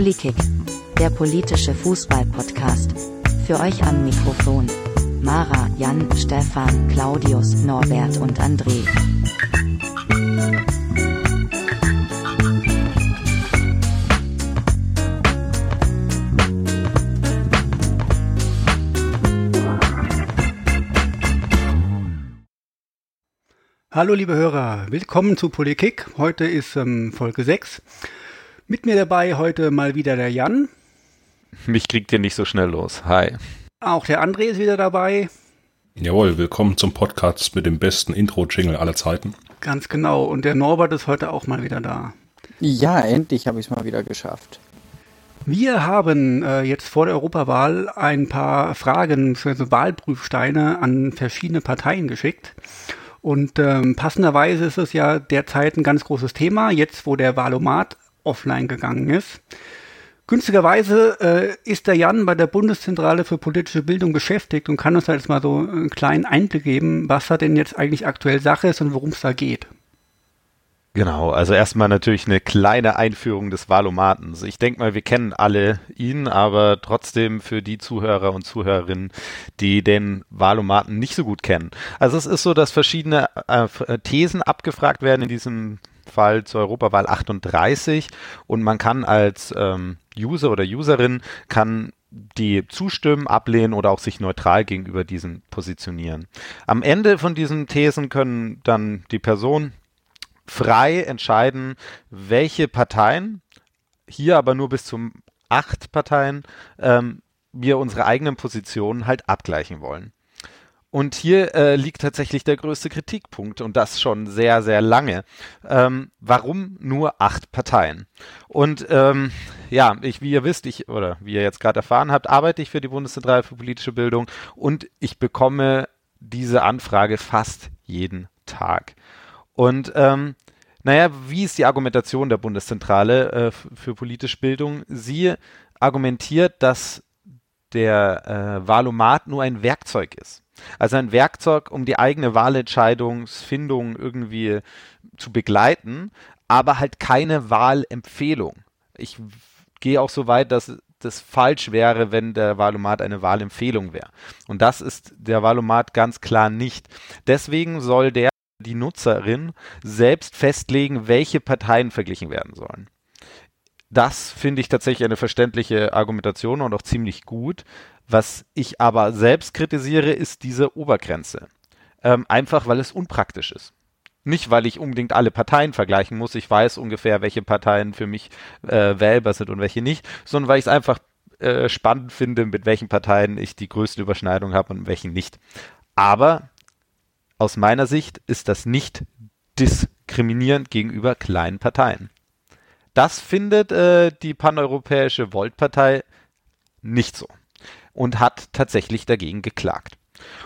Polykick, der politische Fußball-Podcast. Für euch am Mikrofon. Mara, Jan, Stefan, Claudius, Norbert und André. Hallo liebe Hörer, willkommen zu Politik. Heute ist ähm, Folge 6. Mit mir dabei heute mal wieder der Jan. Mich kriegt ihr nicht so schnell los. Hi. Auch der André ist wieder dabei. Jawohl, willkommen zum Podcast mit dem besten Intro-Jingle aller Zeiten. Ganz genau. Und der Norbert ist heute auch mal wieder da. Ja, endlich habe ich es mal wieder geschafft. Wir haben äh, jetzt vor der Europawahl ein paar Fragen für so Wahlprüfsteine an verschiedene Parteien geschickt. Und ähm, passenderweise ist es ja derzeit ein ganz großes Thema, jetzt wo der Wahlomat offline gegangen ist. Günstigerweise äh, ist der Jan bei der Bundeszentrale für politische Bildung beschäftigt und kann uns da jetzt mal so einen kleinen Einblick geben, was da denn jetzt eigentlich aktuell Sache ist und worum es da geht. Genau, also erstmal natürlich eine kleine Einführung des Wahlomatens. Ich denke mal, wir kennen alle ihn, aber trotzdem für die Zuhörer und Zuhörerinnen, die den Wahlomaten nicht so gut kennen. Also es ist so, dass verschiedene äh, Thesen abgefragt werden in diesem Fall zur Europawahl 38 und man kann als ähm, User oder Userin kann die zustimmen, ablehnen oder auch sich neutral gegenüber diesen positionieren. Am Ende von diesen Thesen können dann die Person frei entscheiden, welche Parteien, hier aber nur bis zum acht Parteien, ähm, wir unsere eigenen Positionen halt abgleichen wollen. Und hier äh, liegt tatsächlich der größte Kritikpunkt und das schon sehr, sehr lange. Ähm, warum nur acht Parteien? Und ähm, ja, ich, wie ihr wisst, ich, oder wie ihr jetzt gerade erfahren habt, arbeite ich für die Bundeszentrale für politische Bildung und ich bekomme diese Anfrage fast jeden Tag. Und ähm, naja, wie ist die Argumentation der Bundeszentrale äh, für politische Bildung? Sie argumentiert, dass der äh, Wahlomat nur ein Werkzeug ist. Also ein Werkzeug, um die eigene Wahlentscheidungsfindung irgendwie zu begleiten, aber halt keine Wahlempfehlung. Ich gehe auch so weit, dass das falsch wäre, wenn der Wahlomat eine Wahlempfehlung wäre. Und das ist der Wahlomat ganz klar nicht. Deswegen soll der die Nutzerin selbst festlegen, welche Parteien verglichen werden sollen. Das finde ich tatsächlich eine verständliche Argumentation und auch ziemlich gut. Was ich aber selbst kritisiere, ist diese Obergrenze. Ähm, einfach weil es unpraktisch ist. Nicht, weil ich unbedingt alle Parteien vergleichen muss. Ich weiß ungefähr, welche Parteien für mich äh, wählbar sind und welche nicht, sondern weil ich es einfach äh, spannend finde, mit welchen Parteien ich die größte Überschneidung habe und welchen nicht. Aber aus meiner Sicht ist das nicht diskriminierend gegenüber kleinen Parteien. Das findet äh, die paneuropäische Volt-Partei nicht so und hat tatsächlich dagegen geklagt.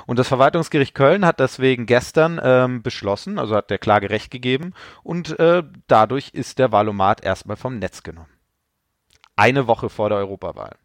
Und das Verwaltungsgericht Köln hat deswegen gestern ähm, beschlossen, also hat der Klage Recht gegeben und äh, dadurch ist der Wahlomat erstmal vom Netz genommen. Eine Woche vor der Europawahl.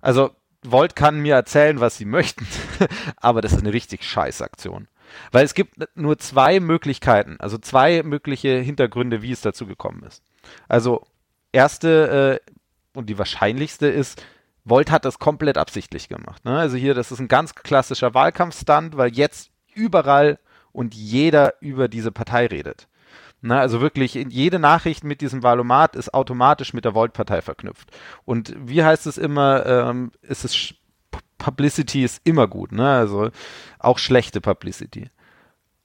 Also Volt kann mir erzählen, was sie möchten, aber das ist eine richtig scheiß Aktion. Weil es gibt nur zwei Möglichkeiten, also zwei mögliche Hintergründe, wie es dazu gekommen ist. Also erste äh, und die wahrscheinlichste ist, Volt hat das komplett absichtlich gemacht. Ne? Also hier, das ist ein ganz klassischer Wahlkampfstand, weil jetzt überall und jeder über diese Partei redet. Ne? also wirklich, jede Nachricht mit diesem Valomat ist automatisch mit der Volt-Partei verknüpft. Und wie heißt es immer, ähm, ist es Publicity ist immer gut, ne? Also auch schlechte Publicity.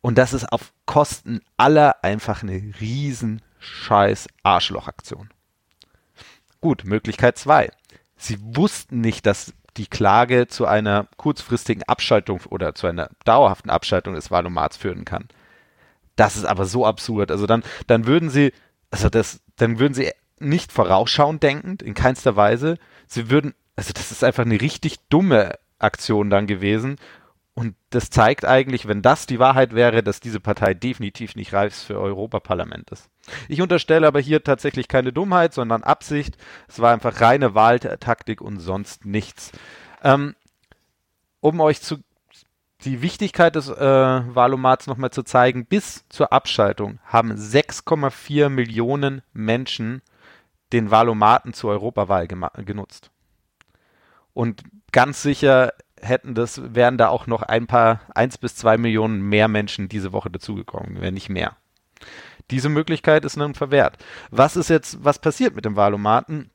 Und das ist auf Kosten aller einfach eine riesen scheiß Arschlochaktion. Gut, Möglichkeit zwei. Sie wussten nicht, dass die Klage zu einer kurzfristigen Abschaltung oder zu einer dauerhaften Abschaltung des Wahlomats führen kann. Das ist aber so absurd. Also dann, dann würden sie, also das, dann würden sie nicht vorausschauend denkend, in keinster Weise. Sie würden also das ist einfach eine richtig dumme Aktion dann gewesen. Und das zeigt eigentlich, wenn das die Wahrheit wäre, dass diese Partei definitiv nicht reif für Europaparlament ist. Ich unterstelle aber hier tatsächlich keine Dummheit, sondern Absicht. Es war einfach reine Wahltaktik und sonst nichts. Ähm, um euch zu, die Wichtigkeit des äh, Wahlomats nochmal zu zeigen, bis zur Abschaltung haben 6,4 Millionen Menschen den Wahlomaten zur Europawahl genutzt. Und ganz sicher hätten das, wären da auch noch ein paar, eins bis zwei Millionen mehr Menschen diese Woche dazugekommen, wenn nicht mehr. Diese Möglichkeit ist nun verwehrt. Was ist jetzt, was passiert mit dem Wahlomaten?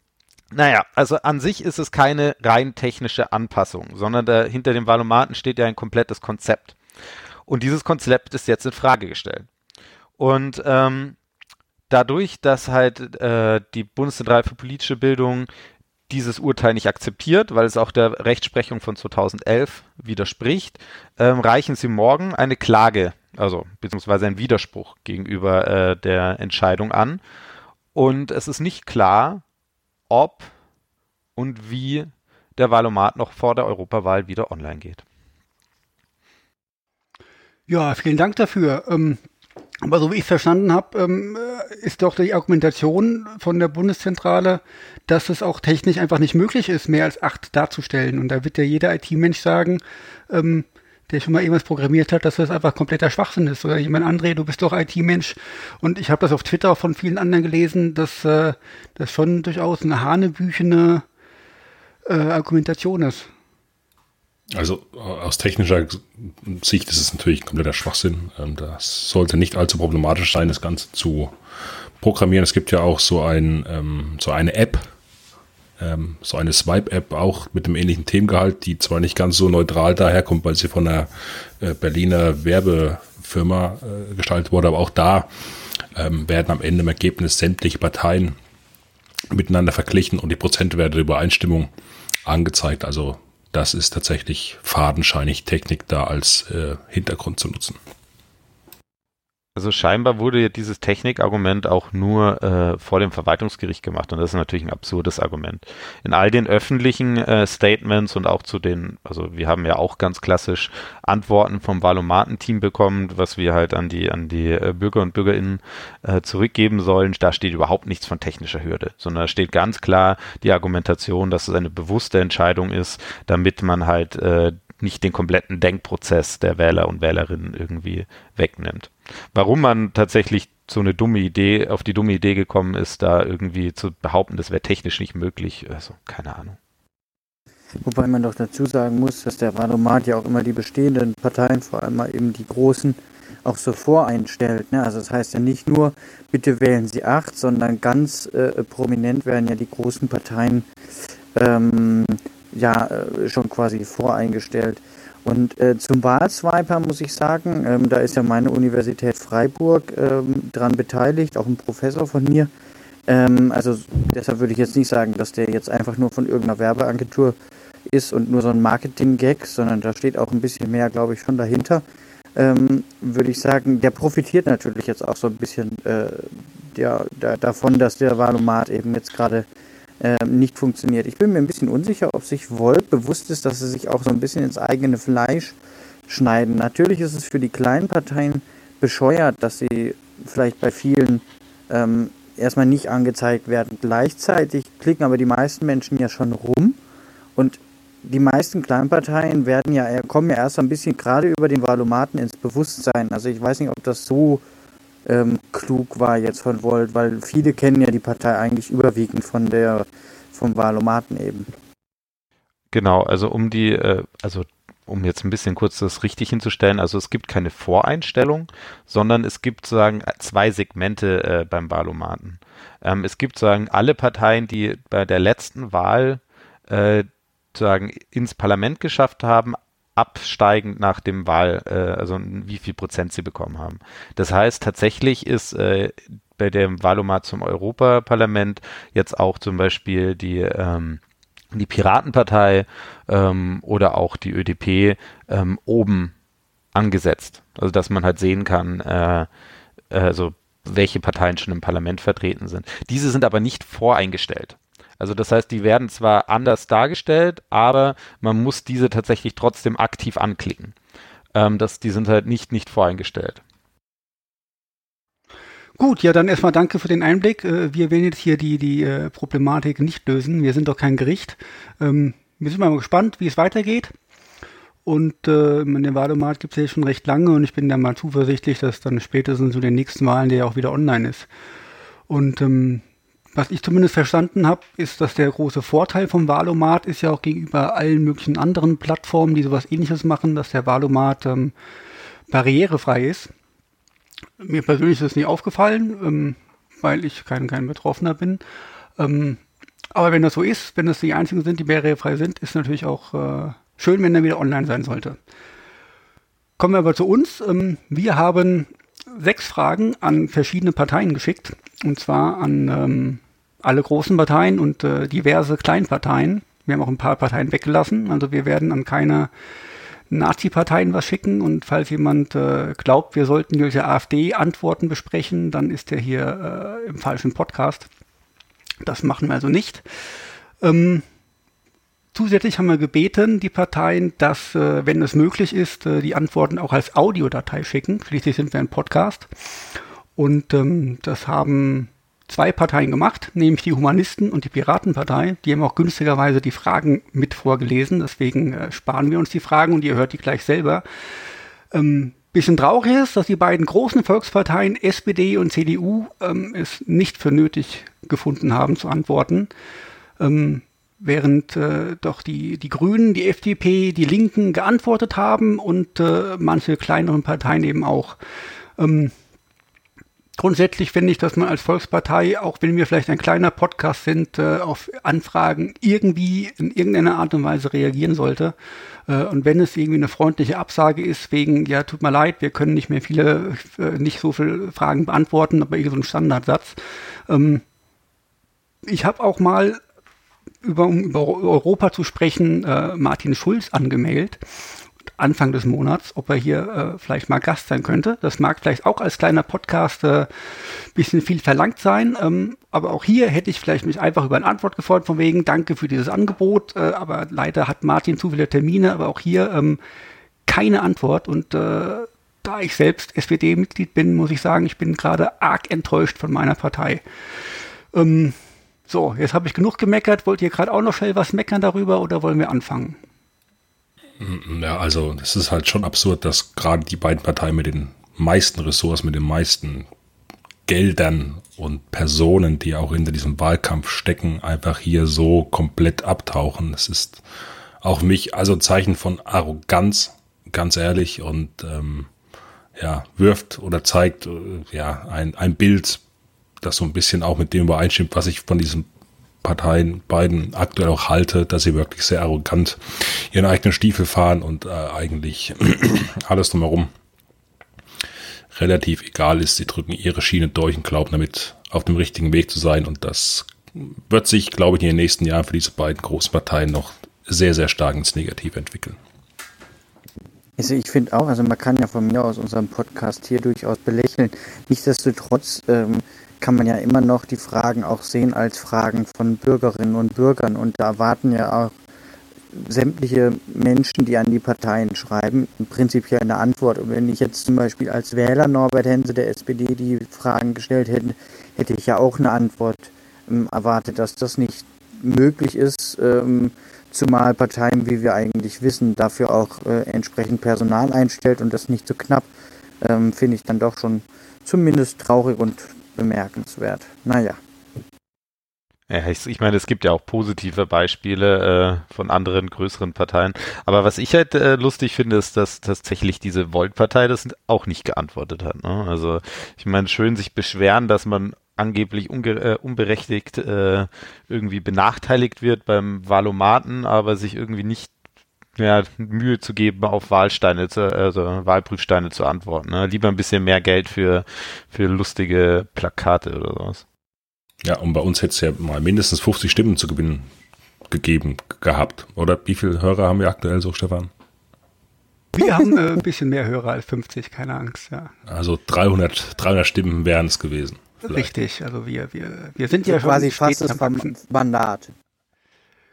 Naja, also an sich ist es keine rein technische Anpassung, sondern da, hinter dem Valomaten steht ja ein komplettes Konzept. Und dieses Konzept ist jetzt in Frage gestellt. Und ähm, dadurch, dass halt äh, die Bundeszentrale für politische Bildung dieses Urteil nicht akzeptiert, weil es auch der Rechtsprechung von 2011 widerspricht, ähm, reichen sie morgen eine Klage, also beziehungsweise einen Widerspruch gegenüber äh, der Entscheidung an. Und es ist nicht klar, ob und wie der Wahlomat noch vor der Europawahl wieder online geht. Ja, vielen Dank dafür. Ähm, aber so wie ich es verstanden habe, ähm, äh, ist doch die Argumentation von der Bundeszentrale, dass es auch technisch einfach nicht möglich ist, mehr als acht darzustellen. Und da wird ja jeder IT-Mensch sagen, ähm, der schon mal irgendwas programmiert hat, dass das einfach kompletter Schwachsinn ist. Oder jemand, André, du bist doch IT-Mensch. Und ich habe das auf Twitter auch von vielen anderen gelesen, dass äh, das schon durchaus eine hanebüchene äh, Argumentation ist. Also äh, aus technischer Sicht ist es natürlich kompletter Schwachsinn. Ähm, das sollte nicht allzu problematisch sein, das Ganze zu programmieren. Es gibt ja auch so, ein, ähm, so eine App, ähm, so eine Swipe-App auch mit dem ähnlichen Themengehalt, die zwar nicht ganz so neutral daherkommt, weil sie von einer äh, Berliner Werbefirma äh, gestaltet wurde, aber auch da werden am Ende im Ergebnis sämtliche Parteien miteinander verglichen und die Prozentwerte der Übereinstimmung angezeigt. Also das ist tatsächlich fadenscheinig Technik da als äh, Hintergrund zu nutzen. Also scheinbar wurde dieses Technikargument auch nur äh, vor dem Verwaltungsgericht gemacht und das ist natürlich ein absurdes Argument. In all den öffentlichen äh, Statements und auch zu den, also wir haben ja auch ganz klassisch Antworten vom Valomaten-Team bekommen, was wir halt an die an die äh, Bürger und Bürgerinnen äh, zurückgeben sollen. Da steht überhaupt nichts von technischer Hürde, sondern da steht ganz klar die Argumentation, dass es eine bewusste Entscheidung ist, damit man halt äh, nicht den kompletten Denkprozess der Wähler und Wählerinnen irgendwie wegnimmt. Warum man tatsächlich so eine dumme Idee, auf die dumme Idee gekommen ist, da irgendwie zu behaupten, das wäre technisch nicht möglich, also keine Ahnung. Wobei man doch dazu sagen muss, dass der Wahlomat ja auch immer die bestehenden Parteien, vor allem mal eben die großen, auch so voreinstellt. Ne? Also das heißt ja nicht nur, bitte wählen Sie acht, sondern ganz äh, prominent werden ja die großen Parteien ähm, ja äh, schon quasi voreingestellt. Und äh, zum Wahlswiper muss ich sagen, ähm, da ist ja meine Universität Freiburg ähm, dran beteiligt, auch ein Professor von mir. Ähm, also deshalb würde ich jetzt nicht sagen, dass der jetzt einfach nur von irgendeiner Werbeagentur ist und nur so ein Marketing-Gag, sondern da steht auch ein bisschen mehr, glaube ich, schon dahinter. Ähm, würde ich sagen, der profitiert natürlich jetzt auch so ein bisschen äh, der, der, davon, dass der Wahlomat eben jetzt gerade nicht funktioniert. Ich bin mir ein bisschen unsicher, ob sich Volt bewusst ist, dass sie sich auch so ein bisschen ins eigene Fleisch schneiden. Natürlich ist es für die kleinen Parteien bescheuert, dass sie vielleicht bei vielen ähm, erstmal nicht angezeigt werden. Gleichzeitig klicken aber die meisten Menschen ja schon rum und die meisten Kleinparteien werden ja, kommen ja erst ein bisschen gerade über den Valomaten ins Bewusstsein. Also ich weiß nicht, ob das so ähm, klug war jetzt von Volt, weil viele kennen ja die Partei eigentlich überwiegend von der vom Wahlomaten eben. Genau, also um die, äh, also um jetzt ein bisschen kurz das richtig hinzustellen, also es gibt keine Voreinstellung, sondern es gibt sozusagen zwei Segmente äh, beim Wahlomaten. Ähm, es gibt sozusagen alle Parteien, die bei der letzten Wahl äh, sozusagen ins Parlament geschafft haben, absteigend nach dem Wahl, äh, also wie viel Prozent sie bekommen haben. Das heißt, tatsächlich ist äh, bei dem Wahlomat zum Europaparlament jetzt auch zum Beispiel die ähm, die Piratenpartei ähm, oder auch die ÖDP ähm, oben angesetzt. Also dass man halt sehen kann, äh, also welche Parteien schon im Parlament vertreten sind. Diese sind aber nicht voreingestellt. Also das heißt, die werden zwar anders dargestellt, aber man muss diese tatsächlich trotzdem aktiv anklicken. Ähm, das, die sind halt nicht, nicht voreingestellt. Gut, ja, dann erstmal danke für den Einblick. Äh, wir werden jetzt hier die, die äh, Problematik nicht lösen. Wir sind doch kein Gericht. Ähm, wir sind mal gespannt, wie es weitergeht. Und äh, den Wahlomat gibt es ja schon recht lange und ich bin da mal zuversichtlich, dass dann spätestens zu den nächsten Wahlen der auch wieder online ist. Und ähm, was ich zumindest verstanden habe, ist, dass der große Vorteil vom Valomat ist ja auch gegenüber allen möglichen anderen Plattformen, die sowas ähnliches machen, dass der Valomat ähm, barrierefrei ist. Mir persönlich ist das nie aufgefallen, ähm, weil ich kein, kein Betroffener bin. Ähm, aber wenn das so ist, wenn das die einzigen sind, die barrierefrei sind, ist natürlich auch äh, schön, wenn er wieder online sein sollte. Kommen wir aber zu uns. Ähm, wir haben sechs Fragen an verschiedene Parteien geschickt. Und zwar an ähm, alle großen Parteien und äh, diverse Kleinparteien. Wir haben auch ein paar Parteien weggelassen. Also wir werden an keine Nazi-Parteien was schicken. Und falls jemand äh, glaubt, wir sollten diese AfD-Antworten besprechen, dann ist er hier äh, im falschen Podcast. Das machen wir also nicht. Ähm, zusätzlich haben wir gebeten, die Parteien, dass, äh, wenn es möglich ist, äh, die Antworten auch als Audiodatei schicken. Schließlich sind wir ein Podcast. Und ähm, das haben zwei Parteien gemacht, nämlich die Humanisten und die Piratenpartei. Die haben auch günstigerweise die Fragen mit vorgelesen. Deswegen äh, sparen wir uns die Fragen und ihr hört die gleich selber. Ähm, bisschen traurig ist, dass die beiden großen Volksparteien SPD und CDU ähm, es nicht für nötig gefunden haben zu antworten. Ähm, während äh, doch die, die Grünen, die FDP, die Linken geantwortet haben und äh, manche kleineren Parteien eben auch. Ähm, grundsätzlich finde ich, dass man als Volkspartei, auch wenn wir vielleicht ein kleiner Podcast sind, äh, auf Anfragen irgendwie in irgendeiner Art und Weise reagieren sollte. Äh, und wenn es irgendwie eine freundliche Absage ist, wegen, ja, tut mir leid, wir können nicht mehr viele, äh, nicht so viele Fragen beantworten, aber irgendwie so Standardsatz. Ähm, ich habe auch mal über, um über Europa zu sprechen, äh, Martin Schulz angemeldet. Anfang des Monats, ob er hier äh, vielleicht mal Gast sein könnte. Das mag vielleicht auch als kleiner Podcast äh, bisschen viel verlangt sein, ähm, aber auch hier hätte ich vielleicht mich einfach über eine Antwort gefreut, von wegen Danke für dieses Angebot, äh, aber leider hat Martin zu viele Termine, aber auch hier ähm, keine Antwort und äh, da ich selbst SPD-Mitglied bin, muss ich sagen, ich bin gerade arg enttäuscht von meiner Partei. Ähm, so, jetzt habe ich genug gemeckert. Wollt ihr gerade auch noch schnell was meckern darüber oder wollen wir anfangen? Ja, also es ist halt schon absurd, dass gerade die beiden Parteien mit den meisten Ressorts, mit den meisten Geldern und Personen, die auch hinter diesem Wahlkampf stecken, einfach hier so komplett abtauchen. Das ist auch mich also ein Zeichen von Arroganz, ganz ehrlich, und ähm, ja, wirft oder zeigt äh, ja ein, ein Bild das so ein bisschen auch mit dem übereinstimmt, was ich von diesen Parteien beiden aktuell auch halte, dass sie wirklich sehr arrogant ihren eigenen Stiefel fahren und äh, eigentlich alles drumherum relativ egal ist. Sie drücken ihre Schiene durch und glauben damit auf dem richtigen Weg zu sein. Und das wird sich, glaube ich, in den nächsten Jahren für diese beiden großen Parteien noch sehr, sehr stark ins Negative entwickeln. Also ich finde auch, also man kann ja von mir aus unserem Podcast hier durchaus belächeln. Nichtsdestotrotz ähm, kann man ja immer noch die Fragen auch sehen als Fragen von Bürgerinnen und Bürgern. Und da erwarten ja auch sämtliche Menschen, die an die Parteien schreiben, prinzipiell eine Antwort. Und wenn ich jetzt zum Beispiel als Wähler Norbert Hense der SPD die Fragen gestellt hätte, hätte ich ja auch eine Antwort ähm, erwartet, dass das nicht möglich ist, ähm, zumal Parteien, wie wir eigentlich wissen, dafür auch äh, entsprechend Personal einstellt und das nicht so knapp, ähm, finde ich dann doch schon zumindest traurig und bemerkenswert. Naja. Ja, ich, ich meine, es gibt ja auch positive Beispiele äh, von anderen größeren Parteien. Aber was ich halt äh, lustig finde, ist, dass tatsächlich diese Volt-Partei das auch nicht geantwortet hat. Ne? Also ich meine, schön sich beschweren, dass man angeblich äh, unberechtigt äh, irgendwie benachteiligt wird beim Wahlomaten, aber sich irgendwie nicht mehr Mühe zu geben, auf Wahlsteine, zu, also Wahlprüfsteine zu antworten. Ne? Lieber ein bisschen mehr Geld für, für lustige Plakate oder sowas. Ja, und bei uns hätte es ja mal mindestens 50 Stimmen zu gewinnen gegeben gehabt. Oder wie viele Hörer haben wir aktuell so, Stefan? Wir haben äh, ein bisschen mehr Hörer als 50, keine Angst, ja. Also 300, 300 Stimmen wären es gewesen. Vielleicht. Richtig, also wir, wir, wir sind so ja quasi fast das Mandat.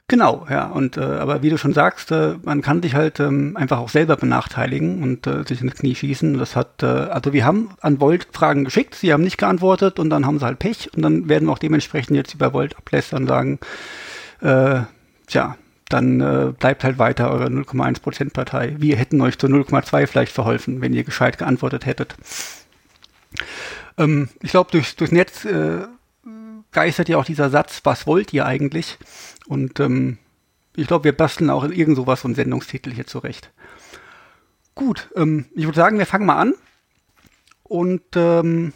Genau, ja. Und äh, aber wie du schon sagst, äh, man kann sich halt ähm, einfach auch selber benachteiligen und äh, sich ins Knie schießen. Das hat, äh, also wir haben an Volt Fragen geschickt, sie haben nicht geantwortet und dann haben sie halt Pech und dann werden wir auch dementsprechend jetzt über Volt ablästern sagen, äh, tja, dann äh, bleibt halt weiter eure 0,1% Partei. Wir hätten euch zu 0,2 vielleicht verholfen, wenn ihr gescheit geantwortet hättet. Ähm, ich glaube, durch, durchs Netz äh, geistert ja auch dieser Satz, was wollt ihr eigentlich? Und ähm, ich glaube, wir basteln auch in irgend sowas so einen Sendungstitel hier zurecht. Gut, ähm, ich würde sagen, wir fangen mal an. Und ähm,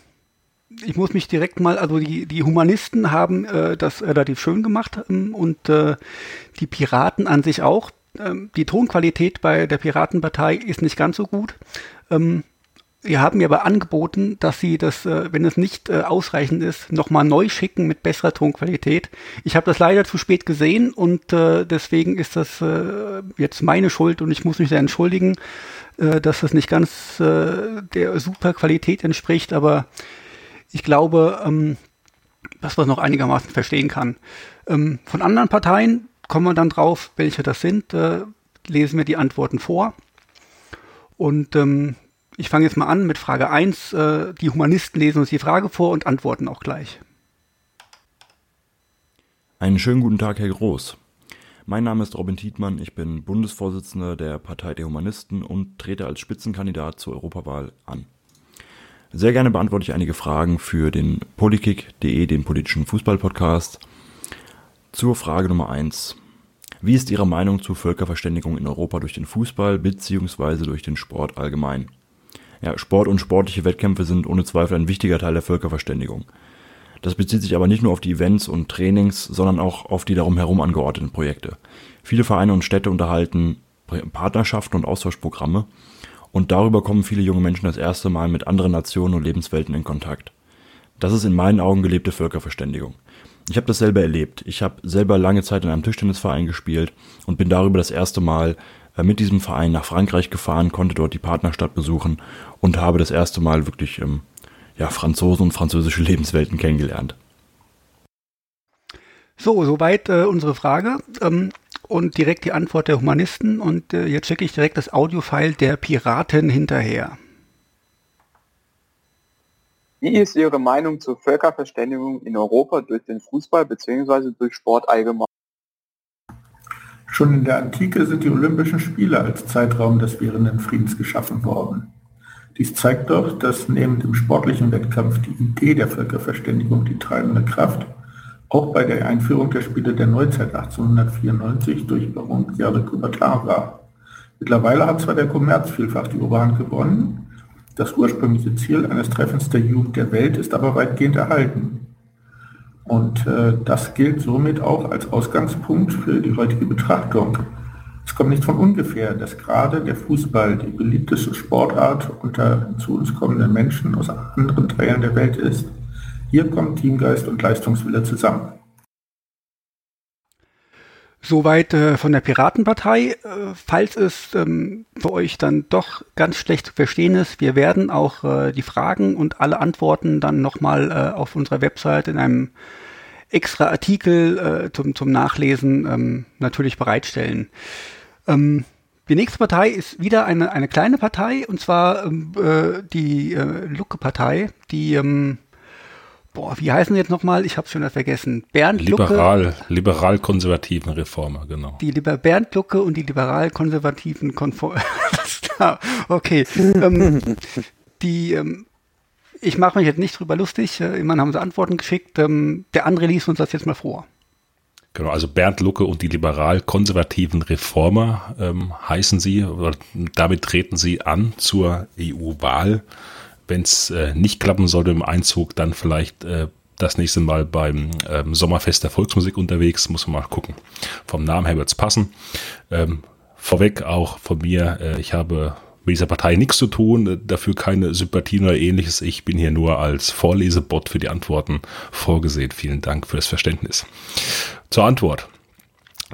ich muss mich direkt mal, also die, die Humanisten haben äh, das relativ schön gemacht ähm, und äh, die Piraten an sich auch. Ähm, die Tonqualität bei der Piratenpartei ist nicht ganz so gut. Ähm, Sie haben mir aber angeboten, dass Sie das, äh, wenn es nicht äh, ausreichend ist, nochmal neu schicken mit besserer Tonqualität. Ich habe das leider zu spät gesehen und äh, deswegen ist das jetzt meine Schuld und ich muss mich da entschuldigen, dass das nicht ganz der super Qualität entspricht, aber ich glaube, ähm, dass man es noch einigermaßen verstehen kann. Ähm, von anderen Parteien kommen wir dann drauf, welche das sind, lesen wir die Antworten vor. Und ähm, ich fange jetzt mal an mit Frage 1. Äh, die Humanisten lesen uns die Frage vor und antworten auch gleich. Einen schönen guten Tag, Herr Groß. Mein Name ist Robin Tietmann, ich bin Bundesvorsitzender der Partei der Humanisten und trete als Spitzenkandidat zur Europawahl an. Sehr gerne beantworte ich einige Fragen für den Politik.de, den politischen Fußballpodcast. Zur Frage Nummer 1. Wie ist Ihre Meinung zur Völkerverständigung in Europa durch den Fußball bzw. durch den Sport allgemein? Ja, Sport und sportliche Wettkämpfe sind ohne Zweifel ein wichtiger Teil der Völkerverständigung. Das bezieht sich aber nicht nur auf die Events und Trainings, sondern auch auf die darum herum angeordneten Projekte. Viele Vereine und Städte unterhalten Partnerschaften und Austauschprogramme und darüber kommen viele junge Menschen das erste Mal mit anderen Nationen und Lebenswelten in Kontakt. Das ist in meinen Augen gelebte Völkerverständigung. Ich habe das selber erlebt. Ich habe selber lange Zeit in einem Tischtennisverein gespielt und bin darüber das erste Mal mit diesem Verein nach Frankreich gefahren, konnte dort die Partnerstadt besuchen und habe das erste Mal wirklich ähm, ja, Franzosen und französische Lebenswelten kennengelernt. So, soweit äh, unsere Frage ähm, und direkt die Antwort der Humanisten und äh, jetzt schicke ich direkt das Audiofile der Piraten hinterher. Wie ist Ihre Meinung zur Völkerverständigung in Europa durch den Fußball bzw. durch Sport allgemein? Schon in der Antike sind die Olympischen Spiele als Zeitraum des währenden Friedens geschaffen worden. Dies zeigt doch, dass neben dem sportlichen Wettkampf die Idee der Völkerverständigung die treibende Kraft auch bei der Einführung der Spiele der Neuzeit 1894 durch Baron Pierre de Coubertin war. Mittlerweile hat zwar der Kommerz vielfach die Oberhand gewonnen, das ursprüngliche Ziel eines Treffens der Jugend der Welt ist aber weitgehend erhalten. Und äh, das gilt somit auch als Ausgangspunkt für die heutige Betrachtung. Es kommt nicht von ungefähr, dass gerade der Fußball die beliebteste Sportart unter zu uns kommenden Menschen aus anderen Teilen der Welt ist. Hier kommen Teamgeist und Leistungswille zusammen. Soweit äh, von der Piratenpartei. Äh, falls es ähm, für euch dann doch ganz schlecht zu verstehen ist, wir werden auch äh, die Fragen und alle Antworten dann nochmal äh, auf unserer Website in einem extra Artikel äh, zum, zum Nachlesen ähm, natürlich bereitstellen. Ähm, die nächste Partei ist wieder eine, eine kleine Partei, und zwar ähm, äh, die äh, Lucke-Partei, die ähm, boah, wie heißen sie jetzt nochmal? Ich habe schon vergessen. Bernd Liberal, Lucke. Liberal-konservativen Reformer, genau. Die Liber Bernd Lucke und die liberal-konservativen Konform. okay. ähm, die, ähm, ich mache mich jetzt nicht drüber lustig. Äh, immerhin haben sie Antworten geschickt. Ähm, der andere liest uns das jetzt mal vor. Genau, also Bernd Lucke und die liberal-konservativen Reformer ähm, heißen sie, oder damit treten sie an zur EU-Wahl wenn es äh, nicht klappen sollte im Einzug, dann vielleicht äh, das nächste Mal beim ähm, Sommerfest der Volksmusik unterwegs. Muss man mal gucken. Vom Namen her wird es passen. Ähm, vorweg auch von mir, äh, ich habe mit dieser Partei nichts zu tun, äh, dafür keine Sympathien oder ähnliches. Ich bin hier nur als Vorlesebot für die Antworten vorgesehen. Vielen Dank für das Verständnis. Zur Antwort.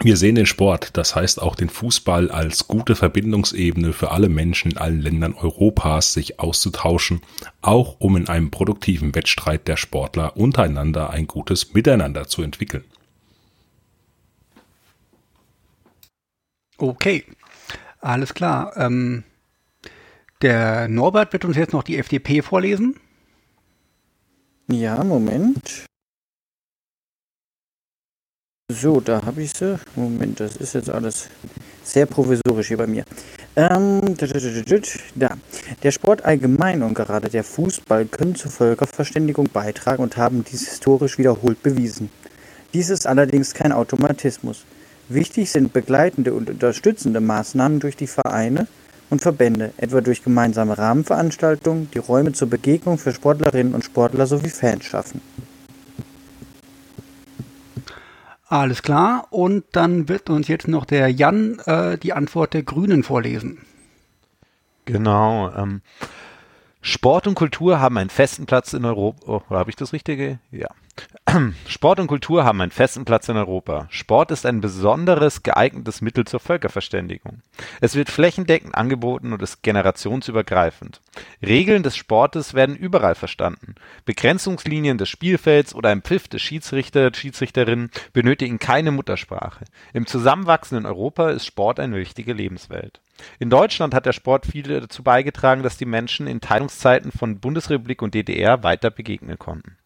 Wir sehen den Sport, das heißt auch den Fußball als gute Verbindungsebene für alle Menschen in allen Ländern Europas, sich auszutauschen, auch um in einem produktiven Wettstreit der Sportler untereinander ein gutes Miteinander zu entwickeln. Okay, alles klar. Ähm, der Norbert wird uns jetzt noch die FDP vorlesen. Ja, Moment. So, da habe ich sie. Moment, das ist jetzt alles Sehr provisorisch hier bei mir. Ähm, da. Der Sport allgemein und gerade der Fußball können zur Völkerverständigung beitragen und haben dies historisch wiederholt bewiesen. Dies ist allerdings kein Automatismus. Wichtig sind begleitende und unterstützende Maßnahmen durch die Vereine und Verbände, etwa durch gemeinsame Rahmenveranstaltungen, die Räume zur Begegnung für Sportlerinnen und Sportler sowie Fans schaffen. Alles klar. Und dann wird uns jetzt noch der Jan äh, die Antwort der Grünen vorlesen. Genau. Ähm, Sport und Kultur haben einen festen Platz in Europa. Oh, habe ich das Richtige? Ja. Sport und Kultur haben einen festen Platz in Europa. Sport ist ein besonderes geeignetes Mittel zur Völkerverständigung. Es wird flächendeckend angeboten und ist generationsübergreifend. Regeln des Sportes werden überall verstanden. Begrenzungslinien des Spielfelds oder ein Pfiff des Schiedsrichter, Schiedsrichterinnen benötigen keine Muttersprache. Im zusammenwachsenden Europa ist Sport eine wichtige Lebenswelt. In Deutschland hat der Sport viel dazu beigetragen, dass die Menschen in Teilungszeiten von Bundesrepublik und DDR weiter begegnen konnten.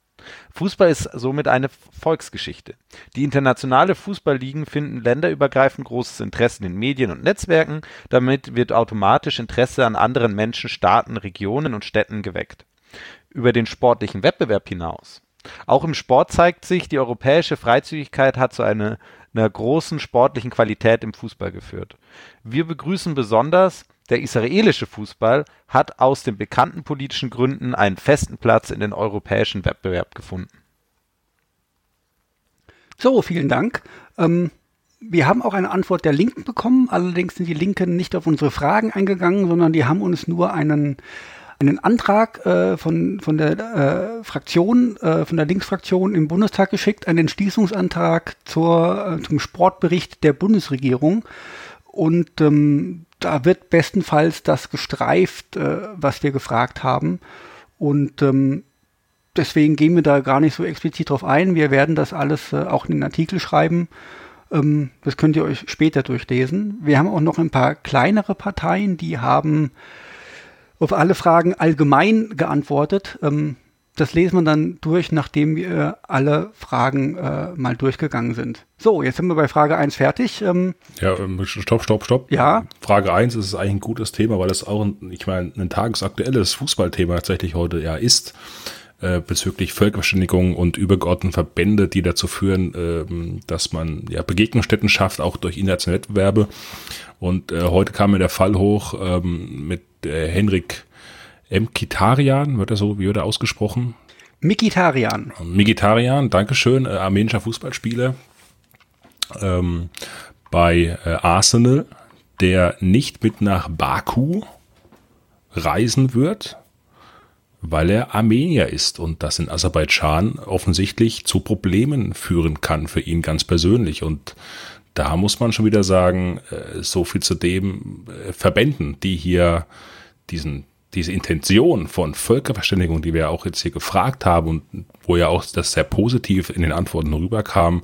Fußball ist somit eine Volksgeschichte. Die internationale Fußballligen finden länderübergreifend großes Interesse in Medien und Netzwerken, damit wird automatisch Interesse an anderen Menschen, Staaten, Regionen und Städten geweckt. Über den sportlichen Wettbewerb hinaus. Auch im Sport zeigt sich, die europäische Freizügigkeit hat zu einer, einer großen sportlichen Qualität im Fußball geführt. Wir begrüßen besonders, der israelische Fußball hat aus den bekannten politischen Gründen einen festen Platz in den europäischen Wettbewerb gefunden. So, vielen Dank. Ähm, wir haben auch eine Antwort der Linken bekommen. Allerdings sind die Linken nicht auf unsere Fragen eingegangen, sondern die haben uns nur einen, einen Antrag äh, von, von der äh, Fraktion, äh, von der Linksfraktion im Bundestag geschickt, einen Entschließungsantrag zur, äh, zum Sportbericht der Bundesregierung. Und ähm, da wird bestenfalls das gestreift, äh, was wir gefragt haben. Und ähm, deswegen gehen wir da gar nicht so explizit drauf ein. Wir werden das alles äh, auch in den Artikel schreiben. Ähm, das könnt ihr euch später durchlesen. Wir haben auch noch ein paar kleinere Parteien, die haben auf alle Fragen allgemein geantwortet. Ähm, das lesen wir dann durch, nachdem wir alle Fragen äh, mal durchgegangen sind. So, jetzt sind wir bei Frage 1 fertig. Ähm, ja, ähm, stopp, stopp, stopp. Ja. Frage 1 ist eigentlich ein gutes Thema, weil es auch, ein, ich meine, ein tagesaktuelles Fußballthema tatsächlich heute ja ist äh, bezüglich Völkerverständigung und übergeordneten Verbände, die dazu führen, äh, dass man ja Begegnungsstätten schafft, auch durch internationale Wettbewerbe. Und äh, heute kam mir der Fall hoch ähm, mit äh, Henrik Mkitarian, wird er so, wie wird er ausgesprochen? Mikitarian. Mikitarian, Dankeschön, äh, armenischer Fußballspieler ähm, bei äh, Arsenal, der nicht mit nach Baku reisen wird, weil er Armenier ist und das in Aserbaidschan offensichtlich zu Problemen führen kann für ihn ganz persönlich. Und da muss man schon wieder sagen, äh, so viel zu dem äh, Verbänden, die hier diesen diese Intention von Völkerverständigung, die wir auch jetzt hier gefragt haben und wo ja auch das sehr positiv in den Antworten rüberkam,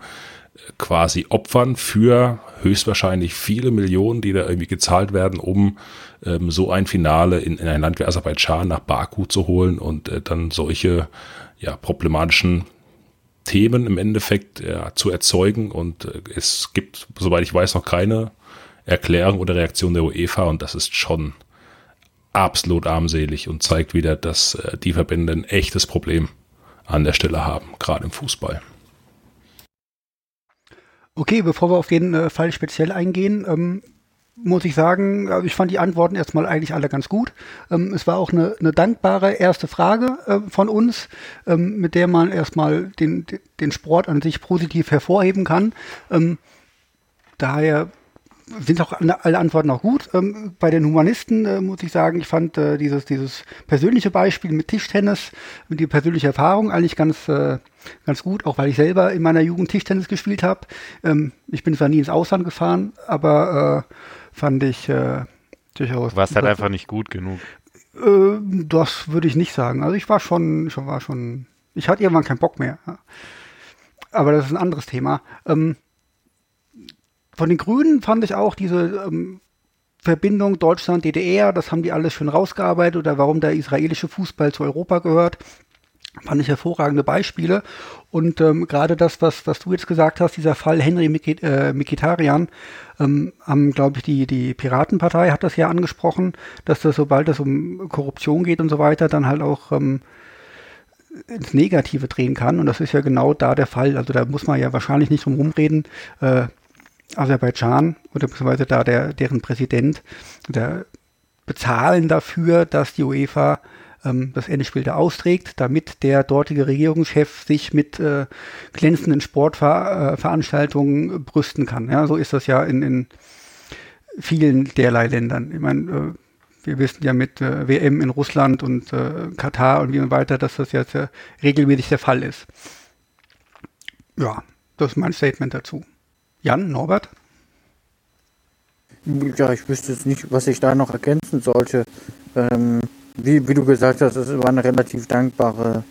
quasi opfern für höchstwahrscheinlich viele Millionen, die da irgendwie gezahlt werden, um ähm, so ein Finale in, in ein Land wie Aserbaidschan nach Baku zu holen und äh, dann solche ja, problematischen Themen im Endeffekt ja, zu erzeugen. Und äh, es gibt, soweit ich weiß, noch keine Erklärung oder Reaktion der UEFA und das ist schon absolut armselig und zeigt wieder, dass äh, die Verbände ein echtes Problem an der Stelle haben, gerade im Fußball. Okay, bevor wir auf den äh, Fall speziell eingehen, ähm, muss ich sagen, also ich fand die Antworten erstmal eigentlich alle ganz gut. Ähm, es war auch eine, eine dankbare erste Frage äh, von uns, ähm, mit der man erstmal den, den Sport an sich positiv hervorheben kann. Ähm, daher sind auch alle Antworten auch gut. Ähm, bei den Humanisten äh, muss ich sagen, ich fand äh, dieses, dieses persönliche Beispiel mit Tischtennis, mit die persönliche Erfahrung eigentlich ganz, äh, ganz gut, auch weil ich selber in meiner Jugend Tischtennis gespielt habe. Ähm, ich bin zwar nie ins Ausland gefahren, aber äh, fand ich äh, durchaus. Du warst halt einfach nicht gut genug. Äh, das würde ich nicht sagen. Also ich war schon, ich war schon, ich hatte irgendwann keinen Bock mehr. Aber das ist ein anderes Thema. Ähm, von den Grünen fand ich auch diese ähm, Verbindung Deutschland-DDR, das haben die alles schön rausgearbeitet oder warum der israelische Fußball zu Europa gehört. Fand ich hervorragende Beispiele. Und ähm, gerade das, was, was du jetzt gesagt hast, dieser Fall Henry Mikit, äh, Mikitarian, ähm, haben, glaube ich, die, die Piratenpartei hat das ja angesprochen, dass das, sobald es um Korruption geht und so weiter, dann halt auch ähm, ins Negative drehen kann. Und das ist ja genau da der Fall. Also da muss man ja wahrscheinlich nicht drum rumreden. Äh, Aserbaidschan oder beziehungsweise da der, deren Präsident, der bezahlen dafür, dass die UEFA ähm, das Endspiel da austrägt, damit der dortige Regierungschef sich mit äh, glänzenden Sportveranstaltungen äh, brüsten kann. Ja, so ist das ja in, in vielen derlei Ländern. Ich meine, äh, wir wissen ja mit äh, WM in Russland und äh, Katar und wie weiter, dass das jetzt äh, regelmäßig der Fall ist. Ja, das ist mein Statement dazu. Jan, Norbert? Ja, ich wüsste jetzt nicht, was ich da noch ergänzen sollte. Ähm, wie, wie du gesagt hast, es war eine relativ dankbare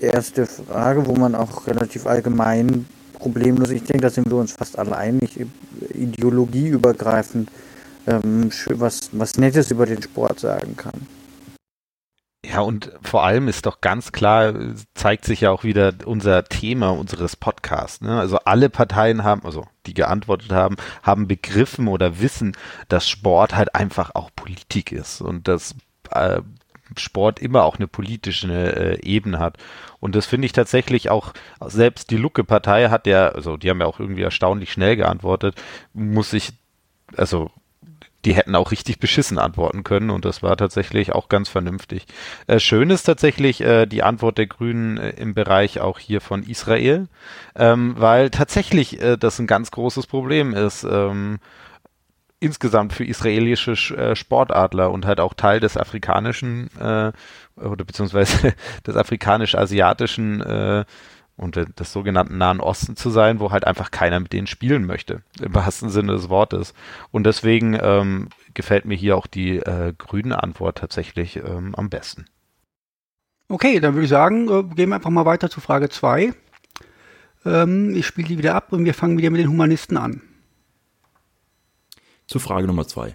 erste Frage, wo man auch relativ allgemein problemlos, ich denke, da sind wir uns fast alle einig, ideologieübergreifend, ähm, was, was Nettes über den Sport sagen kann. Ja, und vor allem ist doch ganz klar, zeigt sich ja auch wieder unser Thema unseres Podcasts. Ne? Also alle Parteien haben, also die geantwortet haben, haben begriffen oder wissen, dass Sport halt einfach auch Politik ist und dass äh, Sport immer auch eine politische äh, Ebene hat. Und das finde ich tatsächlich auch, selbst die Lucke-Partei hat ja, also die haben ja auch irgendwie erstaunlich schnell geantwortet, muss ich, also die hätten auch richtig beschissen antworten können und das war tatsächlich auch ganz vernünftig. Äh, schön ist tatsächlich äh, die Antwort der Grünen äh, im Bereich auch hier von Israel, ähm, weil tatsächlich äh, das ein ganz großes Problem ist. Ähm, insgesamt für israelische äh, Sportadler und halt auch Teil des afrikanischen äh, oder beziehungsweise des afrikanisch-asiatischen und des sogenannten Nahen Osten zu sein, wo halt einfach keiner mit denen spielen möchte, im wahrsten Sinne des Wortes. Und deswegen ähm, gefällt mir hier auch die äh, grüne Antwort tatsächlich ähm, am besten. Okay, dann würde ich sagen, äh, gehen wir einfach mal weiter zu Frage 2. Ähm, ich spiele die wieder ab und wir fangen wieder mit den Humanisten an. Zu Frage Nummer zwei.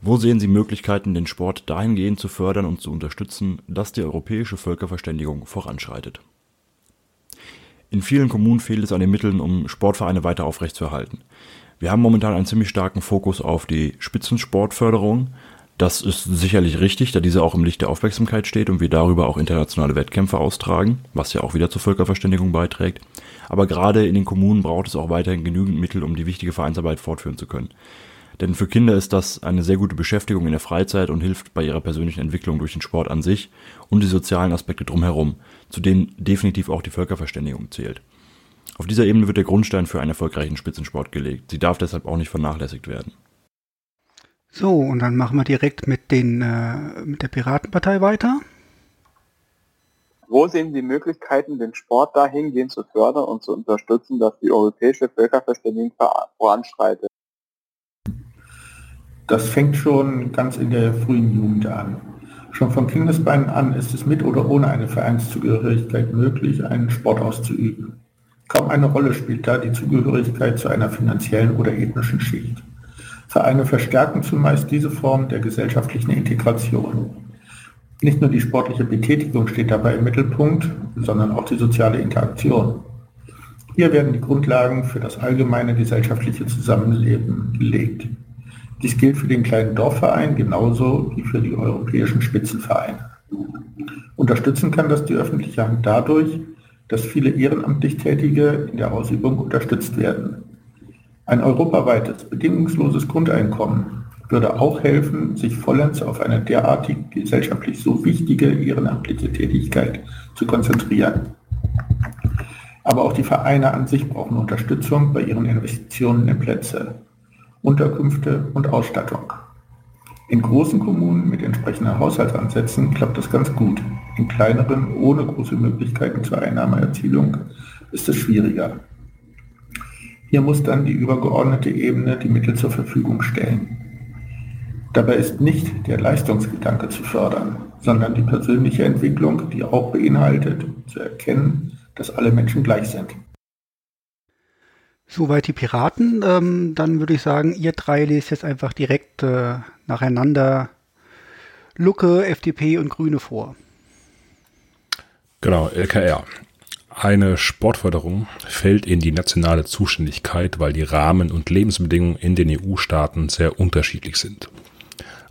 Wo sehen Sie Möglichkeiten, den Sport dahingehend zu fördern und zu unterstützen, dass die europäische Völkerverständigung voranschreitet? In vielen Kommunen fehlt es an den Mitteln, um Sportvereine weiter aufrechtzuerhalten. Wir haben momentan einen ziemlich starken Fokus auf die Spitzensportförderung. Das ist sicherlich richtig, da diese auch im Licht der Aufmerksamkeit steht und wir darüber auch internationale Wettkämpfe austragen, was ja auch wieder zur Völkerverständigung beiträgt. Aber gerade in den Kommunen braucht es auch weiterhin genügend Mittel, um die wichtige Vereinsarbeit fortführen zu können. Denn für Kinder ist das eine sehr gute Beschäftigung in der Freizeit und hilft bei ihrer persönlichen Entwicklung durch den Sport an sich und die sozialen Aspekte drumherum, zu denen definitiv auch die Völkerverständigung zählt. Auf dieser Ebene wird der Grundstein für einen erfolgreichen Spitzensport gelegt. Sie darf deshalb auch nicht vernachlässigt werden. So, und dann machen wir direkt mit, den, äh, mit der Piratenpartei weiter. Wo sehen Sie Möglichkeiten, den Sport dahingehend zu fördern und zu unterstützen, dass die europäische Völkerverständigung voranschreitet? Das fängt schon ganz in der frühen Jugend an. Schon von Kindesbeinen an ist es mit oder ohne eine Vereinszugehörigkeit möglich, einen Sport auszuüben. Kaum eine Rolle spielt da die Zugehörigkeit zu einer finanziellen oder ethnischen Schicht. Vereine verstärken zumeist diese Form der gesellschaftlichen Integration. Nicht nur die sportliche Betätigung steht dabei im Mittelpunkt, sondern auch die soziale Interaktion. Hier werden die Grundlagen für das allgemeine gesellschaftliche Zusammenleben gelegt. Dies gilt für den kleinen Dorfverein genauso wie für die europäischen Spitzenvereine. Unterstützen kann das die öffentliche Hand dadurch, dass viele ehrenamtlich Tätige in der Ausübung unterstützt werden. Ein europaweites, bedingungsloses Grundeinkommen würde auch helfen, sich vollends auf eine derartig gesellschaftlich so wichtige ehrenamtliche Tätigkeit zu konzentrieren. Aber auch die Vereine an sich brauchen Unterstützung bei ihren Investitionen in Plätze. Unterkünfte und Ausstattung. In großen Kommunen mit entsprechenden Haushaltsansätzen klappt das ganz gut. In kleineren, ohne große Möglichkeiten zur Einnahmeerzielung, ist es schwieriger. Hier muss dann die übergeordnete Ebene die Mittel zur Verfügung stellen. Dabei ist nicht der Leistungsgedanke zu fördern, sondern die persönliche Entwicklung, die auch beinhaltet, zu erkennen, dass alle Menschen gleich sind. Soweit die Piraten. Ähm, dann würde ich sagen, ihr drei lest jetzt einfach direkt äh, nacheinander Lucke, FDP und Grüne vor. Genau, LKR. Eine Sportförderung fällt in die nationale Zuständigkeit, weil die Rahmen und Lebensbedingungen in den EU-Staaten sehr unterschiedlich sind.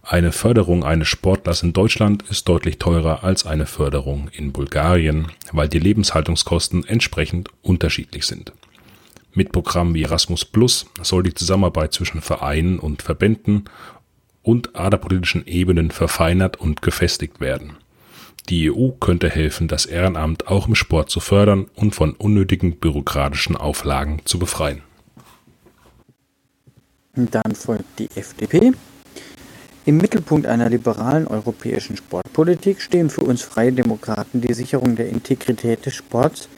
Eine Förderung eines Sportlers in Deutschland ist deutlich teurer als eine Förderung in Bulgarien, weil die Lebenshaltungskosten entsprechend unterschiedlich sind. Mit Programmen wie Erasmus Plus soll die Zusammenarbeit zwischen Vereinen und Verbänden und aderpolitischen Ebenen verfeinert und gefestigt werden. Die EU könnte helfen, das Ehrenamt auch im Sport zu fördern und von unnötigen bürokratischen Auflagen zu befreien. Dann folgt die FDP. Im Mittelpunkt einer liberalen europäischen Sportpolitik stehen für uns Freie Demokraten die Sicherung der Integrität des Sports,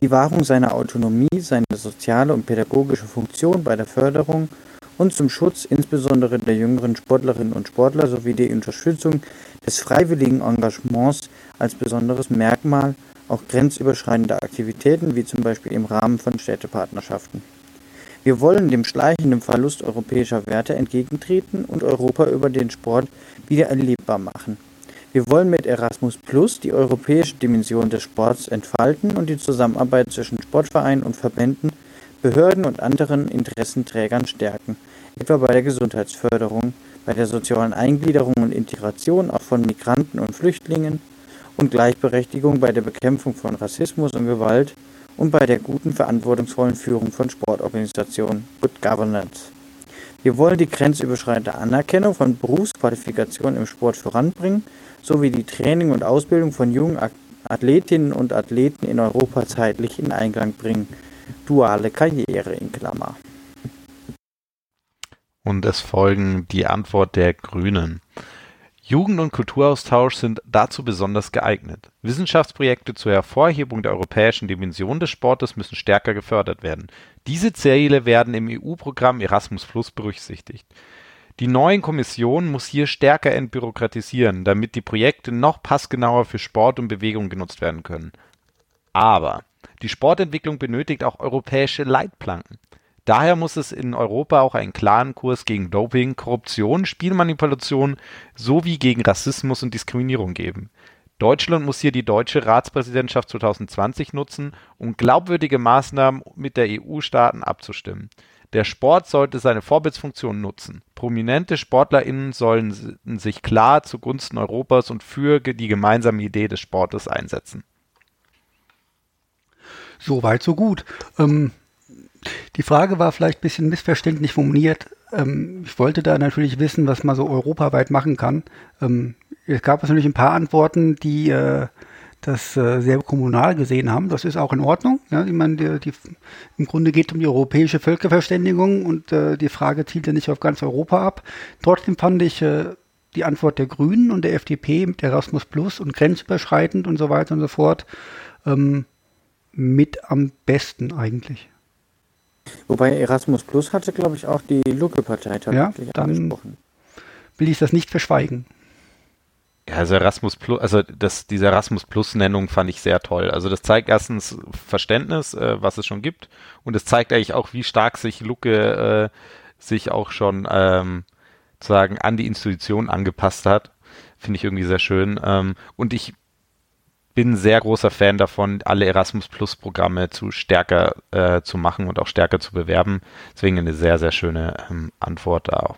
die Wahrung seiner Autonomie, seine soziale und pädagogische Funktion bei der Förderung und zum Schutz insbesondere der jüngeren Sportlerinnen und Sportler sowie die Unterstützung des freiwilligen Engagements als besonderes Merkmal auch grenzüberschreitender Aktivitäten wie zum Beispiel im Rahmen von Städtepartnerschaften. Wir wollen dem schleichenden Verlust europäischer Werte entgegentreten und Europa über den Sport wieder erlebbar machen. Wir wollen mit Erasmus Plus die europäische Dimension des Sports entfalten und die Zusammenarbeit zwischen Sportvereinen und Verbänden, Behörden und anderen Interessenträgern stärken, etwa bei der Gesundheitsförderung, bei der sozialen Eingliederung und Integration auch von Migranten und Flüchtlingen und Gleichberechtigung bei der Bekämpfung von Rassismus und Gewalt und bei der guten, verantwortungsvollen Führung von Sportorganisationen, Good Governance. Wir wollen die grenzüberschreitende Anerkennung von Berufsqualifikationen im Sport voranbringen, sowie die Training und Ausbildung von jungen Athletinnen und Athleten in Europa zeitlich in Einklang bringen. Duale Karriere in Klammer. Und es folgen die Antwort der Grünen. Jugend- und Kulturaustausch sind dazu besonders geeignet. Wissenschaftsprojekte zur Hervorhebung der europäischen Dimension des Sportes müssen stärker gefördert werden. Diese Ziele werden im EU-Programm Erasmus Plus berücksichtigt. Die neue Kommission muss hier stärker entbürokratisieren, damit die Projekte noch passgenauer für Sport und Bewegung genutzt werden können. Aber die Sportentwicklung benötigt auch europäische Leitplanken. Daher muss es in Europa auch einen klaren Kurs gegen Doping, Korruption, Spielmanipulation sowie gegen Rassismus und Diskriminierung geben. Deutschland muss hier die deutsche Ratspräsidentschaft 2020 nutzen, um glaubwürdige Maßnahmen mit der EU-Staaten abzustimmen. Der Sport sollte seine Vorbildsfunktion nutzen. Prominente SportlerInnen sollen sich klar zugunsten Europas und für die gemeinsame Idee des Sportes einsetzen. So weit, so gut. Ähm, die Frage war vielleicht ein bisschen missverständlich formuliert. Ähm, ich wollte da natürlich wissen, was man so europaweit machen kann. Ähm, es gab natürlich ein paar Antworten, die äh, das äh, sehr kommunal gesehen haben. Das ist auch in Ordnung. Ja, ich meine, die, die, im Grunde geht es um die europäische Völkerverständigung und äh, die Frage zielt ja nicht auf ganz Europa ab. Trotzdem fand ich äh, die Antwort der Grünen und der FDP mit Erasmus Plus und grenzüberschreitend und so weiter und so fort ähm, mit am besten eigentlich. Wobei Erasmus Plus hatte, glaube ich, auch die Lucke-Partei tatsächlich ja, dann angesprochen. Will ich das nicht verschweigen. Ja, also Erasmus Plus, also das, diese Erasmus Plus-Nennung fand ich sehr toll. Also das zeigt erstens Verständnis, äh, was es schon gibt, und es zeigt eigentlich auch, wie stark sich Lucke äh, sich auch schon ähm, sozusagen an die Institution angepasst hat. Finde ich irgendwie sehr schön. Ähm, und ich bin sehr großer Fan davon, alle Erasmus Plus Programme zu stärker äh, zu machen und auch stärker zu bewerben. Deswegen eine sehr, sehr schöne ähm, Antwort da auch.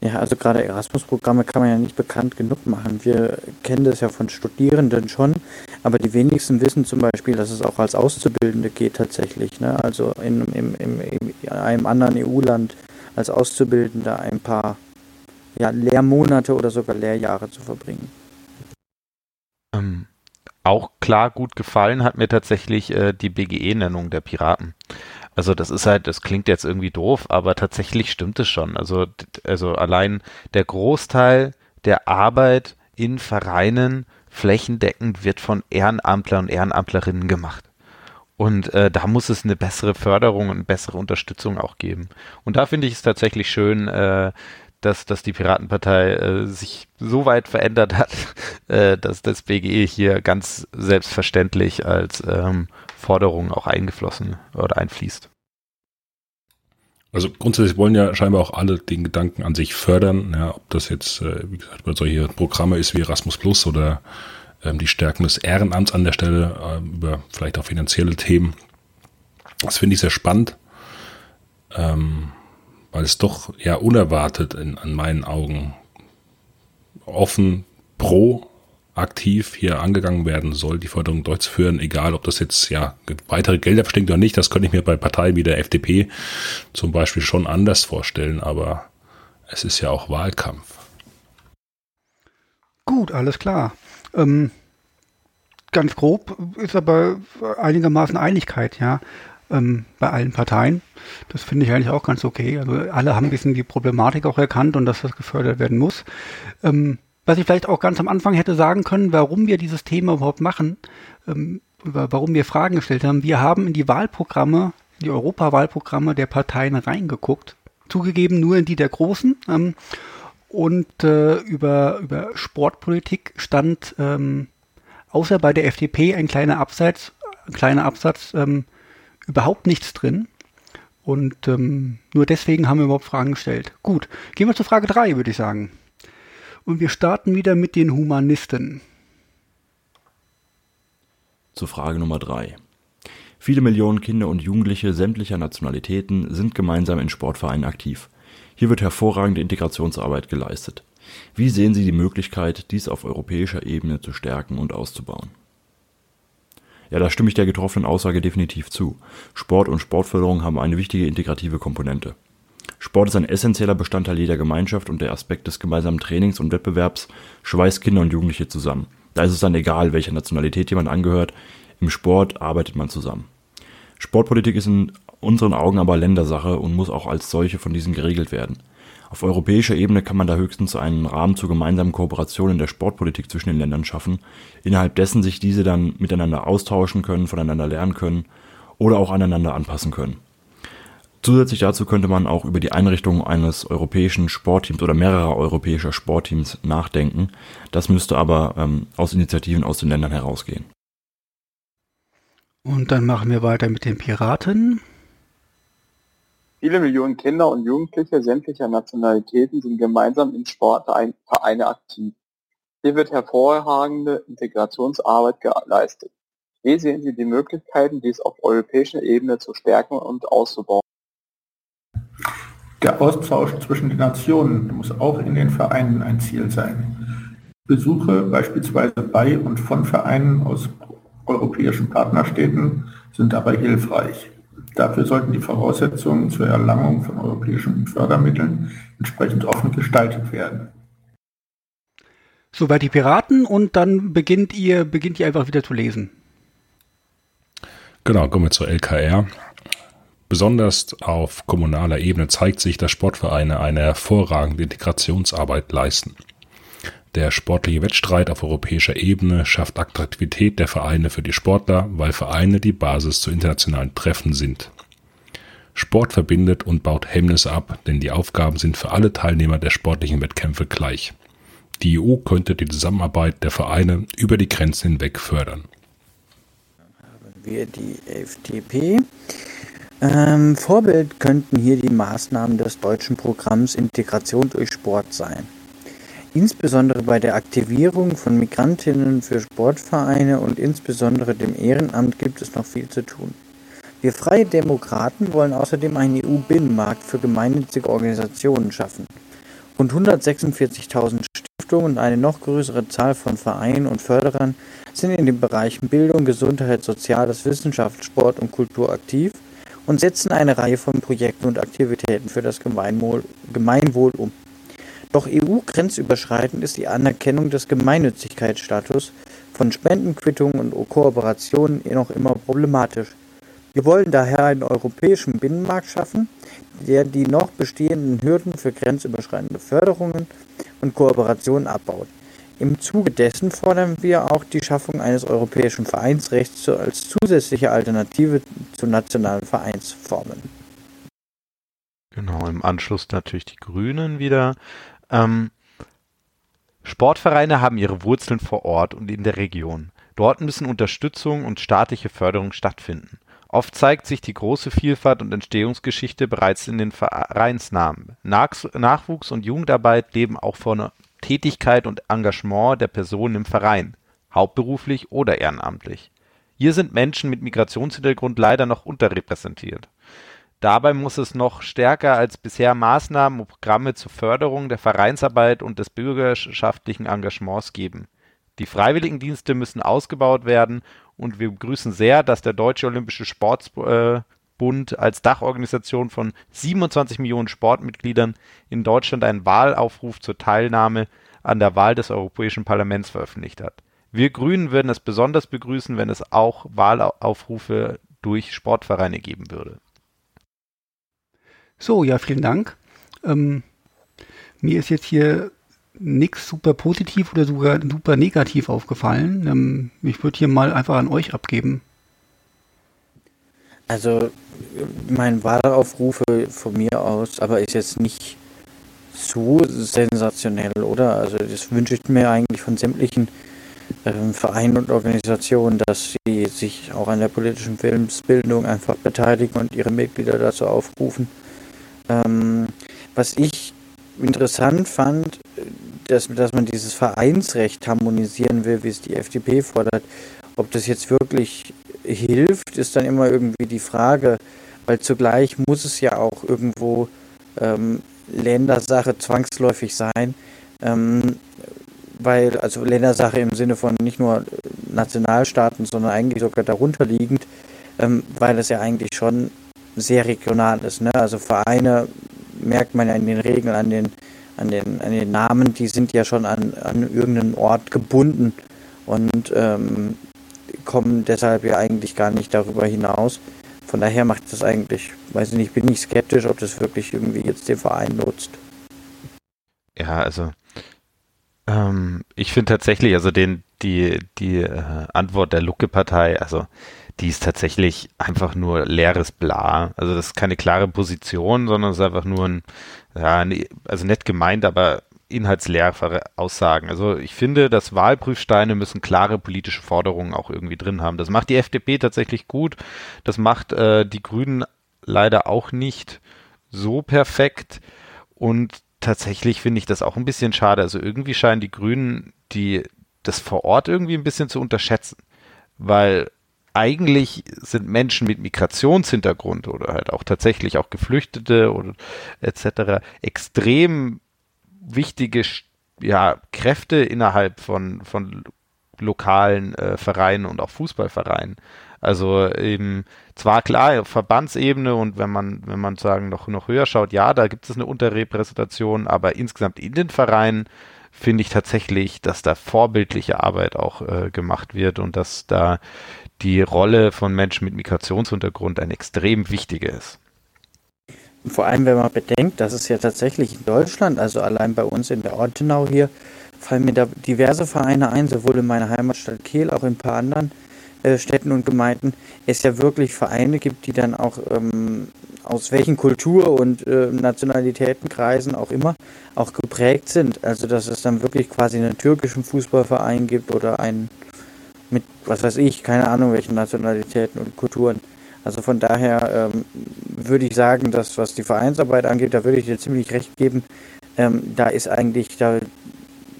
Ja, also gerade Erasmus-Programme kann man ja nicht bekannt genug machen. Wir kennen das ja von Studierenden schon, aber die wenigsten wissen zum Beispiel, dass es auch als Auszubildende geht tatsächlich. Ne? Also in, im, im, in einem anderen EU-Land als Auszubildender ein paar ja, Lehrmonate oder sogar Lehrjahre zu verbringen. Auch klar gut gefallen hat mir tatsächlich äh, die BGE-Nennung der Piraten. Also das ist halt, das klingt jetzt irgendwie doof, aber tatsächlich stimmt es schon. Also, also allein der Großteil der Arbeit in Vereinen flächendeckend wird von Ehrenamtlern und Ehrenamtlerinnen gemacht. Und äh, da muss es eine bessere Förderung und bessere Unterstützung auch geben. Und da finde ich es tatsächlich schön, äh, dass, dass die Piratenpartei äh, sich so weit verändert hat, äh, dass das BGE hier ganz selbstverständlich als ähm, Forderung auch eingeflossen oder einfließt. Also grundsätzlich wollen ja scheinbar auch alle den Gedanken an sich fördern, ja, ob das jetzt, äh, wie gesagt, bei solche Programme ist wie Erasmus Plus oder ähm, die Stärken des Ehrenamts an der Stelle, ähm, über vielleicht auch finanzielle Themen. Das finde ich sehr spannend, ähm, weil es doch eher unerwartet in, an meinen Augen offen pro aktiv hier angegangen werden soll, die Förderung durchzuführen, egal ob das jetzt ja weitere Gelder bestimmt oder nicht, das könnte ich mir bei Parteien wie der FDP zum Beispiel schon anders vorstellen, aber es ist ja auch Wahlkampf. Gut, alles klar. Ähm, ganz grob ist aber einigermaßen Einigkeit, ja, ähm, bei allen Parteien. Das finde ich eigentlich auch ganz okay. Also alle haben ein bisschen die Problematik auch erkannt und dass das gefördert werden muss. Ähm, was ich vielleicht auch ganz am Anfang hätte sagen können, warum wir dieses Thema überhaupt machen, ähm, warum wir Fragen gestellt haben. Wir haben in die Wahlprogramme, die Europawahlprogramme der Parteien reingeguckt. Zugegeben nur in die der Großen. Ähm, und äh, über, über Sportpolitik stand ähm, außer bei der FDP ein kleiner Absatz, ein kleiner Absatz ähm, überhaupt nichts drin. Und ähm, nur deswegen haben wir überhaupt Fragen gestellt. Gut, gehen wir zur Frage 3, würde ich sagen. Und wir starten wieder mit den Humanisten. Zur Frage Nummer 3. Viele Millionen Kinder und Jugendliche sämtlicher Nationalitäten sind gemeinsam in Sportvereinen aktiv. Hier wird hervorragende Integrationsarbeit geleistet. Wie sehen Sie die Möglichkeit, dies auf europäischer Ebene zu stärken und auszubauen? Ja, da stimme ich der getroffenen Aussage definitiv zu. Sport und Sportförderung haben eine wichtige integrative Komponente. Sport ist ein essentieller Bestandteil jeder Gemeinschaft und der Aspekt des gemeinsamen Trainings und Wettbewerbs schweißt Kinder und Jugendliche zusammen. Da ist es dann egal, welcher Nationalität jemand angehört, im Sport arbeitet man zusammen. Sportpolitik ist in unseren Augen aber Ländersache und muss auch als solche von diesen geregelt werden. Auf europäischer Ebene kann man da höchstens einen Rahmen zur gemeinsamen Kooperation in der Sportpolitik zwischen den Ländern schaffen, innerhalb dessen sich diese dann miteinander austauschen können, voneinander lernen können oder auch aneinander anpassen können. Zusätzlich dazu könnte man auch über die Einrichtung eines europäischen Sportteams oder mehrerer europäischer Sportteams nachdenken. Das müsste aber ähm, aus Initiativen aus den Ländern herausgehen. Und dann machen wir weiter mit den Piraten. Viele Millionen Kinder und Jugendliche sämtlicher Nationalitäten sind gemeinsam in Sportvereine aktiv. Hier wird hervorragende Integrationsarbeit geleistet. Wie sehen Sie die Möglichkeiten, dies auf europäischer Ebene zu stärken und auszubauen? Der Austausch zwischen den Nationen muss auch in den Vereinen ein Ziel sein. Besuche beispielsweise bei und von Vereinen aus europäischen Partnerstädten sind dabei hilfreich. Dafür sollten die Voraussetzungen zur Erlangung von europäischen Fördermitteln entsprechend offen gestaltet werden. Soweit die Piraten und dann beginnt ihr, beginnt ihr einfach wieder zu lesen. Genau, kommen wir zur LKR. Besonders auf kommunaler Ebene zeigt sich, dass Sportvereine eine hervorragende Integrationsarbeit leisten. Der sportliche Wettstreit auf europäischer Ebene schafft Attraktivität der Vereine für die Sportler, weil Vereine die Basis zu internationalen Treffen sind. Sport verbindet und baut Hemmnisse ab, denn die Aufgaben sind für alle Teilnehmer der sportlichen Wettkämpfe gleich. Die EU könnte die Zusammenarbeit der Vereine über die Grenzen hinweg fördern. Haben wir die FDP. Ähm, Vorbild könnten hier die Maßnahmen des deutschen Programms Integration durch Sport sein. Insbesondere bei der Aktivierung von Migrantinnen für Sportvereine und insbesondere dem Ehrenamt gibt es noch viel zu tun. Wir Freie Demokraten wollen außerdem einen EU-Binnenmarkt für gemeinnützige Organisationen schaffen. Rund 146.000 Stiftungen und eine noch größere Zahl von Vereinen und Förderern sind in den Bereichen Bildung, Gesundheit, Soziales, Wissenschaft, Sport und Kultur aktiv – und setzen eine Reihe von Projekten und Aktivitäten für das Gemeinwohl, Gemeinwohl um. Doch EU-grenzüberschreitend ist die Anerkennung des Gemeinnützigkeitsstatus von Spendenquittungen und Kooperationen noch immer problematisch. Wir wollen daher einen europäischen Binnenmarkt schaffen, der die noch bestehenden Hürden für grenzüberschreitende Förderungen und Kooperationen abbaut. Im Zuge dessen fordern wir auch die Schaffung eines europäischen Vereinsrechts als zusätzliche Alternative zu nationalen Vereinsformen. Genau, im Anschluss natürlich die Grünen wieder. Ähm, Sportvereine haben ihre Wurzeln vor Ort und in der Region. Dort müssen Unterstützung und staatliche Förderung stattfinden. Oft zeigt sich die große Vielfalt und Entstehungsgeschichte bereits in den Vereinsnamen. Nachwuchs und Jugendarbeit leben auch von Tätigkeit und Engagement der Personen im Verein. hauptberuflich oder ehrenamtlich. Hier sind Menschen mit Migrationshintergrund leider noch unterrepräsentiert. Dabei muss es noch stärker als bisher Maßnahmen und Programme zur Förderung der Vereinsarbeit und des bürgerschaftlichen Engagements geben. Die Freiwilligendienste müssen ausgebaut werden und wir begrüßen sehr, dass der Deutsche Olympische Sportbund als Dachorganisation von 27 Millionen Sportmitgliedern in Deutschland einen Wahlaufruf zur Teilnahme an der Wahl des Europäischen Parlaments veröffentlicht hat. Wir Grünen würden es besonders begrüßen, wenn es auch Wahlaufrufe durch Sportvereine geben würde. So, ja, vielen Dank. Ähm, mir ist jetzt hier nichts super positiv oder sogar super negativ aufgefallen. Ähm, ich würde hier mal einfach an euch abgeben. Also, mein Wahlaufrufe von mir aus, aber ist jetzt nicht so sensationell, oder? Also, das wünsche ich mir eigentlich von sämtlichen ähm, Vereinen und Organisationen, dass sie sich auch an der politischen Filmsbildung einfach beteiligen und ihre Mitglieder dazu aufrufen. Ähm, was ich interessant fand, dass, dass man dieses Vereinsrecht harmonisieren will, wie es die FDP fordert. Ob das jetzt wirklich hilft, ist dann immer irgendwie die Frage, weil zugleich muss es ja auch irgendwo ähm, Ländersache zwangsläufig sein. Ähm, weil, also Ländersache im Sinne von nicht nur Nationalstaaten, sondern eigentlich sogar darunter liegend, ähm, weil es ja eigentlich schon sehr regional ist. Ne? Also Vereine merkt man ja in den Regeln, an den, an den, an den Namen, die sind ja schon an, an irgendeinen Ort gebunden und ähm, kommen deshalb ja eigentlich gar nicht darüber hinaus. Von daher macht das eigentlich, weiß ich nicht, bin ich skeptisch, ob das wirklich irgendwie jetzt den Verein nutzt. Ja, also ähm, ich finde tatsächlich, also den, die, die äh, Antwort der Lucke-Partei, also die ist tatsächlich einfach nur leeres Bla. Also das ist keine klare Position, sondern es ist einfach nur ein, ja, also nett gemeint, aber inhaltsleere Aussagen. Also ich finde, dass Wahlprüfsteine müssen klare politische Forderungen auch irgendwie drin haben. Das macht die FDP tatsächlich gut. Das macht äh, die Grünen leider auch nicht so perfekt. Und tatsächlich finde ich das auch ein bisschen schade. Also irgendwie scheinen die Grünen die das vor Ort irgendwie ein bisschen zu unterschätzen. Weil eigentlich sind Menschen mit Migrationshintergrund oder halt auch tatsächlich auch Geflüchtete oder etc. extrem wichtige ja, Kräfte innerhalb von, von lokalen äh, Vereinen und auch Fußballvereinen. Also eben zwar klar Verbandsebene und wenn man wenn man sagen noch noch höher schaut, ja, da gibt es eine Unterrepräsentation, aber insgesamt in den Vereinen finde ich tatsächlich, dass da vorbildliche Arbeit auch äh, gemacht wird und dass da die Rolle von Menschen mit Migrationshintergrund ein extrem wichtige ist. Vor allem, wenn man bedenkt, dass es ja tatsächlich in Deutschland, also allein bei uns in der Ortenau hier, fallen mir da diverse Vereine ein, sowohl in meiner Heimatstadt Kehl, auch in ein paar anderen äh, Städten und Gemeinden, es ja wirklich Vereine gibt, die dann auch ähm, aus welchen Kultur- und äh, Nationalitätenkreisen auch immer auch geprägt sind. Also dass es dann wirklich quasi einen türkischen Fußballverein gibt oder einen mit, was weiß ich, keine Ahnung, welchen Nationalitäten und Kulturen. Also von daher ähm, würde ich sagen, dass was die Vereinsarbeit angeht, da würde ich dir ziemlich recht geben. Ähm, da ist eigentlich, da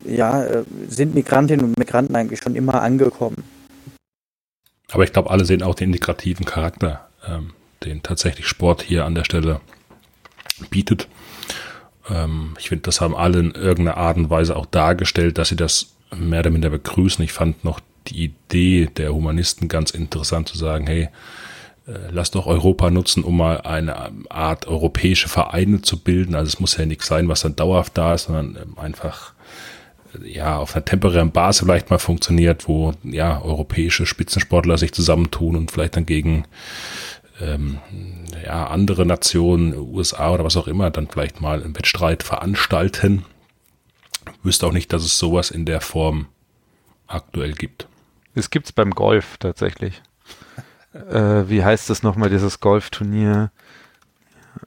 ja, äh, sind Migrantinnen und Migranten eigentlich schon immer angekommen. Aber ich glaube, alle sehen auch den integrativen Charakter, ähm, den tatsächlich Sport hier an der Stelle bietet. Ähm, ich finde, das haben alle in irgendeiner Art und Weise auch dargestellt, dass sie das mehr oder minder begrüßen. Ich fand noch die Idee der Humanisten ganz interessant zu sagen, hey, äh, lass doch Europa nutzen, um mal eine Art europäische Vereine zu bilden. Also es muss ja nichts sein, was dann dauerhaft da ist, sondern ähm, einfach äh, ja auf einer temporären Basis vielleicht mal funktioniert, wo ja europäische Spitzensportler sich zusammentun und vielleicht dann gegen ähm, ja, andere Nationen, USA oder was auch immer, dann vielleicht mal einen Wettstreit veranstalten. Wüsste auch nicht, dass es sowas in der Form aktuell gibt. Es gibt es beim Golf tatsächlich. äh, wie heißt das nochmal, dieses Golfturnier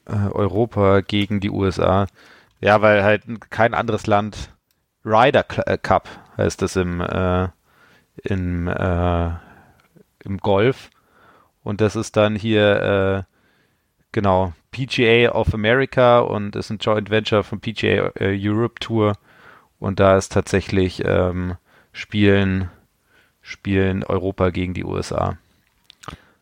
äh, Europa gegen die USA? Ja, weil halt kein anderes Land Ryder äh, Cup heißt das im, äh, im, äh, im Golf. Und das ist dann hier, äh, genau, PGA of America und ist ein Joint Venture von PGA Europe Tour. Und da ist tatsächlich ähm, Spielen spielen Europa gegen die USA.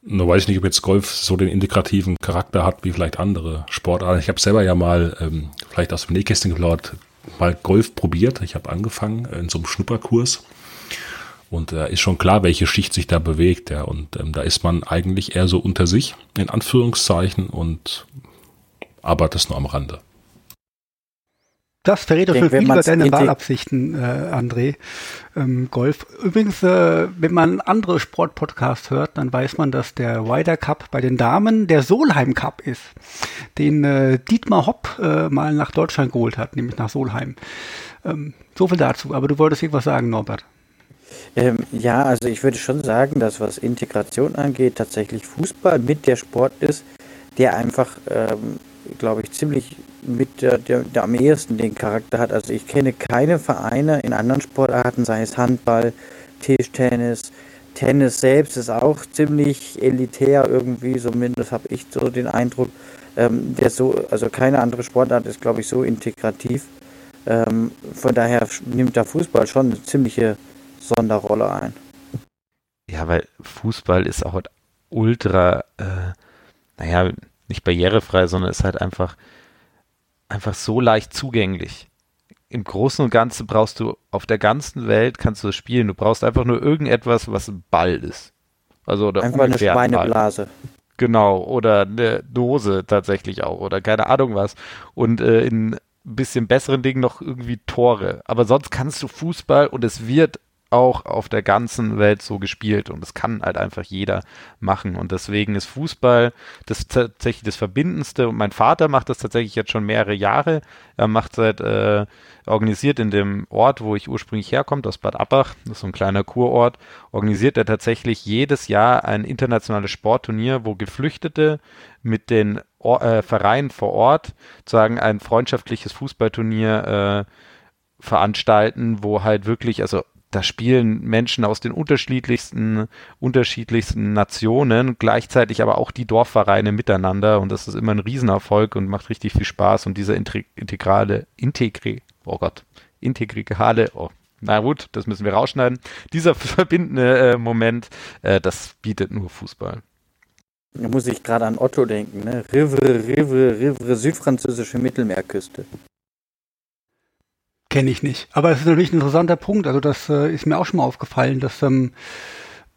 Nur weiß ich nicht, ob jetzt Golf so den integrativen Charakter hat wie vielleicht andere Sportarten. Ich habe selber ja mal, ähm, vielleicht aus dem Nähkästchen geplaudert, mal Golf probiert. Ich habe angefangen in so einem Schnupperkurs. Und da äh, ist schon klar, welche Schicht sich da bewegt. Ja. Und ähm, da ist man eigentlich eher so unter sich, in Anführungszeichen, und aber das nur am Rande. Das verrät doch schon viel über deine Wahlabsichten, äh, André. Ähm, Golf. Übrigens, äh, wenn man andere Sportpodcasts hört, dann weiß man, dass der Ryder Cup bei den Damen der Solheim Cup ist, den äh, Dietmar Hopp äh, mal nach Deutschland geholt hat, nämlich nach Solheim. Ähm, so viel dazu. Aber du wolltest irgendwas sagen, Norbert. Ähm, ja, also ich würde schon sagen, dass was Integration angeht, tatsächlich Fußball mit der Sport ist, der einfach, ähm, glaube ich, ziemlich mit der, der, der am ehesten den Charakter hat. Also ich kenne keine Vereine in anderen Sportarten, sei es Handball, Tischtennis, Tennis selbst ist auch ziemlich elitär irgendwie, zumindest habe ich so den Eindruck. Ähm, der so, also keine andere Sportart ist, glaube ich, so integrativ. Ähm, von daher nimmt der Fußball schon eine ziemliche Sonderrolle ein. Ja, weil Fußball ist auch ultra, äh, naja, nicht barrierefrei, sondern ist halt einfach einfach so leicht zugänglich. Im Großen und Ganzen brauchst du auf der ganzen Welt kannst du spielen. Du brauchst einfach nur irgendetwas, was ein Ball ist. Also oder einfach eine Schweineblase. Genau, oder eine Dose tatsächlich auch, oder keine Ahnung was. Und äh, in ein bisschen besseren Dingen noch irgendwie Tore. Aber sonst kannst du Fußball und es wird auch auf der ganzen Welt so gespielt und das kann halt einfach jeder machen. Und deswegen ist Fußball das tatsächlich das Verbindendste. Und mein Vater macht das tatsächlich jetzt schon mehrere Jahre. Er macht seit äh, organisiert in dem Ort, wo ich ursprünglich herkomme, aus Bad Abbach, das ist so ein kleiner Kurort, organisiert er tatsächlich jedes Jahr ein internationales Sportturnier, wo Geflüchtete mit den Or äh, Vereinen vor Ort sagen ein freundschaftliches Fußballturnier äh, veranstalten, wo halt wirklich, also da spielen Menschen aus den unterschiedlichsten, unterschiedlichsten Nationen, gleichzeitig aber auch die Dorfvereine miteinander und das ist immer ein Riesenerfolg und macht richtig viel Spaß und diese integrale, integri, oh Gott, integrale, oh, na gut, das müssen wir rausschneiden. Dieser verbindende äh, Moment, äh, das bietet nur Fußball. Da muss ich gerade an Otto denken, ne? Rivre, Rivre, Rivre, südfranzösische Mittelmeerküste. Kenne ich nicht. Aber es ist natürlich ein interessanter Punkt. Also das äh, ist mir auch schon mal aufgefallen, dass ähm,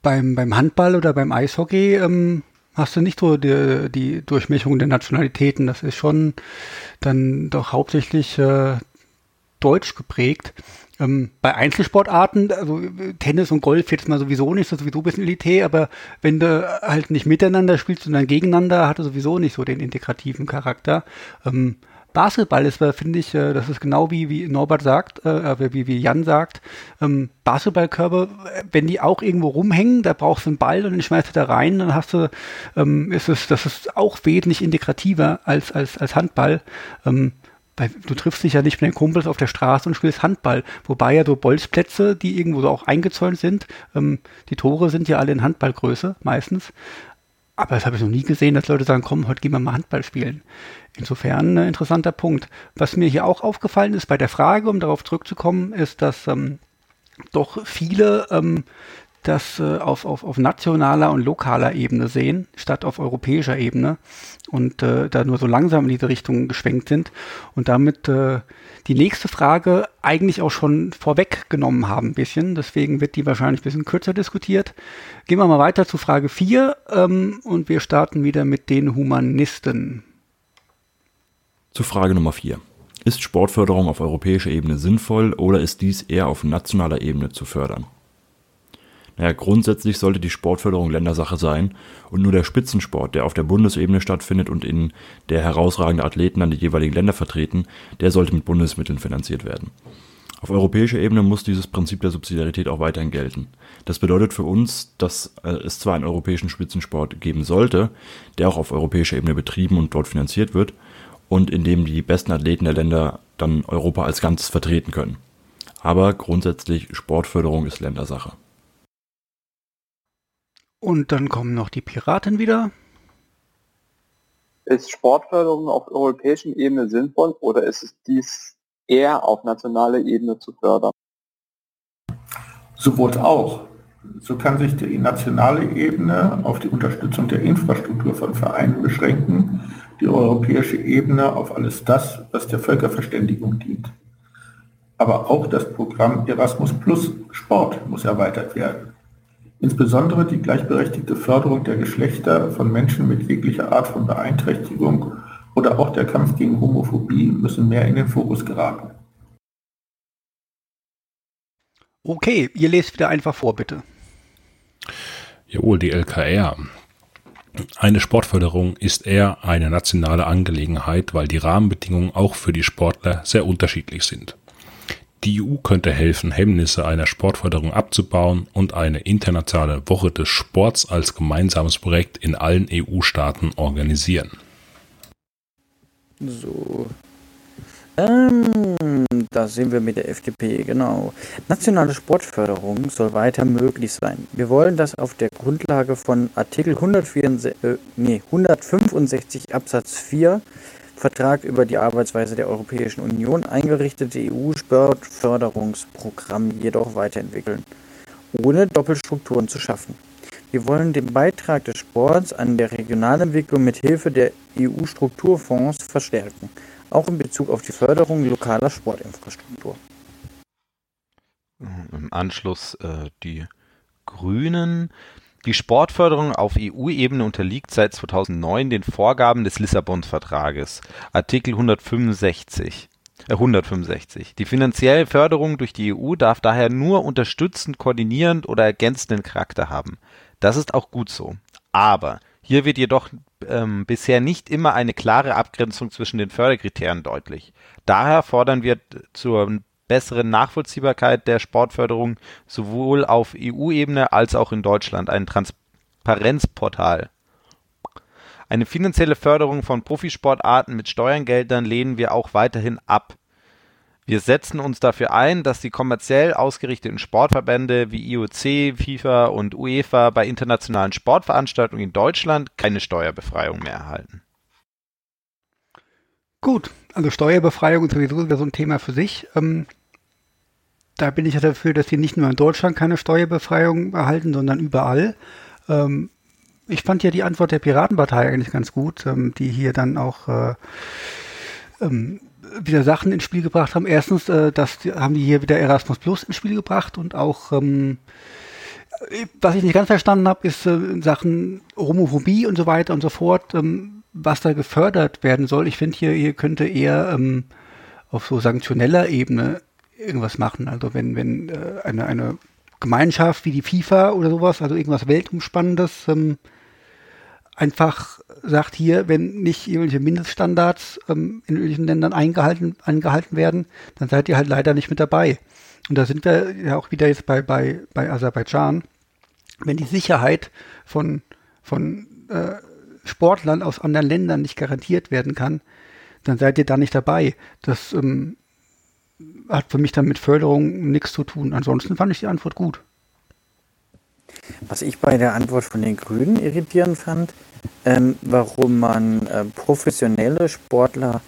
beim, beim Handball oder beim Eishockey ähm, hast du nicht so die, die Durchmischung der Nationalitäten. Das ist schon dann doch hauptsächlich äh, deutsch geprägt. Ähm, bei Einzelsportarten, also Tennis und Golf jetzt mal sowieso nicht, das ist sowieso ein bisschen Elite, aber wenn du halt nicht miteinander spielst, sondern gegeneinander, hat er sowieso nicht so den integrativen Charakter. Ähm, Basketball ist, äh, finde ich, äh, das ist genau wie, wie Norbert sagt, äh, wie, wie Jan sagt, ähm, Basketballkörbe, wenn die auch irgendwo rumhängen, da brauchst du einen Ball und den schmeißt du da rein, dann hast du, ähm, ist es, das ist auch wesentlich integrativer als, als, als Handball. Ähm, weil du triffst dich ja nicht mit den Kumpels auf der Straße und spielst Handball. Wobei ja so Bolzplätze, die irgendwo so auch eingezäunt sind, ähm, die Tore sind ja alle in Handballgröße meistens. Aber das habe ich noch nie gesehen, dass Leute sagen, komm, heute gehen wir mal Handball spielen. Insofern ein interessanter Punkt. Was mir hier auch aufgefallen ist bei der Frage, um darauf zurückzukommen, ist, dass ähm, doch viele ähm, das äh, auf, auf, auf nationaler und lokaler Ebene sehen, statt auf europäischer Ebene und äh, da nur so langsam in diese Richtung geschwenkt sind und damit äh, die nächste Frage eigentlich auch schon vorweggenommen haben ein bisschen. Deswegen wird die wahrscheinlich ein bisschen kürzer diskutiert. Gehen wir mal weiter zu Frage 4 ähm, und wir starten wieder mit den Humanisten. Zu Frage Nummer 4. Ist Sportförderung auf europäischer Ebene sinnvoll oder ist dies eher auf nationaler Ebene zu fördern? Naja, grundsätzlich sollte die Sportförderung Ländersache sein und nur der Spitzensport, der auf der Bundesebene stattfindet und in der herausragende Athleten dann die jeweiligen Länder vertreten, der sollte mit Bundesmitteln finanziert werden. Auf europäischer Ebene muss dieses Prinzip der Subsidiarität auch weiterhin gelten. Das bedeutet für uns, dass äh, es zwar einen europäischen Spitzensport geben sollte, der auch auf europäischer Ebene betrieben und dort finanziert wird, und in dem die besten Athleten der Länder dann Europa als Ganzes vertreten können. Aber grundsätzlich Sportförderung ist Ländersache. Und dann kommen noch die Piraten wieder. Ist Sportförderung auf europäischer Ebene sinnvoll oder ist es dies eher auf nationaler Ebene zu fördern? Sowohl auch. So kann sich die nationale Ebene auf die Unterstützung der Infrastruktur von Vereinen beschränken, die europäische Ebene auf alles das, was der Völkerverständigung dient. Aber auch das Programm Erasmus Plus Sport muss erweitert werden. Insbesondere die gleichberechtigte Förderung der Geschlechter von Menschen mit jeglicher Art von Beeinträchtigung oder auch der Kampf gegen Homophobie müssen mehr in den Fokus geraten. Okay, ihr lest wieder einfach vor, bitte. Jawohl, die LKR. Eine Sportförderung ist eher eine nationale Angelegenheit, weil die Rahmenbedingungen auch für die Sportler sehr unterschiedlich sind. Die EU könnte helfen, Hemmnisse einer Sportförderung abzubauen und eine internationale Woche des Sports als gemeinsames Projekt in allen EU-Staaten organisieren. So. Ähm, da sind wir mit der FDP, genau. Nationale Sportförderung soll weiter möglich sein. Wir wollen das auf der Grundlage von Artikel 164, äh, nee, 165 Absatz 4 Vertrag über die Arbeitsweise der Europäischen Union eingerichtete EU-Sportförderungsprogramm jedoch weiterentwickeln, ohne Doppelstrukturen zu schaffen. Wir wollen den Beitrag des Sports an der Regionalentwicklung mit Hilfe der EU-Strukturfonds verstärken, auch in Bezug auf die Förderung lokaler Sportinfrastruktur. Im Anschluss äh, die Grünen die Sportförderung auf EU-Ebene unterliegt seit 2009 den Vorgaben des Lissabon-Vertrages (Artikel 165). Äh, die finanzielle Förderung durch die EU darf daher nur unterstützend, koordinierend oder ergänzenden Charakter haben. Das ist auch gut so. Aber hier wird jedoch ähm, bisher nicht immer eine klare Abgrenzung zwischen den Förderkriterien deutlich. Daher fordern wir zur bessere Nachvollziehbarkeit der Sportförderung sowohl auf EU-Ebene als auch in Deutschland ein Transparenzportal. Eine finanzielle Förderung von Profisportarten mit Steuergeldern lehnen wir auch weiterhin ab. Wir setzen uns dafür ein, dass die kommerziell ausgerichteten Sportverbände wie IOC, FIFA und UEFA bei internationalen Sportveranstaltungen in Deutschland keine Steuerbefreiung mehr erhalten. Gut, also Steuerbefreiung ist sowieso so ein Thema für sich. Ähm, da bin ich ja dafür, dass sie nicht nur in Deutschland keine Steuerbefreiung erhalten, sondern überall. Ähm, ich fand ja die Antwort der Piratenpartei eigentlich ganz gut, ähm, die hier dann auch äh, ähm, wieder Sachen ins Spiel gebracht haben. Erstens, äh, das haben die hier wieder Erasmus Plus ins Spiel gebracht und auch ähm, was ich nicht ganz verstanden habe, ist äh, in Sachen Homophobie und so weiter und so fort, ähm, was da gefördert werden soll. Ich finde hier, hier könnte eher ähm, auf so sanktioneller Ebene irgendwas machen. Also wenn, wenn äh, eine, eine Gemeinschaft wie die FIFA oder sowas, also irgendwas Weltumspannendes, ähm, einfach sagt hier, wenn nicht irgendwelche Mindeststandards ähm, in irgendwelchen Ländern eingehalten, eingehalten werden, dann seid ihr halt leider nicht mit dabei. Und da sind wir ja auch wieder jetzt bei, bei, bei Aserbaidschan. Wenn die Sicherheit von, von äh, Sportlern aus anderen Ländern nicht garantiert werden kann, dann seid ihr da nicht dabei. Das ähm, hat für mich dann mit Förderung nichts zu tun. Ansonsten fand ich die Antwort gut. Was ich bei der Antwort von den Grünen irritierend fand, ähm, warum man äh, professionelle Sportler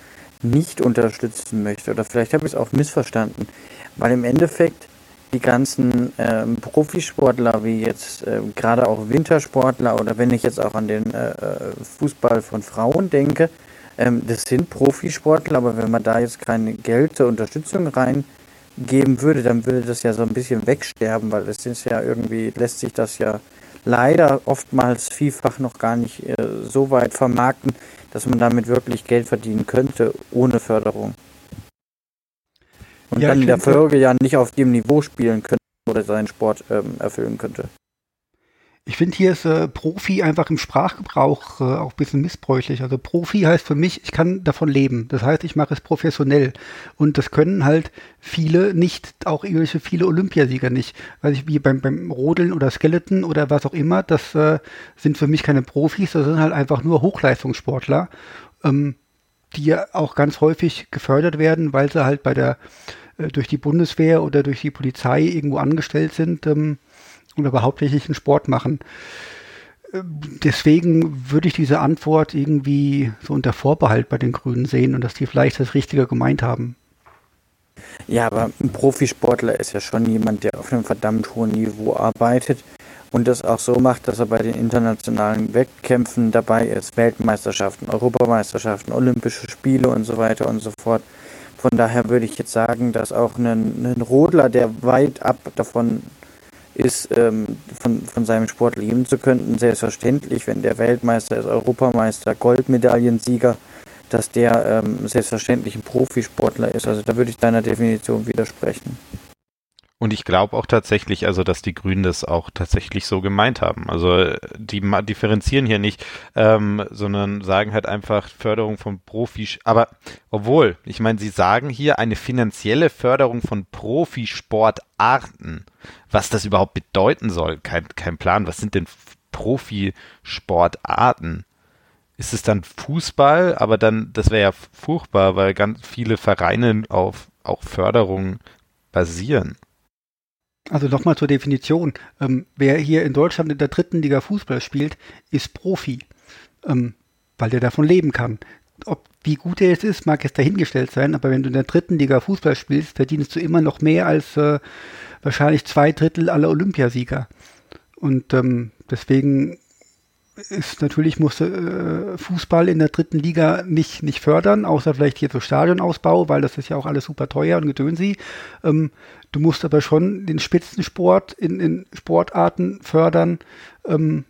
nicht unterstützen möchte. Oder vielleicht habe ich es auch missverstanden. Weil im Endeffekt die ganzen ähm, Profisportler, wie jetzt äh, gerade auch Wintersportler oder wenn ich jetzt auch an den äh, äh Fußball von Frauen denke, ähm, das sind Profisportler, aber wenn man da jetzt kein Geld zur Unterstützung reingeben würde, dann würde das ja so ein bisschen wegsterben, weil es ist ja irgendwie, lässt sich das ja leider oftmals vielfach noch gar nicht äh, so weit vermarkten, dass man damit wirklich Geld verdienen könnte, ohne Förderung. Und ja, dann in der Folge ja nicht auf dem Niveau spielen könnte oder seinen Sport ähm, erfüllen könnte. Ich finde, hier ist äh, Profi einfach im Sprachgebrauch äh, auch ein bisschen missbräuchlich. Also Profi heißt für mich, ich kann davon leben. Das heißt, ich mache es professionell. Und das können halt viele nicht, auch irgendwelche viele Olympiasieger nicht. Weil ich wie beim, beim Rodeln oder Skeleton oder was auch immer, das äh, sind für mich keine Profis, das sind halt einfach nur Hochleistungssportler, ähm, die ja auch ganz häufig gefördert werden, weil sie halt bei der äh, durch die Bundeswehr oder durch die Polizei irgendwo angestellt sind. Ähm, oder hauptsächlich Sport machen. Deswegen würde ich diese Antwort irgendwie so unter Vorbehalt bei den Grünen sehen und dass die vielleicht das Richtige gemeint haben. Ja, aber ein Profisportler ist ja schon jemand, der auf einem verdammt hohen Niveau arbeitet. und das auch so macht, dass er bei den internationalen Wettkämpfen dabei ist, Weltmeisterschaften, Europameisterschaften, Olympische Spiele und so weiter und so fort. Von daher würde ich jetzt sagen, dass auch ein, ein Rodler, der weit ab davon ist, ähm, von, von seinem Sport leben zu können, selbstverständlich, wenn der Weltmeister ist, Europameister, Goldmedaillensieger, dass der ähm, selbstverständlich ein Profisportler ist. Also da würde ich deiner Definition widersprechen. Und ich glaube auch tatsächlich, also dass die Grünen das auch tatsächlich so gemeint haben. Also die differenzieren hier nicht, ähm, sondern sagen halt einfach Förderung von Profi. Aber obwohl, ich meine, sie sagen hier eine finanzielle Förderung von Profisportarten. Was das überhaupt bedeuten soll, kein, kein Plan. Was sind denn Profisportarten? Ist es dann Fußball? Aber dann, das wäre ja furchtbar, weil ganz viele Vereine auf auch Förderung basieren. Also nochmal zur Definition. Ähm, wer hier in Deutschland in der dritten Liga Fußball spielt, ist Profi, ähm, weil der davon leben kann. Ob wie gut er jetzt ist, mag jetzt dahingestellt sein, aber wenn du in der dritten Liga Fußball spielst, verdienst du immer noch mehr als äh, wahrscheinlich zwei Drittel aller Olympiasieger. Und ähm, deswegen ist natürlich musste äh, Fußball in der dritten Liga nicht, nicht fördern, außer vielleicht hier so Stadionausbau, weil das ist ja auch alles super teuer und gedönsi. Ähm, du musst aber schon den Spitzensport in, in Sportarten fördern, ähm,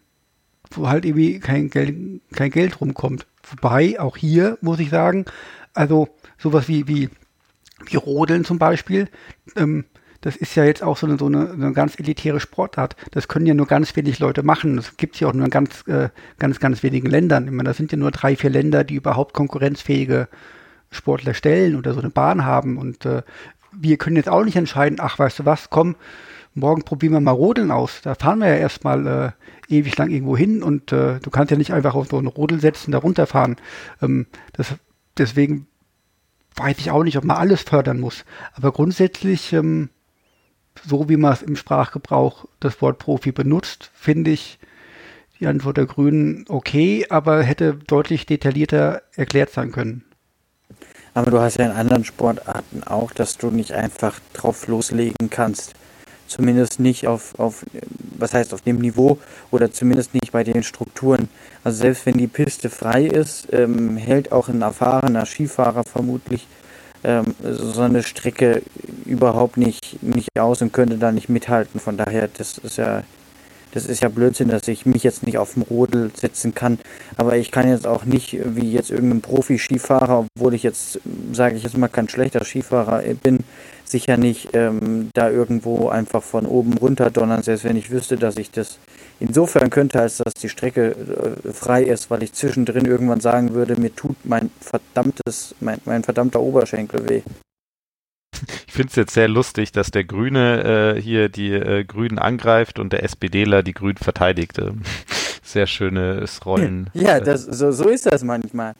wo halt irgendwie kein Geld, kein Geld rumkommt. Wobei, auch hier muss ich sagen, also sowas wie, wie, wie Rodeln zum Beispiel, ähm, das ist ja jetzt auch so eine, so eine, eine, ganz elitäre Sportart. Das können ja nur ganz wenig Leute machen. Das gibt es ja auch nur in ganz, äh, ganz, ganz wenigen Ländern. Ich meine, das sind ja nur drei, vier Länder, die überhaupt konkurrenzfähige Sportler stellen oder so eine Bahn haben. Und äh, wir können jetzt auch nicht entscheiden, ach, weißt du was, komm, morgen probieren wir mal Rodeln aus. Da fahren wir ja erstmal äh, ewig lang irgendwo hin und äh, du kannst ja nicht einfach auf so einen Rodel setzen, da runterfahren. Ähm, das, deswegen weiß ich auch nicht, ob man alles fördern muss. Aber grundsätzlich ähm, so wie man es im Sprachgebrauch das Wort Profi benutzt, finde ich die Antwort der Grünen okay, aber hätte deutlich detaillierter erklärt sein können. Aber du hast ja in anderen Sportarten auch, dass du nicht einfach drauf loslegen kannst. Zumindest nicht auf, auf, was heißt auf dem Niveau oder zumindest nicht bei den Strukturen. Also selbst wenn die Piste frei ist, ähm, hält auch ein erfahrener Skifahrer vermutlich ähm, so eine Strecke überhaupt nicht, nicht aus und könnte da nicht mithalten. Von daher, das ist ja, das ist ja Blödsinn, dass ich mich jetzt nicht auf dem Rodel setzen kann. Aber ich kann jetzt auch nicht wie jetzt irgendein Profi-Skifahrer, obwohl ich jetzt, sage ich jetzt mal, kein schlechter Skifahrer bin, sicher nicht ähm, da irgendwo einfach von oben runter donnern, selbst wenn ich wüsste, dass ich das insofern könnte, als dass die Strecke äh, frei ist, weil ich zwischendrin irgendwann sagen würde, mir tut mein verdammtes, mein, mein verdammter Oberschenkel weh. Ich finde es jetzt sehr lustig, dass der Grüne äh, hier die äh, Grünen angreift und der SPDler die Grünen verteidigt. Ähm, sehr schönes Rollen. Ja, das, so, so ist das manchmal.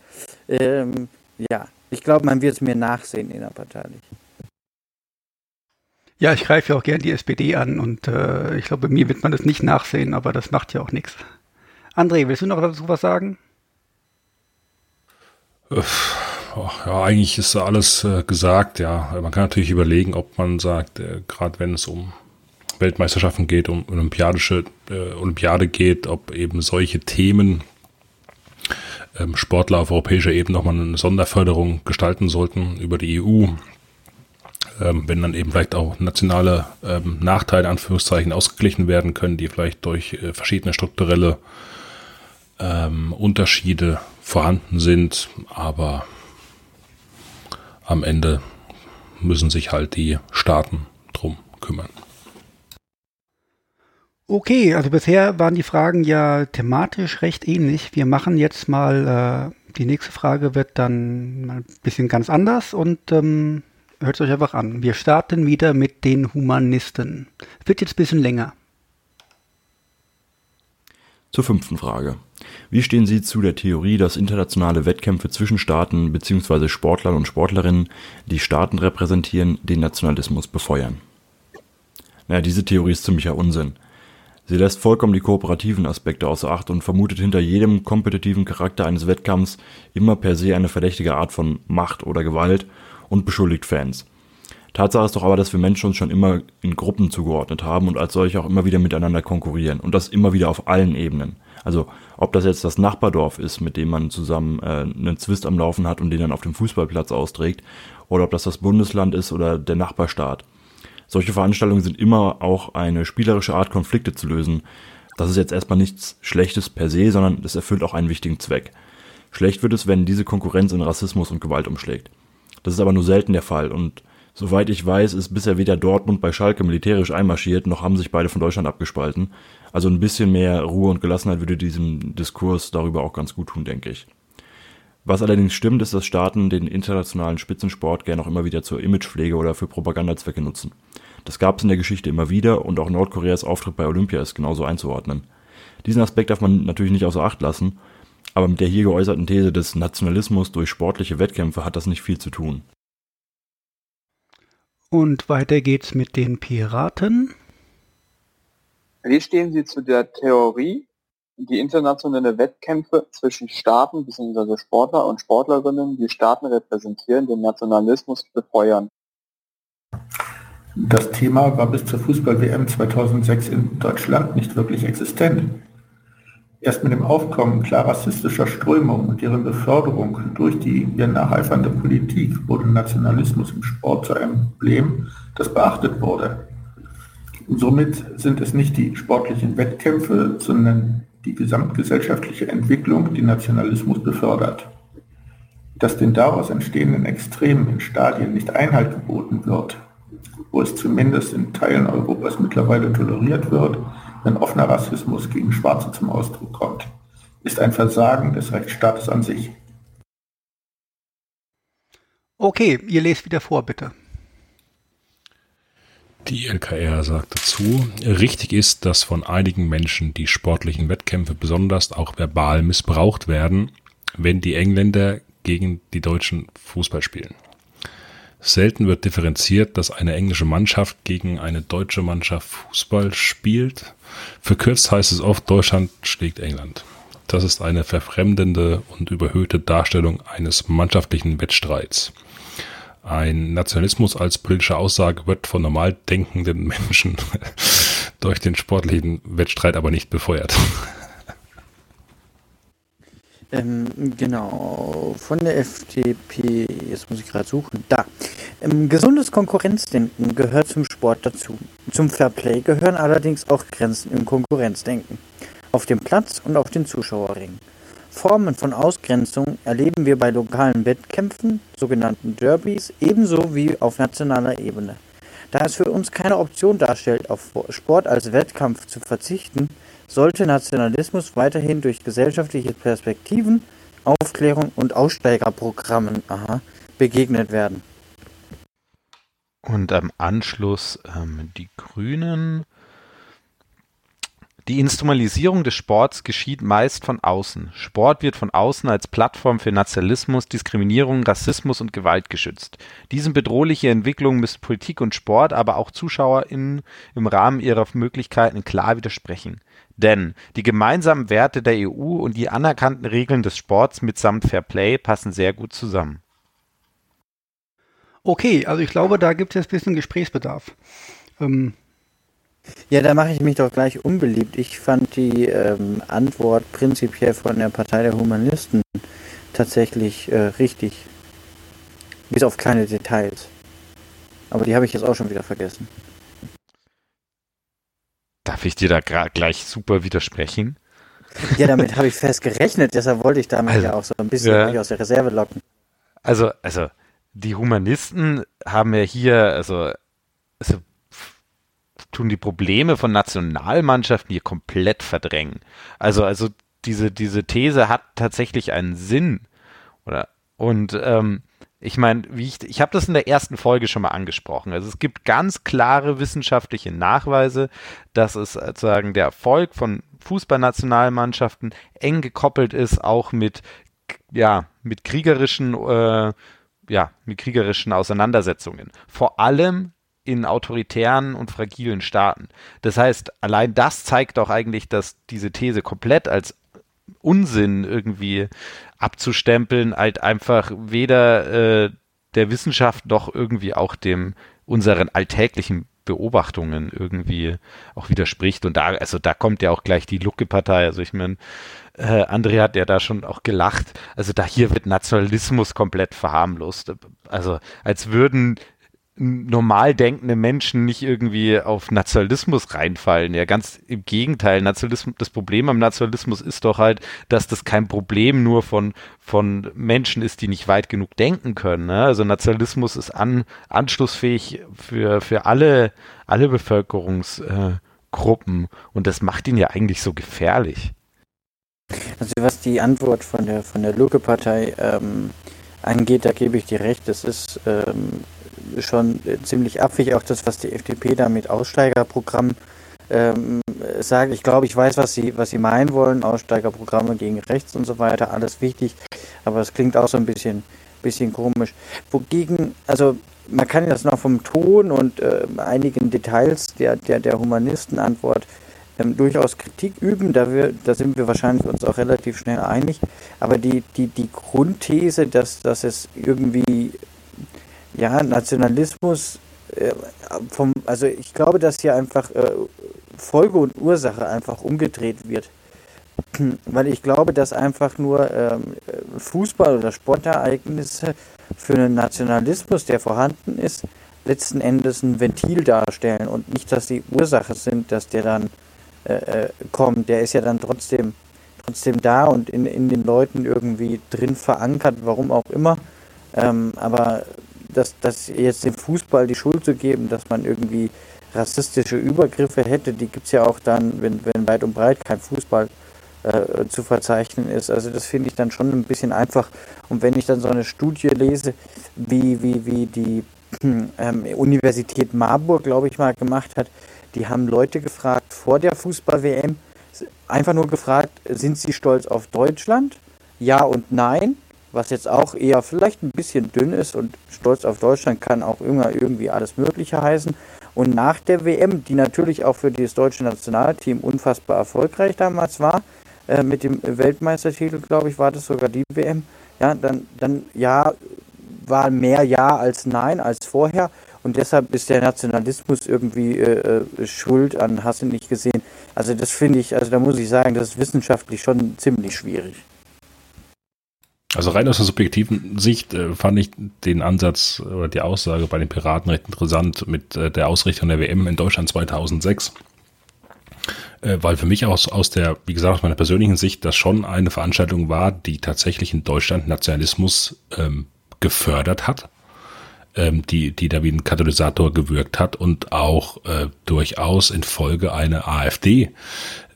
Ähm, ja, ich glaube, man wird es mir nachsehen innerparteilich. Ja, ich greife ja auch gern die SPD an und äh, ich glaube, mir wird man das nicht nachsehen, aber das macht ja auch nichts. André, willst du noch dazu was sagen? Ja, eigentlich ist alles äh, gesagt, ja. Man kann natürlich überlegen, ob man sagt, äh, gerade wenn es um Weltmeisterschaften geht, um olympiadische äh, Olympiade geht, ob eben solche Themen ähm, Sportler auf europäischer Ebene nochmal eine Sonderförderung gestalten sollten über die EU ähm, wenn dann eben vielleicht auch nationale ähm, Nachteile, Anführungszeichen, ausgeglichen werden können, die vielleicht durch äh, verschiedene strukturelle ähm, Unterschiede vorhanden sind, aber am Ende müssen sich halt die Staaten drum kümmern. Okay, also bisher waren die Fragen ja thematisch recht ähnlich. Wir machen jetzt mal, äh, die nächste Frage wird dann ein bisschen ganz anders und ähm, hört es euch einfach an. Wir starten wieder mit den Humanisten. Wird jetzt ein bisschen länger. Zur fünften Frage. Wie stehen Sie zu der Theorie, dass internationale Wettkämpfe zwischen Staaten bzw. Sportlern und Sportlerinnen, die Staaten repräsentieren, den Nationalismus befeuern? Naja, diese Theorie ist ziemlicher Unsinn. Sie lässt vollkommen die kooperativen Aspekte außer Acht und vermutet hinter jedem kompetitiven Charakter eines Wettkampfs immer per se eine verdächtige Art von Macht oder Gewalt und beschuldigt Fans. Tatsache ist doch aber, dass wir Menschen uns schon immer in Gruppen zugeordnet haben und als solche auch immer wieder miteinander konkurrieren und das immer wieder auf allen Ebenen. Also ob das jetzt das Nachbardorf ist, mit dem man zusammen äh, einen Zwist am Laufen hat und den dann auf dem Fußballplatz austrägt, oder ob das das Bundesland ist oder der Nachbarstaat. Solche Veranstaltungen sind immer auch eine spielerische Art, Konflikte zu lösen. Das ist jetzt erstmal nichts Schlechtes per se, sondern es erfüllt auch einen wichtigen Zweck. Schlecht wird es, wenn diese Konkurrenz in Rassismus und Gewalt umschlägt. Das ist aber nur selten der Fall und Soweit ich weiß, ist bisher weder Dortmund bei Schalke militärisch einmarschiert, noch haben sich beide von Deutschland abgespalten. Also ein bisschen mehr Ruhe und Gelassenheit würde diesem Diskurs darüber auch ganz gut tun, denke ich. Was allerdings stimmt, ist, dass Staaten den internationalen Spitzensport gerne auch immer wieder zur Imagepflege oder für Propagandazwecke nutzen. Das gab es in der Geschichte immer wieder und auch Nordkoreas Auftritt bei Olympia ist genauso einzuordnen. Diesen Aspekt darf man natürlich nicht außer Acht lassen, aber mit der hier geäußerten These des Nationalismus durch sportliche Wettkämpfe hat das nicht viel zu tun. Und weiter geht's mit den Piraten. Wie stehen Sie zu der Theorie, die internationale Wettkämpfe zwischen Staaten bzw. Sportler und Sportlerinnen, die Staaten repräsentieren, den Nationalismus befeuern? Das Thema war bis zur Fußball-WM 2006 in Deutschland nicht wirklich existent. Erst mit dem Aufkommen klar rassistischer Strömungen und deren Beförderung durch die ihr nacheifernde Politik wurde Nationalismus im Sport zu einem Problem, das beachtet wurde. somit sind es nicht die sportlichen Wettkämpfe, sondern die gesamtgesellschaftliche Entwicklung, die Nationalismus befördert. Dass den daraus entstehenden Extremen in Stadien nicht Einhalt geboten wird, wo es zumindest in Teilen Europas mittlerweile toleriert wird, wenn offener Rassismus gegen Schwarze zum Ausdruck kommt, ist ein Versagen des Rechtsstaates an sich. Okay, ihr lest wieder vor, bitte. Die LKR sagt dazu, richtig ist, dass von einigen Menschen die sportlichen Wettkämpfe besonders auch verbal missbraucht werden, wenn die Engländer gegen die Deutschen Fußball spielen. Selten wird differenziert, dass eine englische Mannschaft gegen eine deutsche Mannschaft Fußball spielt. Verkürzt heißt es oft, Deutschland schlägt England. Das ist eine verfremdende und überhöhte Darstellung eines mannschaftlichen Wettstreits. Ein Nationalismus als politische Aussage wird von normal denkenden Menschen durch den sportlichen Wettstreit aber nicht befeuert. Ähm, genau, von der FDP, jetzt muss ich gerade suchen, da. Ähm, gesundes Konkurrenzdenken gehört zum Sport dazu. Zum Fairplay gehören allerdings auch Grenzen im Konkurrenzdenken. Auf dem Platz und auf den Zuschauerringen. Formen von Ausgrenzung erleben wir bei lokalen Wettkämpfen, sogenannten Derbys, ebenso wie auf nationaler Ebene. Da es für uns keine Option darstellt, auf Sport als Wettkampf zu verzichten, sollte Nationalismus weiterhin durch gesellschaftliche Perspektiven, Aufklärung und Aussteigerprogrammen aha, begegnet werden. Und am Anschluss ähm, die Grünen. Die Instrumentalisierung des Sports geschieht meist von außen. Sport wird von außen als Plattform für Nationalismus, Diskriminierung, Rassismus und Gewalt geschützt. Diesen bedrohliche Entwicklungen müssen Politik und Sport, aber auch ZuschauerInnen im Rahmen ihrer Möglichkeiten klar widersprechen. Denn die gemeinsamen Werte der EU und die anerkannten Regeln des Sports mitsamt Fair Play passen sehr gut zusammen. Okay, also ich glaube, da gibt es jetzt ein bisschen Gesprächsbedarf. Ähm. Ja, da mache ich mich doch gleich unbeliebt. Ich fand die ähm, Antwort prinzipiell von der Partei der Humanisten tatsächlich äh, richtig. Bis auf kleine Details. Aber die habe ich jetzt auch schon wieder vergessen. Darf ich dir da gleich super widersprechen? Ja, damit habe ich fest gerechnet, deshalb wollte ich damit also, ja auch so ein bisschen ja. aus der Reserve locken. Also, also, die Humanisten haben ja hier, also, also tun die Probleme von Nationalmannschaften hier komplett verdrängen. Also, also diese, diese These hat tatsächlich einen Sinn. Oder und ähm, ich meine, wie ich, ich habe das in der ersten Folge schon mal angesprochen. Also es gibt ganz klare wissenschaftliche Nachweise, dass es sozusagen der Erfolg von Fußballnationalmannschaften eng gekoppelt ist, auch mit ja mit kriegerischen äh, ja mit kriegerischen Auseinandersetzungen. Vor allem in autoritären und fragilen Staaten. Das heißt, allein das zeigt doch eigentlich, dass diese These komplett als Unsinn irgendwie abzustempeln, halt einfach weder äh, der Wissenschaft noch irgendwie auch dem unseren alltäglichen Beobachtungen irgendwie auch widerspricht. Und da, also da kommt ja auch gleich die Lucke-Partei. Also ich meine, äh, André hat ja da schon auch gelacht. Also da hier wird Nationalismus komplett verharmlost. Also als würden normal denkende Menschen nicht irgendwie auf Nationalismus reinfallen. Ja, ganz im Gegenteil. Nationalismus, das Problem am Nationalismus ist doch halt, dass das kein Problem nur von, von Menschen ist, die nicht weit genug denken können. Ne? Also Nationalismus ist an, anschlussfähig für, für alle, alle Bevölkerungsgruppen. Äh, und das macht ihn ja eigentlich so gefährlich. Also was die Antwort von der, von der Lucke-Partei ähm, angeht, da gebe ich dir recht. Das ist ähm, schon ziemlich abwegig, auch das, was die FDP da mit Aussteigerprogramm ähm, sagt. Ich glaube, ich weiß, was sie, was sie meinen wollen. Aussteigerprogramme gegen rechts und so weiter, alles wichtig. Aber es klingt auch so ein bisschen, bisschen komisch. Wogegen, also man kann das noch vom Ton und äh, einigen Details der, der, der Humanistenantwort ähm, durchaus Kritik üben, da, wir, da sind wir wahrscheinlich uns auch relativ schnell einig. Aber die, die, die Grundthese, dass, dass es irgendwie ja, Nationalismus, äh, vom, also ich glaube, dass hier einfach äh, Folge und Ursache einfach umgedreht wird. Weil ich glaube, dass einfach nur ähm, Fußball- oder Sportereignisse für einen Nationalismus, der vorhanden ist, letzten Endes ein Ventil darstellen und nicht, dass die Ursache sind, dass der dann äh, äh kommt. Der ist ja dann trotzdem, trotzdem da und in, in den Leuten irgendwie drin verankert, warum auch immer. Ähm, aber dass, dass jetzt dem Fußball die Schuld zu geben, dass man irgendwie rassistische Übergriffe hätte, die gibt es ja auch dann, wenn, wenn weit und breit kein Fußball äh, zu verzeichnen ist. Also das finde ich dann schon ein bisschen einfach. Und wenn ich dann so eine Studie lese, wie, wie, wie die ähm, Universität Marburg, glaube ich mal, gemacht hat, die haben Leute gefragt vor der Fußball-WM, einfach nur gefragt, sind sie stolz auf Deutschland? Ja und nein was jetzt auch eher vielleicht ein bisschen dünn ist und Stolz auf Deutschland kann auch immer irgendwie alles Mögliche heißen. Und nach der WM, die natürlich auch für das deutsche Nationalteam unfassbar erfolgreich damals war, äh, mit dem Weltmeistertitel, glaube ich, war das sogar die WM, ja, dann, dann ja, war mehr Ja als Nein als vorher. Und deshalb ist der Nationalismus irgendwie äh, äh schuld an Hasse nicht gesehen. Also das finde ich, also da muss ich sagen, das ist wissenschaftlich schon ziemlich schwierig. Also rein aus der subjektiven Sicht äh, fand ich den Ansatz oder die Aussage bei den Piraten recht interessant mit äh, der Ausrichtung der WM in Deutschland 2006. Äh, weil für mich aus, aus der, wie gesagt, aus meiner persönlichen Sicht das schon eine Veranstaltung war, die tatsächlich in Deutschland Nationalismus ähm, gefördert hat ähm, die, die da wie ein Katalysator gewirkt hat und auch äh, durchaus in Folge eine AfD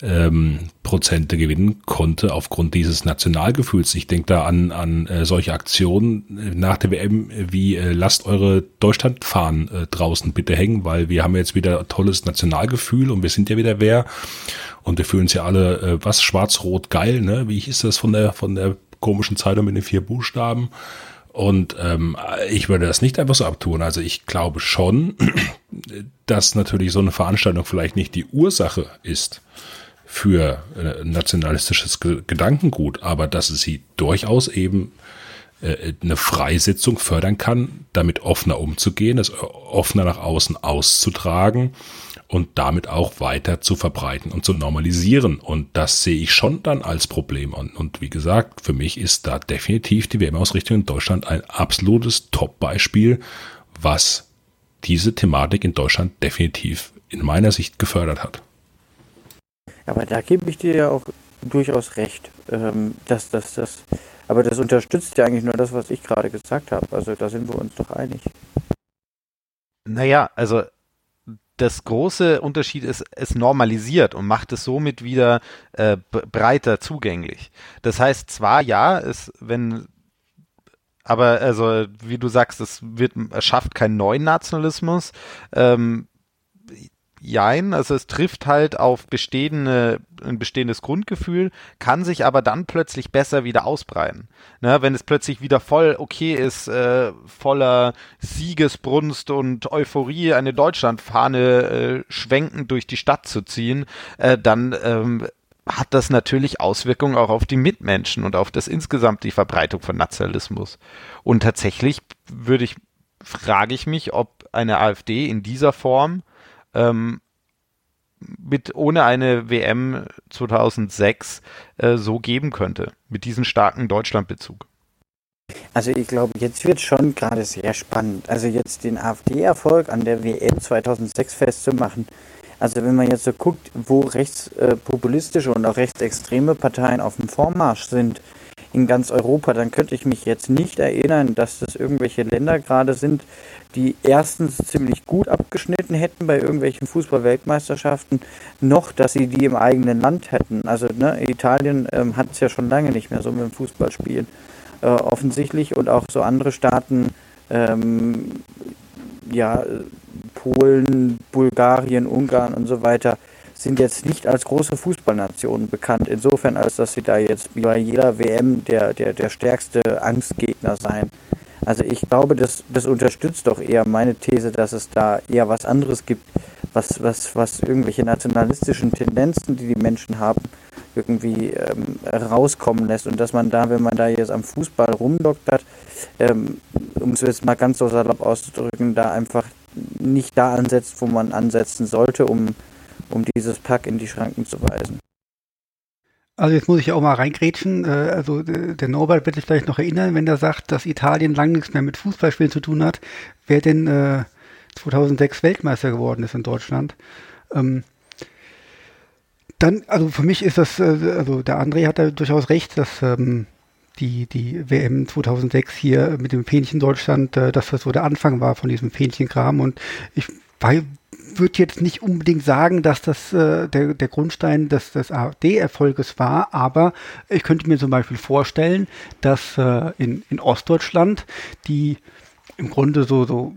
ähm, Prozente gewinnen konnte aufgrund dieses Nationalgefühls. Ich denke da an, an äh, solche Aktionen nach der WM wie äh, lasst eure Deutschlandfahnen äh, draußen bitte hängen, weil wir haben jetzt wieder tolles Nationalgefühl und wir sind ja wieder wer und wir fühlen uns ja alle äh, was schwarz-rot geil, ne? Wie hieß das von der von der komischen Zeitung mit den vier Buchstaben? Und ähm, ich würde das nicht einfach so abtun. Also ich glaube schon, dass natürlich so eine Veranstaltung vielleicht nicht die Ursache ist für äh, nationalistisches Ge Gedankengut, aber dass sie durchaus eben äh, eine Freisetzung fördern kann, damit offener umzugehen, es offener nach außen auszutragen und damit auch weiter zu verbreiten und zu normalisieren. Und das sehe ich schon dann als Problem. Und, und wie gesagt, für mich ist da definitiv die WM-Ausrichtung in Deutschland ein absolutes Top-Beispiel, was diese Thematik in Deutschland definitiv in meiner Sicht gefördert hat. Aber da gebe ich dir ja auch durchaus recht, ähm, dass das, das, aber das unterstützt ja eigentlich nur das, was ich gerade gesagt habe. Also da sind wir uns doch einig. Naja, also das große Unterschied ist, es normalisiert und macht es somit wieder äh, breiter zugänglich. Das heißt zwar, ja, es, wenn aber also wie du sagst, es wird erschafft keinen neuen Nationalismus. Ähm, Jein, also es trifft halt auf bestehende, ein bestehendes Grundgefühl, kann sich aber dann plötzlich besser wieder ausbreiten. Ne, wenn es plötzlich wieder voll okay ist, äh, voller Siegesbrunst und Euphorie eine Deutschlandfahne äh, schwenkend durch die Stadt zu ziehen, äh, dann ähm, hat das natürlich Auswirkungen auch auf die Mitmenschen und auf das insgesamt die Verbreitung von Nationalismus. Und tatsächlich würde ich frage ich mich, ob eine AfD in dieser Form ähm, mit ohne eine WM 2006 äh, so geben könnte, mit diesem starken Deutschlandbezug. Also ich glaube, jetzt wird schon gerade sehr spannend. Also jetzt den AfD-Erfolg an der WM 2006 festzumachen. Also wenn man jetzt so guckt, wo rechtspopulistische und auch rechtsextreme Parteien auf dem Vormarsch sind in ganz Europa, dann könnte ich mich jetzt nicht erinnern, dass das irgendwelche Länder gerade sind, die erstens ziemlich gut abgeschnitten hätten bei irgendwelchen Fußball-Weltmeisterschaften, noch, dass sie die im eigenen Land hätten. Also ne, Italien ähm, hat es ja schon lange nicht mehr so mit dem Fußballspielen äh, offensichtlich und auch so andere Staaten, ähm, ja, Polen, Bulgarien, Ungarn und so weiter, sind jetzt nicht als große Fußballnationen bekannt, insofern als dass sie da jetzt wie bei jeder WM der, der, der stärkste Angstgegner sein. Also ich glaube, das, das unterstützt doch eher meine These, dass es da eher was anderes gibt, was, was, was irgendwelche nationalistischen Tendenzen, die die Menschen haben, irgendwie ähm, rauskommen lässt und dass man da, wenn man da jetzt am Fußball rumdoktert, ähm, um es jetzt mal ganz so salopp auszudrücken, da einfach nicht da ansetzt, wo man ansetzen sollte, um, um dieses Pack in die Schranken zu weisen. Also jetzt muss ich auch mal reingrätschen. Äh, also der Norbert wird sich vielleicht noch erinnern, wenn er sagt, dass Italien lang nichts mehr mit Fußballspielen zu tun hat, wer denn äh, 2006 Weltmeister geworden ist in Deutschland. Ähm, dann, also für mich ist das, äh, also der André hat da durchaus recht, dass ähm, die, die WM 2006 hier mit dem Fähnchen Deutschland, äh, dass das so der Anfang war von diesem Fähnchenkram und ich würde jetzt nicht unbedingt sagen, dass das äh, der, der Grundstein des, des AfD-Erfolges war, aber ich könnte mir zum Beispiel vorstellen, dass äh, in, in Ostdeutschland die im Grunde so, so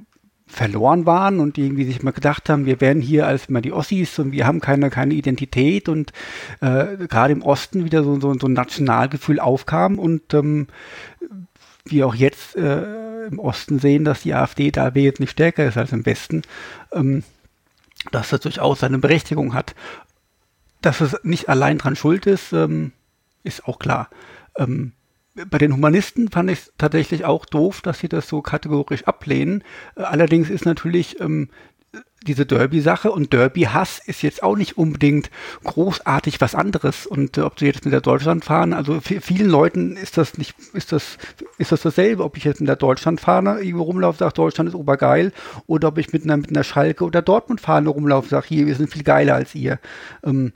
verloren waren und die irgendwie sich mal gedacht haben, wir werden hier als mal die Ossis und wir haben keine, keine Identität und äh, gerade im Osten wieder so, so, so ein Nationalgefühl aufkam und ähm, wir auch jetzt äh, im Osten sehen, dass die AfD da jetzt nicht stärker ist als im Westen, ähm, dass das durchaus seine Berechtigung hat. Dass es nicht allein dran schuld ist, ähm, ist auch klar. Ähm, bei den Humanisten fand ich es tatsächlich auch doof, dass sie das so kategorisch ablehnen. Äh, allerdings ist natürlich ähm, diese Derby-Sache und Derby-Hass ist jetzt auch nicht unbedingt großartig was anderes. Und äh, ob sie jetzt mit der Deutschland fahren, also vielen Leuten ist das nicht, ist das, ist das dasselbe, ob ich jetzt mit der Deutschland fahre, irgendwo rumlaufe, sage, Deutschland ist obergeil, oder ob ich mit einer, mit einer Schalke oder Dortmund fahre, rumlaufe, sage, hier, wir sind viel geiler als ihr. Ähm,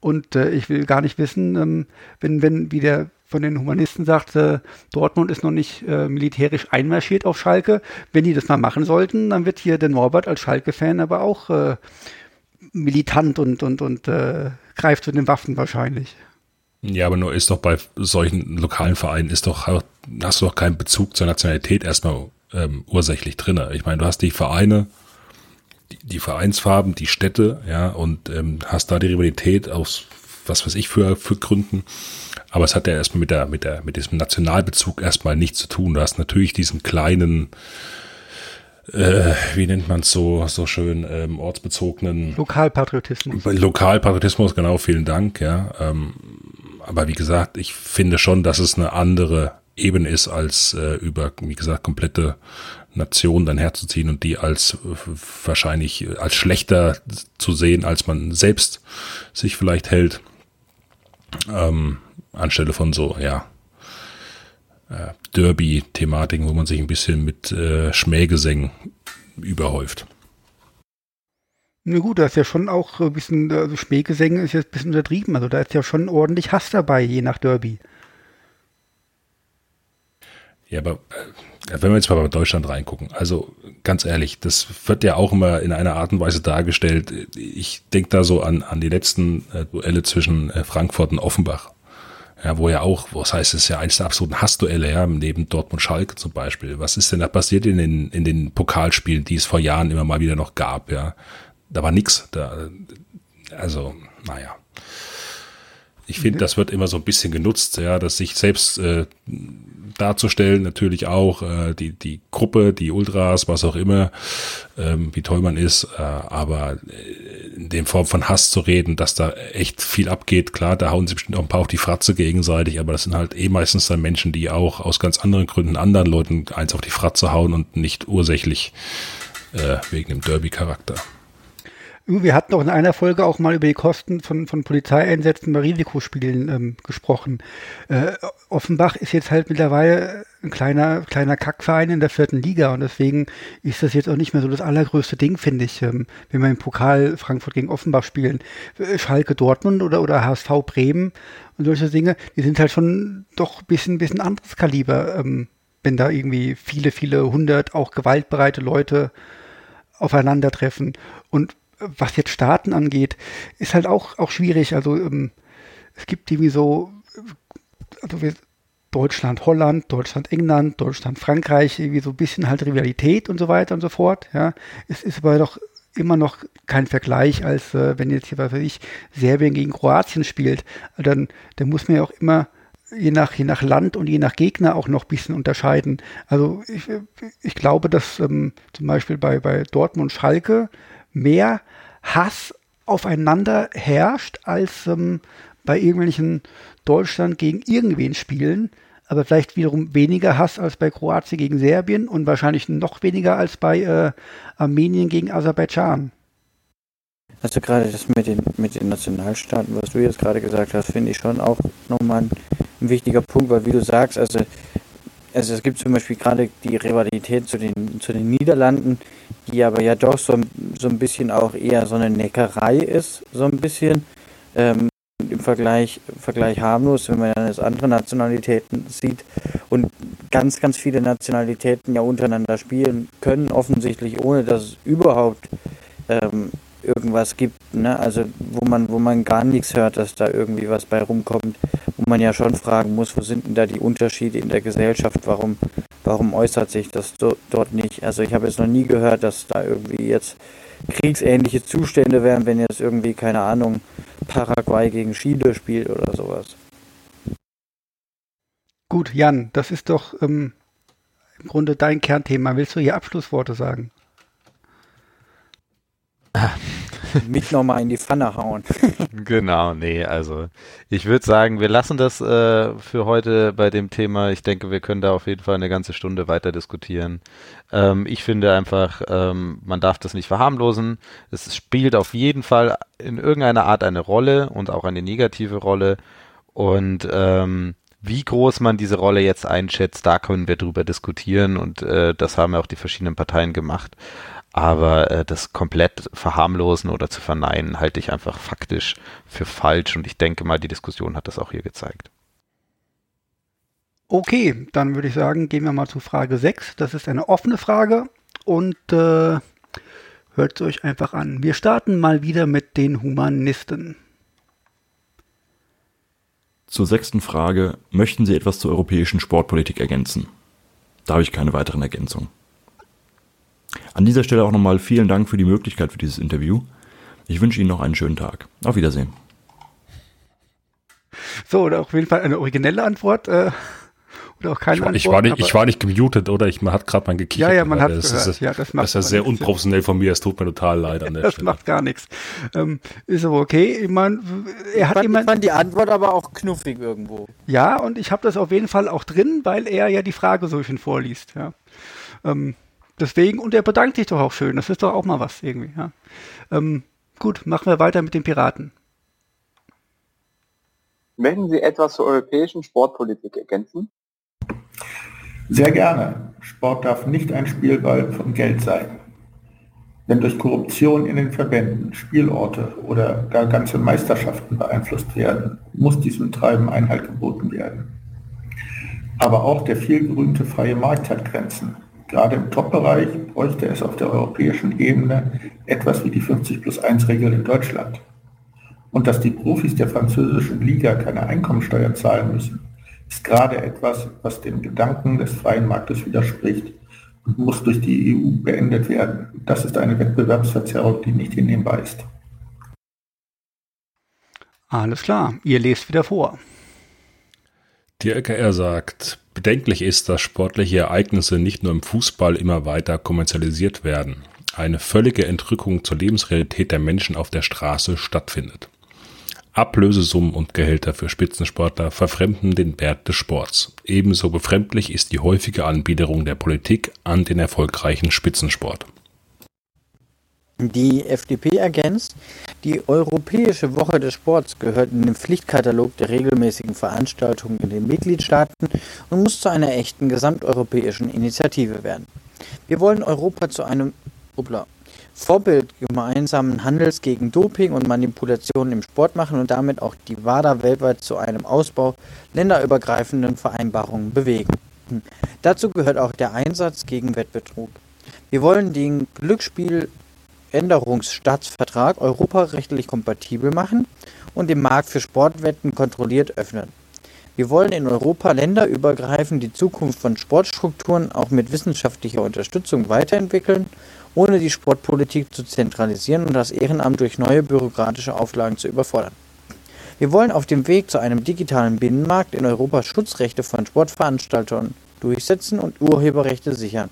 und äh, ich will gar nicht wissen, ähm, wenn, wenn, wie der von den Humanisten sagt, äh, Dortmund ist noch nicht äh, militärisch einmarschiert auf Schalke. Wenn die das mal machen sollten, dann wird hier der Norbert als Schalke-Fan aber auch äh, militant und, und, und äh, greift zu den Waffen wahrscheinlich. Ja, aber nur ist doch bei solchen lokalen Vereinen ist doch, hast du doch keinen Bezug zur Nationalität erstmal ähm, ursächlich drin. Ich meine, du hast die Vereine, die, die Vereinsfarben, die Städte, ja, und ähm, hast da die Rivalität aus was weiß ich für, für Gründen. Aber es hat ja erstmal mit der, mit der, mit diesem Nationalbezug erstmal nichts zu tun. Du hast natürlich diesen kleinen, äh, wie nennt man es so, so schön, ähm, ortsbezogenen Lokalpatriotismus. Lokalpatriotismus, genau, vielen Dank, ja. Ähm, aber wie gesagt, ich finde schon, dass es eine andere Ebene ist, als äh, über, wie gesagt, komplette Nation dann herzuziehen und die als äh, wahrscheinlich als schlechter zu sehen, als man selbst sich vielleicht hält ähm, anstelle von so, ja, äh, Derby-Thematiken, wo man sich ein bisschen mit äh, Schmähgesängen überhäuft. Na gut, da ist ja schon auch ein bisschen, also Schmähgesänge ist jetzt ein bisschen untertrieben, also da ist ja schon ordentlich Hass dabei, je nach Derby. Ja, aber äh, wenn wir jetzt mal bei Deutschland reingucken, also ganz ehrlich, das wird ja auch immer in einer Art und Weise dargestellt. Ich denke da so an, an die letzten äh, Duelle zwischen äh, Frankfurt und Offenbach. Ja, wo ja auch, was heißt es ja eines der absoluten Hassduelle, ja, neben Dortmund Schalke zum Beispiel. Was ist denn da passiert in den, in den Pokalspielen, die es vor Jahren immer mal wieder noch gab, ja? Da war nix. Da, also, naja. Ich finde, das wird immer so ein bisschen genutzt, ja, dass sich selbst äh, darzustellen, natürlich auch äh, die, die Gruppe, die Ultras, was auch immer, ähm, wie toll man ist, äh, aber äh, in dem Form von Hass zu reden, dass da echt viel abgeht. Klar, da hauen sie bestimmt auch ein paar auf die Fratze gegenseitig, aber das sind halt eh meistens dann Menschen, die auch aus ganz anderen Gründen anderen Leuten eins auf die Fratze hauen und nicht ursächlich äh, wegen dem Derby-Charakter. Wir hatten auch in einer Folge auch mal über die Kosten von, von Polizeieinsätzen bei Risikospielen ähm, gesprochen. Äh, Offenbach ist jetzt halt mittlerweile ein kleiner, kleiner Kackverein in der vierten Liga und deswegen ist das jetzt auch nicht mehr so das allergrößte Ding, finde ich, ähm, wenn wir im Pokal Frankfurt gegen Offenbach spielen. Äh, Schalke Dortmund oder, oder HSV Bremen und solche Dinge, die sind halt schon doch ein bisschen, bisschen anderes Kaliber, ähm, wenn da irgendwie viele, viele hundert auch gewaltbereite Leute aufeinandertreffen. Und was jetzt Staaten angeht, ist halt auch, auch schwierig. Also ähm, es gibt irgendwie so, also wir, Deutschland, Holland, Deutschland, England, Deutschland, Frankreich, irgendwie so ein bisschen halt Rivalität und so weiter und so fort. Ja, es ist aber doch immer noch kein Vergleich, als äh, wenn jetzt hier, was weiß ich, Serbien gegen Kroatien spielt. Dann, dann muss man ja auch immer je nach, je nach Land und je nach Gegner auch noch ein bisschen unterscheiden. Also ich, ich glaube, dass ähm, zum Beispiel bei, bei Dortmund Schalke mehr Hass aufeinander herrscht, als ähm, bei irgendwelchen Deutschland gegen irgendwen Spielen, aber vielleicht wiederum weniger Hass als bei Kroatien gegen Serbien und wahrscheinlich noch weniger als bei äh, Armenien gegen Aserbaidschan. Also gerade das mit den, mit den Nationalstaaten, was du jetzt gerade gesagt hast, finde ich schon auch nochmal ein, ein wichtiger Punkt, weil wie du sagst, also also es gibt zum Beispiel gerade die Rivalität zu den, zu den Niederlanden, die aber ja doch so, so ein bisschen auch eher so eine Neckerei ist, so ein bisschen. Ähm, Im Vergleich, Vergleich harmlos, wenn man dann das andere Nationalitäten sieht und ganz, ganz viele Nationalitäten ja untereinander spielen können, offensichtlich ohne dass es überhaupt ähm, irgendwas gibt, ne? Also wo man, wo man gar nichts hört, dass da irgendwie was bei rumkommt, wo man ja schon fragen muss, wo sind denn da die Unterschiede in der Gesellschaft, warum, warum äußert sich das do, dort nicht? Also ich habe jetzt noch nie gehört, dass da irgendwie jetzt kriegsähnliche Zustände wären, wenn jetzt irgendwie, keine Ahnung, Paraguay gegen Chile spielt oder sowas. Gut, Jan, das ist doch ähm, im Grunde dein Kernthema. Willst du hier Abschlussworte sagen? mich nochmal in die Pfanne hauen. genau, nee, also ich würde sagen, wir lassen das äh, für heute bei dem Thema. Ich denke, wir können da auf jeden Fall eine ganze Stunde weiter diskutieren. Ähm, ich finde einfach, ähm, man darf das nicht verharmlosen. Es spielt auf jeden Fall in irgendeiner Art eine Rolle und auch eine negative Rolle. Und ähm, wie groß man diese Rolle jetzt einschätzt, da können wir drüber diskutieren und äh, das haben ja auch die verschiedenen Parteien gemacht. Aber äh, das komplett verharmlosen oder zu verneinen, halte ich einfach faktisch für falsch. Und ich denke mal, die Diskussion hat das auch hier gezeigt. Okay, dann würde ich sagen, gehen wir mal zu Frage 6. Das ist eine offene Frage und äh, hört es euch einfach an. Wir starten mal wieder mit den Humanisten. Zur sechsten Frage. Möchten Sie etwas zur europäischen Sportpolitik ergänzen? Da habe ich keine weiteren Ergänzungen. An dieser Stelle auch nochmal vielen Dank für die Möglichkeit für dieses Interview. Ich wünsche Ihnen noch einen schönen Tag. Auf Wiedersehen. So, auf jeden Fall eine originelle Antwort. Äh, oder auch keine ich war, Antwort. Ich war nicht, ich war nicht gemutet, oder? Ich, man hat gerade mal gekichert. Ja, ja, man hat das gehört. Ist, ja, das macht das ist sehr unprofessionell von mir. Es tut mir total leid an der das Stelle. Das macht gar nichts. Ähm, ist aber okay. Ich mein, er hat fand, ich fand die Antwort aber auch knuffig irgendwo. Ja, und ich habe das auf jeden Fall auch drin, weil er ja die Frage so schön vorliest. Ja. Ähm, deswegen, und er bedankt sich doch auch schön. Das ist doch auch mal was irgendwie. Ja. Ähm, gut, machen wir weiter mit den Piraten. Möchten Sie etwas zur europäischen Sportpolitik ergänzen? Sehr gerne. Sport darf nicht ein Spielball von Geld sein. Wenn durch Korruption in den Verbänden Spielorte oder gar ganze Meisterschaften beeinflusst werden, muss diesem Treiben Einhalt geboten werden. Aber auch der vielgerühmte freie Markt hat Grenzen. Gerade im Top-Bereich bräuchte es auf der europäischen Ebene etwas wie die 50 plus 1 Regel in Deutschland. Und dass die Profis der französischen Liga keine Einkommensteuer zahlen müssen, ist gerade etwas, was dem Gedanken des freien Marktes widerspricht und muss durch die EU beendet werden. Das ist eine Wettbewerbsverzerrung, die nicht hinnehmbar ist. Alles klar, ihr lest wieder vor. Die LKR sagt, bedenklich ist, dass sportliche Ereignisse nicht nur im Fußball immer weiter kommerzialisiert werden. eine völlige Entrückung zur Lebensrealität der Menschen auf der Straße stattfindet. Ablösesummen und Gehälter für Spitzensportler verfremden den Wert des Sports. Ebenso befremdlich ist die häufige Anbiederung der Politik an den erfolgreichen Spitzensport. Die FDP ergänzt, die Europäische Woche des Sports gehört in den Pflichtkatalog der regelmäßigen Veranstaltungen in den Mitgliedstaaten und muss zu einer echten gesamteuropäischen Initiative werden. Wir wollen Europa zu einem upla, Vorbild gemeinsamen Handels gegen Doping und Manipulation im Sport machen und damit auch die WADA weltweit zu einem Ausbau länderübergreifenden Vereinbarungen bewegen. Dazu gehört auch der Einsatz gegen Wettbetrug. Wir wollen den Glücksspieländerungsstaatsvertrag europarechtlich kompatibel machen und den Markt für Sportwetten kontrolliert öffnen. Wir wollen in Europa länderübergreifend die Zukunft von Sportstrukturen auch mit wissenschaftlicher Unterstützung weiterentwickeln ohne die Sportpolitik zu zentralisieren und das Ehrenamt durch neue bürokratische Auflagen zu überfordern. Wir wollen auf dem Weg zu einem digitalen Binnenmarkt in Europa Schutzrechte von Sportveranstaltern durchsetzen und Urheberrechte sichern.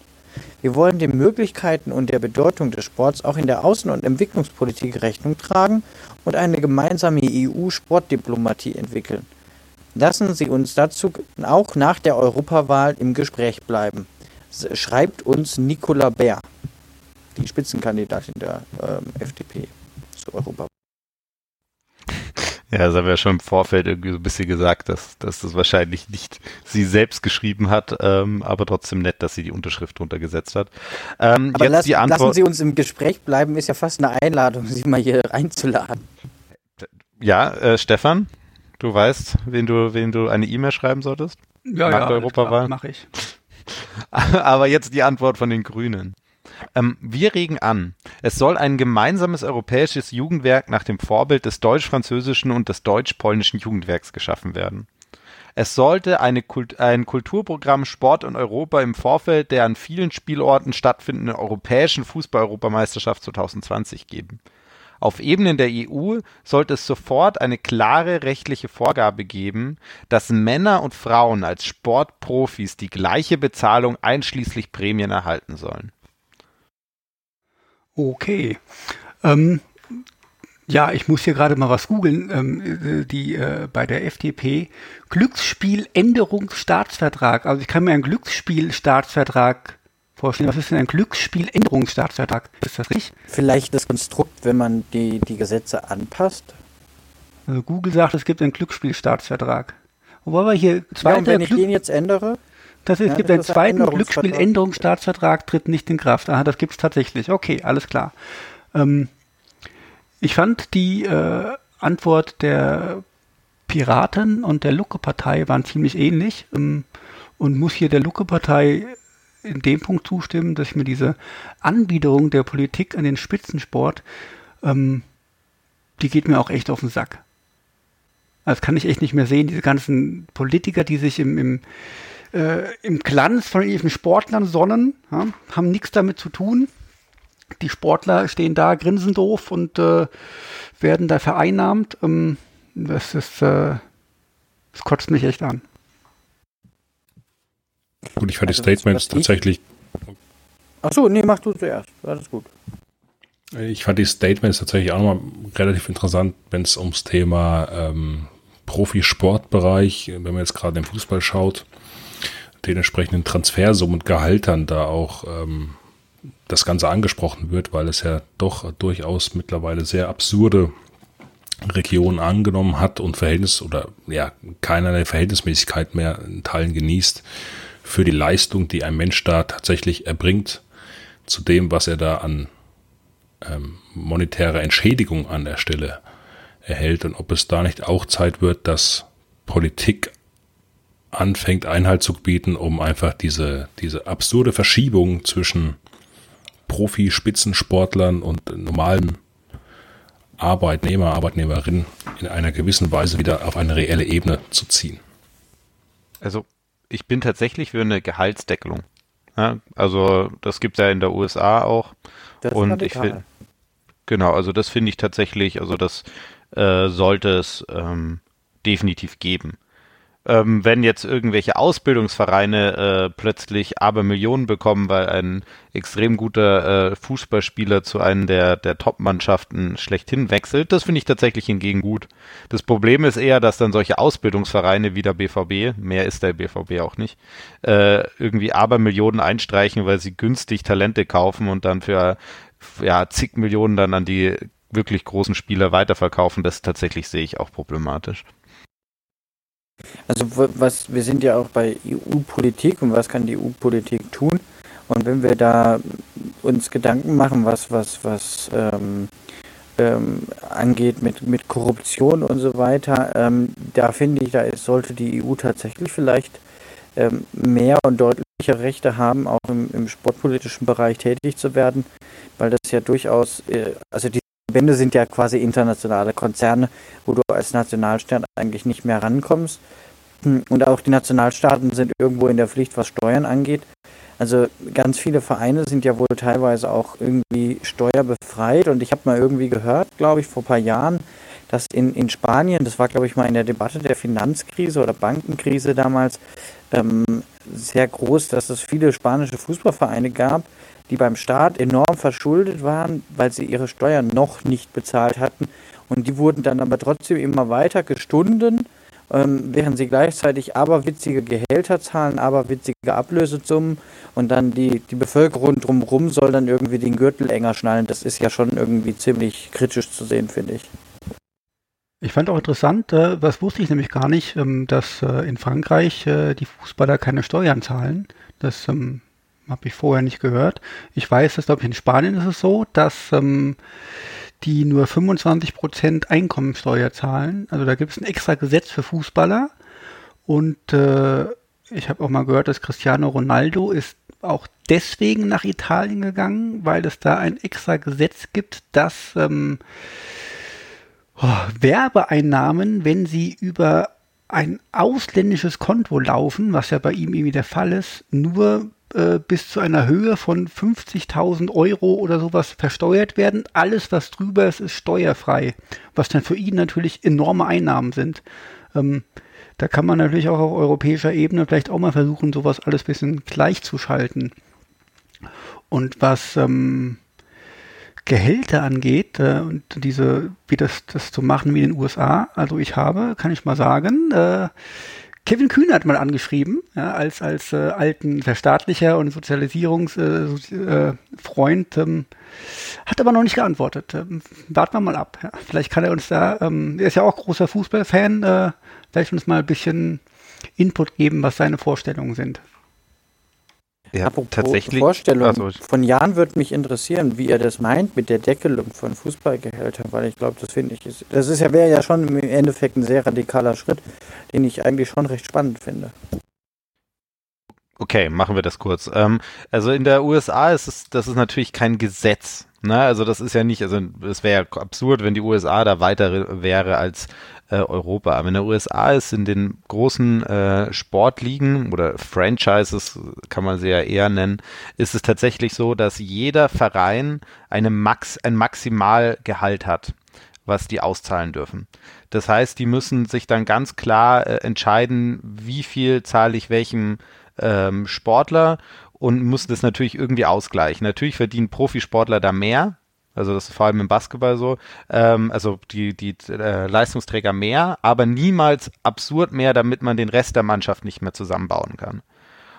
Wir wollen den Möglichkeiten und der Bedeutung des Sports auch in der Außen- und Entwicklungspolitik Rechnung tragen und eine gemeinsame EU-Sportdiplomatie entwickeln. Lassen Sie uns dazu auch nach der Europawahl im Gespräch bleiben, schreibt uns Nicola Bär die Spitzenkandidatin der ähm, FDP zur Europa. Ja, das haben wir ja schon im Vorfeld irgendwie so ein bisschen gesagt, dass, dass das wahrscheinlich nicht sie selbst geschrieben hat, ähm, aber trotzdem nett, dass sie die Unterschrift runtergesetzt hat. Ähm, aber lass, lassen Sie uns im Gespräch bleiben, ist ja fast eine Einladung, Sie mal hier reinzuladen. Ja, äh, Stefan, du weißt, wen du, wen du eine E-Mail schreiben solltest? Ja, Nach ja, der Europawahl. mache ich. aber jetzt die Antwort von den Grünen. Ähm, wir regen an, es soll ein gemeinsames europäisches Jugendwerk nach dem Vorbild des deutsch-französischen und des deutsch-polnischen Jugendwerks geschaffen werden. Es sollte Kult ein Kulturprogramm Sport in Europa im Vorfeld der an vielen Spielorten stattfindenden europäischen Fußball-Europameisterschaft 2020 geben. Auf Ebene der EU sollte es sofort eine klare rechtliche Vorgabe geben, dass Männer und Frauen als Sportprofis die gleiche Bezahlung einschließlich Prämien erhalten sollen. Okay. Ähm, ja, ich muss hier gerade mal was googeln. Ähm, die äh, bei der FDP Glücksspieländerungsstaatsvertrag. Also ich kann mir einen Glücksspielstaatsvertrag vorstellen. Was ist denn ein Glücksspieländerungsstaatsvertrag? Ist das richtig? Vielleicht das Konstrukt, wenn man die, die Gesetze anpasst. Also Google sagt, es gibt einen Glücksspielstaatsvertrag. Wobei wir hier zwei. Ja, und wenn ich den jetzt ändere? Das ist, ja, es gibt einen zweiten Glücksspieländerungsstaatsvertrag, tritt nicht in Kraft. Aha, das gibt es tatsächlich. Okay, alles klar. Ähm, ich fand die äh, Antwort der Piraten und der Lucke-Partei waren ziemlich ähnlich ähm, und muss hier der Lucke-Partei in dem Punkt zustimmen, dass ich mir diese Anbiederung der Politik an den Spitzensport, ähm, die geht mir auch echt auf den Sack. Das kann ich echt nicht mehr sehen, diese ganzen Politiker, die sich im, im äh, im Glanz von ihren Sportlern sonnen, ja, haben nichts damit zu tun. Die Sportler stehen da, grinsen doof und äh, werden da vereinnahmt. Ähm, das ist, äh, das kotzt mich echt an. Gut, ich fand die also, Statements tatsächlich. Achso, nee, mach du zuerst. Alles gut. Ich fand die Statements tatsächlich auch nochmal relativ interessant, wenn es ums Thema ähm, Profisportbereich, wenn man jetzt gerade im Fußball schaut, den entsprechenden Transfersummen und Gehaltern da auch ähm, das Ganze angesprochen wird, weil es ja doch durchaus mittlerweile sehr absurde Regionen angenommen hat und Verhältnis oder ja keinerlei Verhältnismäßigkeit mehr in Teilen genießt für die Leistung, die ein Mensch da tatsächlich erbringt, zu dem, was er da an ähm, monetärer Entschädigung an der Stelle erhält. Und ob es da nicht auch Zeit wird, dass Politik anfängt Einhalt zu bieten, um einfach diese, diese absurde Verschiebung zwischen Profi-Spitzensportlern und normalen Arbeitnehmer, Arbeitnehmerinnen in einer gewissen Weise wieder auf eine reelle Ebene zu ziehen. Also ich bin tatsächlich für eine Gehaltsdeckelung. Ja, also das gibt es ja in der USA auch. Das und ich finde, genau, also das finde ich tatsächlich, also das äh, sollte es ähm, definitiv geben. Ähm, wenn jetzt irgendwelche Ausbildungsvereine äh, plötzlich aber Millionen bekommen, weil ein extrem guter äh, Fußballspieler zu einem der, der Top-Mannschaften schlechthin wechselt, das finde ich tatsächlich hingegen gut. Das Problem ist eher, dass dann solche Ausbildungsvereine wie der BVB, mehr ist der BVB auch nicht, äh, irgendwie aber Millionen einstreichen, weil sie günstig Talente kaufen und dann für ja, zig Millionen dann an die wirklich großen Spieler weiterverkaufen. Das tatsächlich sehe ich auch problematisch. Also was wir sind ja auch bei EU-Politik und was kann die EU-Politik tun? Und wenn wir da uns Gedanken machen, was was was ähm, ähm, angeht mit mit Korruption und so weiter, ähm, da finde ich, da ist, sollte die EU tatsächlich vielleicht ähm, mehr und deutliche Rechte haben, auch im, im, sportpolitischen Bereich tätig zu werden, weil das ja durchaus, äh, also die Verbände sind ja quasi internationale Konzerne, wo du als Nationalstaat eigentlich nicht mehr rankommst. Und auch die Nationalstaaten sind irgendwo in der Pflicht, was Steuern angeht. Also ganz viele Vereine sind ja wohl teilweise auch irgendwie steuerbefreit. Und ich habe mal irgendwie gehört, glaube ich, vor ein paar Jahren, dass in, in Spanien, das war, glaube ich, mal in der Debatte der Finanzkrise oder Bankenkrise damals, ähm, sehr groß, dass es viele spanische Fußballvereine gab, die beim Staat enorm verschuldet waren, weil sie ihre Steuern noch nicht bezahlt hatten. Und die wurden dann aber trotzdem immer weiter gestunden, ähm, während sie gleichzeitig aberwitzige Gehälter zahlen, aberwitzige Ablösesummen und dann die, die Bevölkerung drumherum soll dann irgendwie den Gürtel enger schnallen. Das ist ja schon irgendwie ziemlich kritisch zu sehen, finde ich. Ich fand auch interessant, äh, was wusste ich nämlich gar nicht, ähm, dass äh, in Frankreich äh, die Fußballer keine Steuern zahlen. Das ähm, habe ich vorher nicht gehört. Ich weiß, dass glaube ich in Spanien ist es so, dass ähm, die nur 25% Einkommensteuer zahlen. Also da gibt es ein extra Gesetz für Fußballer. Und äh, ich habe auch mal gehört, dass Cristiano Ronaldo ist auch deswegen nach Italien gegangen, weil es da ein extra Gesetz gibt, dass ähm, oh, Werbeeinnahmen, wenn sie über ein ausländisches Konto laufen, was ja bei ihm irgendwie der Fall ist, nur äh, bis zu einer Höhe von 50.000 Euro oder sowas versteuert werden. Alles, was drüber ist, ist steuerfrei, was dann für ihn natürlich enorme Einnahmen sind. Ähm, da kann man natürlich auch auf europäischer Ebene vielleicht auch mal versuchen, sowas alles ein bisschen gleichzuschalten. Und was ähm, Gehälter angeht äh, und diese, wie das, das zu machen wie in den USA, also ich habe, kann ich mal sagen, äh, Kevin Kühn hat mal angeschrieben, ja, als, als äh, alten Verstaatlicher und Sozialisierungsfreund, äh, äh, ähm, hat aber noch nicht geantwortet. Ähm, warten wir mal ab. Ja. Vielleicht kann er uns da, ähm, er ist ja auch großer Fußballfan, äh, vielleicht uns mal ein bisschen Input geben, was seine Vorstellungen sind. Ja, Apropos tatsächlich. Vorstellung. Also, von Jan würde mich interessieren, wie er das meint mit der Deckelung von Fußballgehältern, weil ich glaube, das finde ich, ist, das ist ja, wäre ja schon im Endeffekt ein sehr radikaler Schritt, den ich eigentlich schon recht spannend finde. Okay, machen wir das kurz. Ähm, also in der USA ist es, das ist natürlich kein Gesetz. Ne? Also das ist ja nicht, also es wäre ja absurd, wenn die USA da weiter wäre als äh, Europa. Aber in der USA ist in den großen äh, Sportligen oder Franchises, kann man sie ja eher nennen, ist es tatsächlich so, dass jeder Verein eine Max, ein Maximalgehalt hat was die auszahlen dürfen. Das heißt, die müssen sich dann ganz klar äh, entscheiden, wie viel zahle ich welchem ähm, Sportler und müssen das natürlich irgendwie ausgleichen. Natürlich verdienen Profisportler da mehr, also das ist vor allem im Basketball so. Ähm, also die, die äh, Leistungsträger mehr, aber niemals absurd mehr, damit man den Rest der Mannschaft nicht mehr zusammenbauen kann.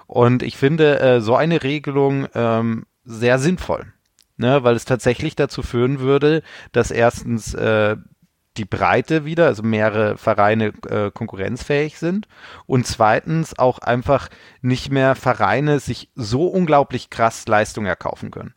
Und ich finde äh, so eine Regelung ähm, sehr sinnvoll, ne? weil es tatsächlich dazu führen würde, dass erstens äh, die Breite wieder, also mehrere Vereine äh, konkurrenzfähig sind und zweitens auch einfach nicht mehr Vereine sich so unglaublich krass Leistung erkaufen können.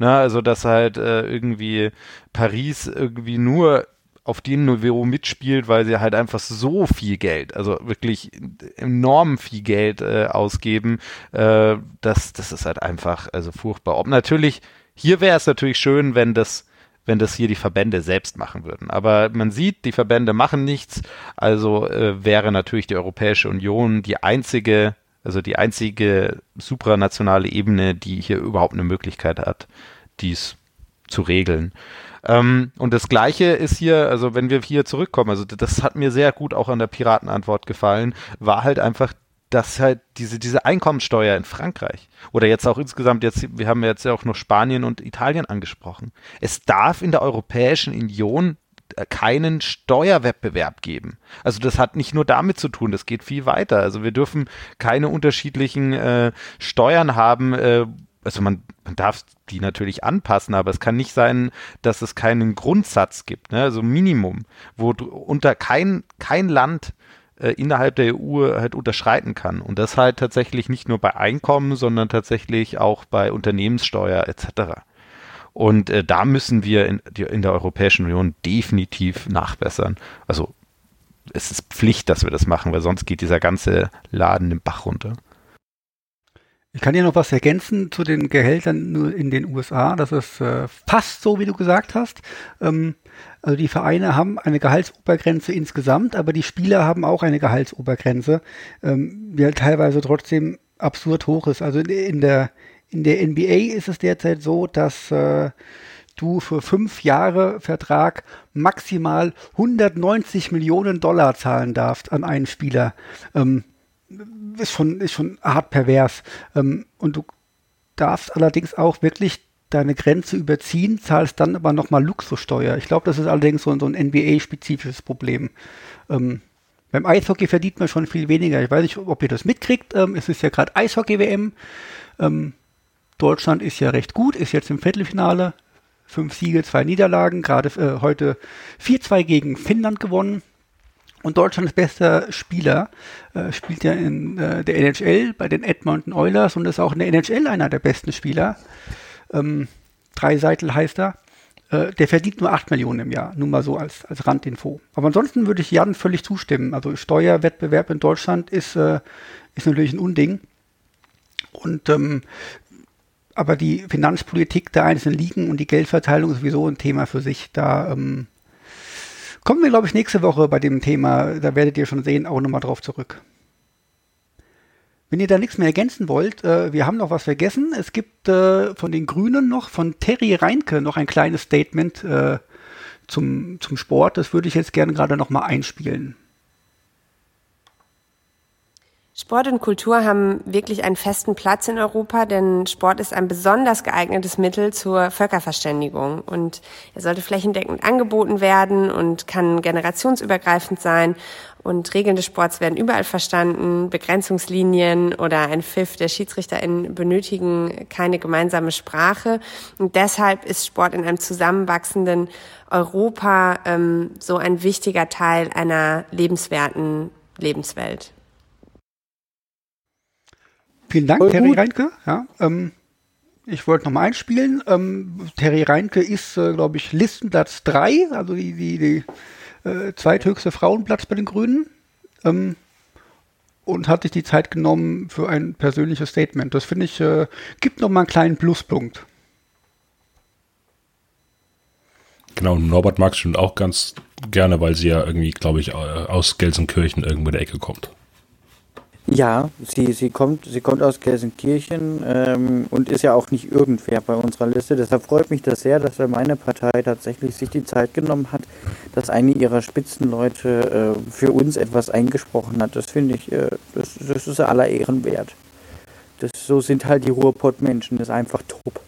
Ne? Also, dass halt äh, irgendwie Paris irgendwie nur auf dem Niveau mitspielt, weil sie halt einfach so viel Geld, also wirklich enorm viel Geld äh, ausgeben, äh, das, das ist halt einfach also furchtbar. Ob natürlich, hier wäre es natürlich schön, wenn das wenn das hier die Verbände selbst machen würden. Aber man sieht, die Verbände machen nichts, also äh, wäre natürlich die Europäische Union die einzige also die einzige supranationale Ebene, die hier überhaupt eine Möglichkeit hat, dies zu regeln. Ähm, und das Gleiche ist hier, also wenn wir hier zurückkommen, also das hat mir sehr gut auch an der Piratenantwort gefallen, war halt einfach dass halt diese, diese Einkommensteuer in Frankreich oder jetzt auch insgesamt jetzt, wir haben jetzt ja auch noch Spanien und Italien angesprochen. Es darf in der Europäischen Union keinen Steuerwettbewerb geben. Also das hat nicht nur damit zu tun, das geht viel weiter. Also wir dürfen keine unterschiedlichen äh, Steuern haben, äh, also man, man darf die natürlich anpassen, aber es kann nicht sein, dass es keinen Grundsatz gibt, ne? also Minimum, wo unter kein, kein Land äh, innerhalb der EU halt unterschreiten kann. Und das halt tatsächlich nicht nur bei Einkommen, sondern tatsächlich auch bei Unternehmenssteuer etc. Und äh, da müssen wir in, in der Europäischen Union definitiv nachbessern. Also es ist Pflicht, dass wir das machen, weil sonst geht dieser ganze Laden den Bach runter. Ich kann dir noch was ergänzen zu den Gehältern in den USA. Das ist äh, fast so, wie du gesagt hast. Ähm, also die Vereine haben eine Gehaltsobergrenze insgesamt, aber die Spieler haben auch eine Gehaltsobergrenze, ähm, die halt teilweise trotzdem absurd hoch ist. Also in der in der NBA ist es derzeit so, dass äh, du für fünf Jahre Vertrag maximal 190 Millionen Dollar zahlen darfst an einen Spieler. Ähm, ist schon, ist schon hart pervers. Ähm, und du darfst allerdings auch wirklich deine Grenze überziehen, zahlst dann aber nochmal Luxussteuer. Ich glaube, das ist allerdings so, so ein NBA-spezifisches Problem. Ähm, beim Eishockey verdient man schon viel weniger. Ich weiß nicht, ob ihr das mitkriegt. Ähm, es ist ja gerade Eishockey-WM. Ähm, Deutschland ist ja recht gut, ist jetzt im Viertelfinale. Fünf Siege, zwei Niederlagen. Gerade äh, heute 4-2 gegen Finnland gewonnen. Und Deutschlands bester Spieler äh, spielt ja in äh, der NHL bei den Edmonton Oilers und ist auch in der NHL einer der besten Spieler. Ähm, Dreiseitel heißt er. Äh, der verdient nur 8 Millionen im Jahr, nur mal so als, als Randinfo. Aber ansonsten würde ich Jan völlig zustimmen. Also Steuerwettbewerb in Deutschland ist, äh, ist natürlich ein Unding. Und ähm, aber die Finanzpolitik der einzelnen Ligen und die Geldverteilung ist sowieso ein Thema für sich. Da ähm, Kommen wir, glaube ich, nächste Woche bei dem Thema, da werdet ihr schon sehen, auch nochmal drauf zurück. Wenn ihr da nichts mehr ergänzen wollt, äh, wir haben noch was vergessen. Es gibt äh, von den Grünen noch, von Terry Reinke noch ein kleines Statement äh, zum, zum Sport. Das würde ich jetzt gerne gerade nochmal einspielen. Sport und Kultur haben wirklich einen festen Platz in Europa, denn Sport ist ein besonders geeignetes Mittel zur Völkerverständigung und er sollte flächendeckend angeboten werden und kann generationsübergreifend sein und Regeln des Sports werden überall verstanden. Begrenzungslinien oder ein Pfiff der SchiedsrichterInnen benötigen keine gemeinsame Sprache. Und deshalb ist Sport in einem zusammenwachsenden Europa ähm, so ein wichtiger Teil einer lebenswerten Lebenswelt. Vielen Dank, Voll Terry gut. Reinke. Ja, ähm, ich wollte nochmal einspielen. Ähm, Terry Reinke ist, äh, glaube ich, Listenplatz 3, also die, die, die äh, zweithöchste Frauenplatz bei den Grünen. Ähm, und hat sich die Zeit genommen für ein persönliches Statement. Das finde ich, äh, gibt nochmal einen kleinen Pluspunkt. Genau, Norbert mag schon auch ganz gerne, weil sie ja irgendwie, glaube ich, aus Gelsenkirchen irgendwo in der Ecke kommt. Ja, sie, sie, kommt, sie kommt aus Gelsenkirchen ähm, und ist ja auch nicht irgendwer bei unserer Liste. Deshalb freut mich das sehr, dass meine Partei tatsächlich sich die Zeit genommen hat, dass eine ihrer Spitzenleute äh, für uns etwas eingesprochen hat. Das finde ich, äh, das, das ist aller Ehren wert. Das, so sind halt die Ruhrpott-Menschen, das ist einfach top.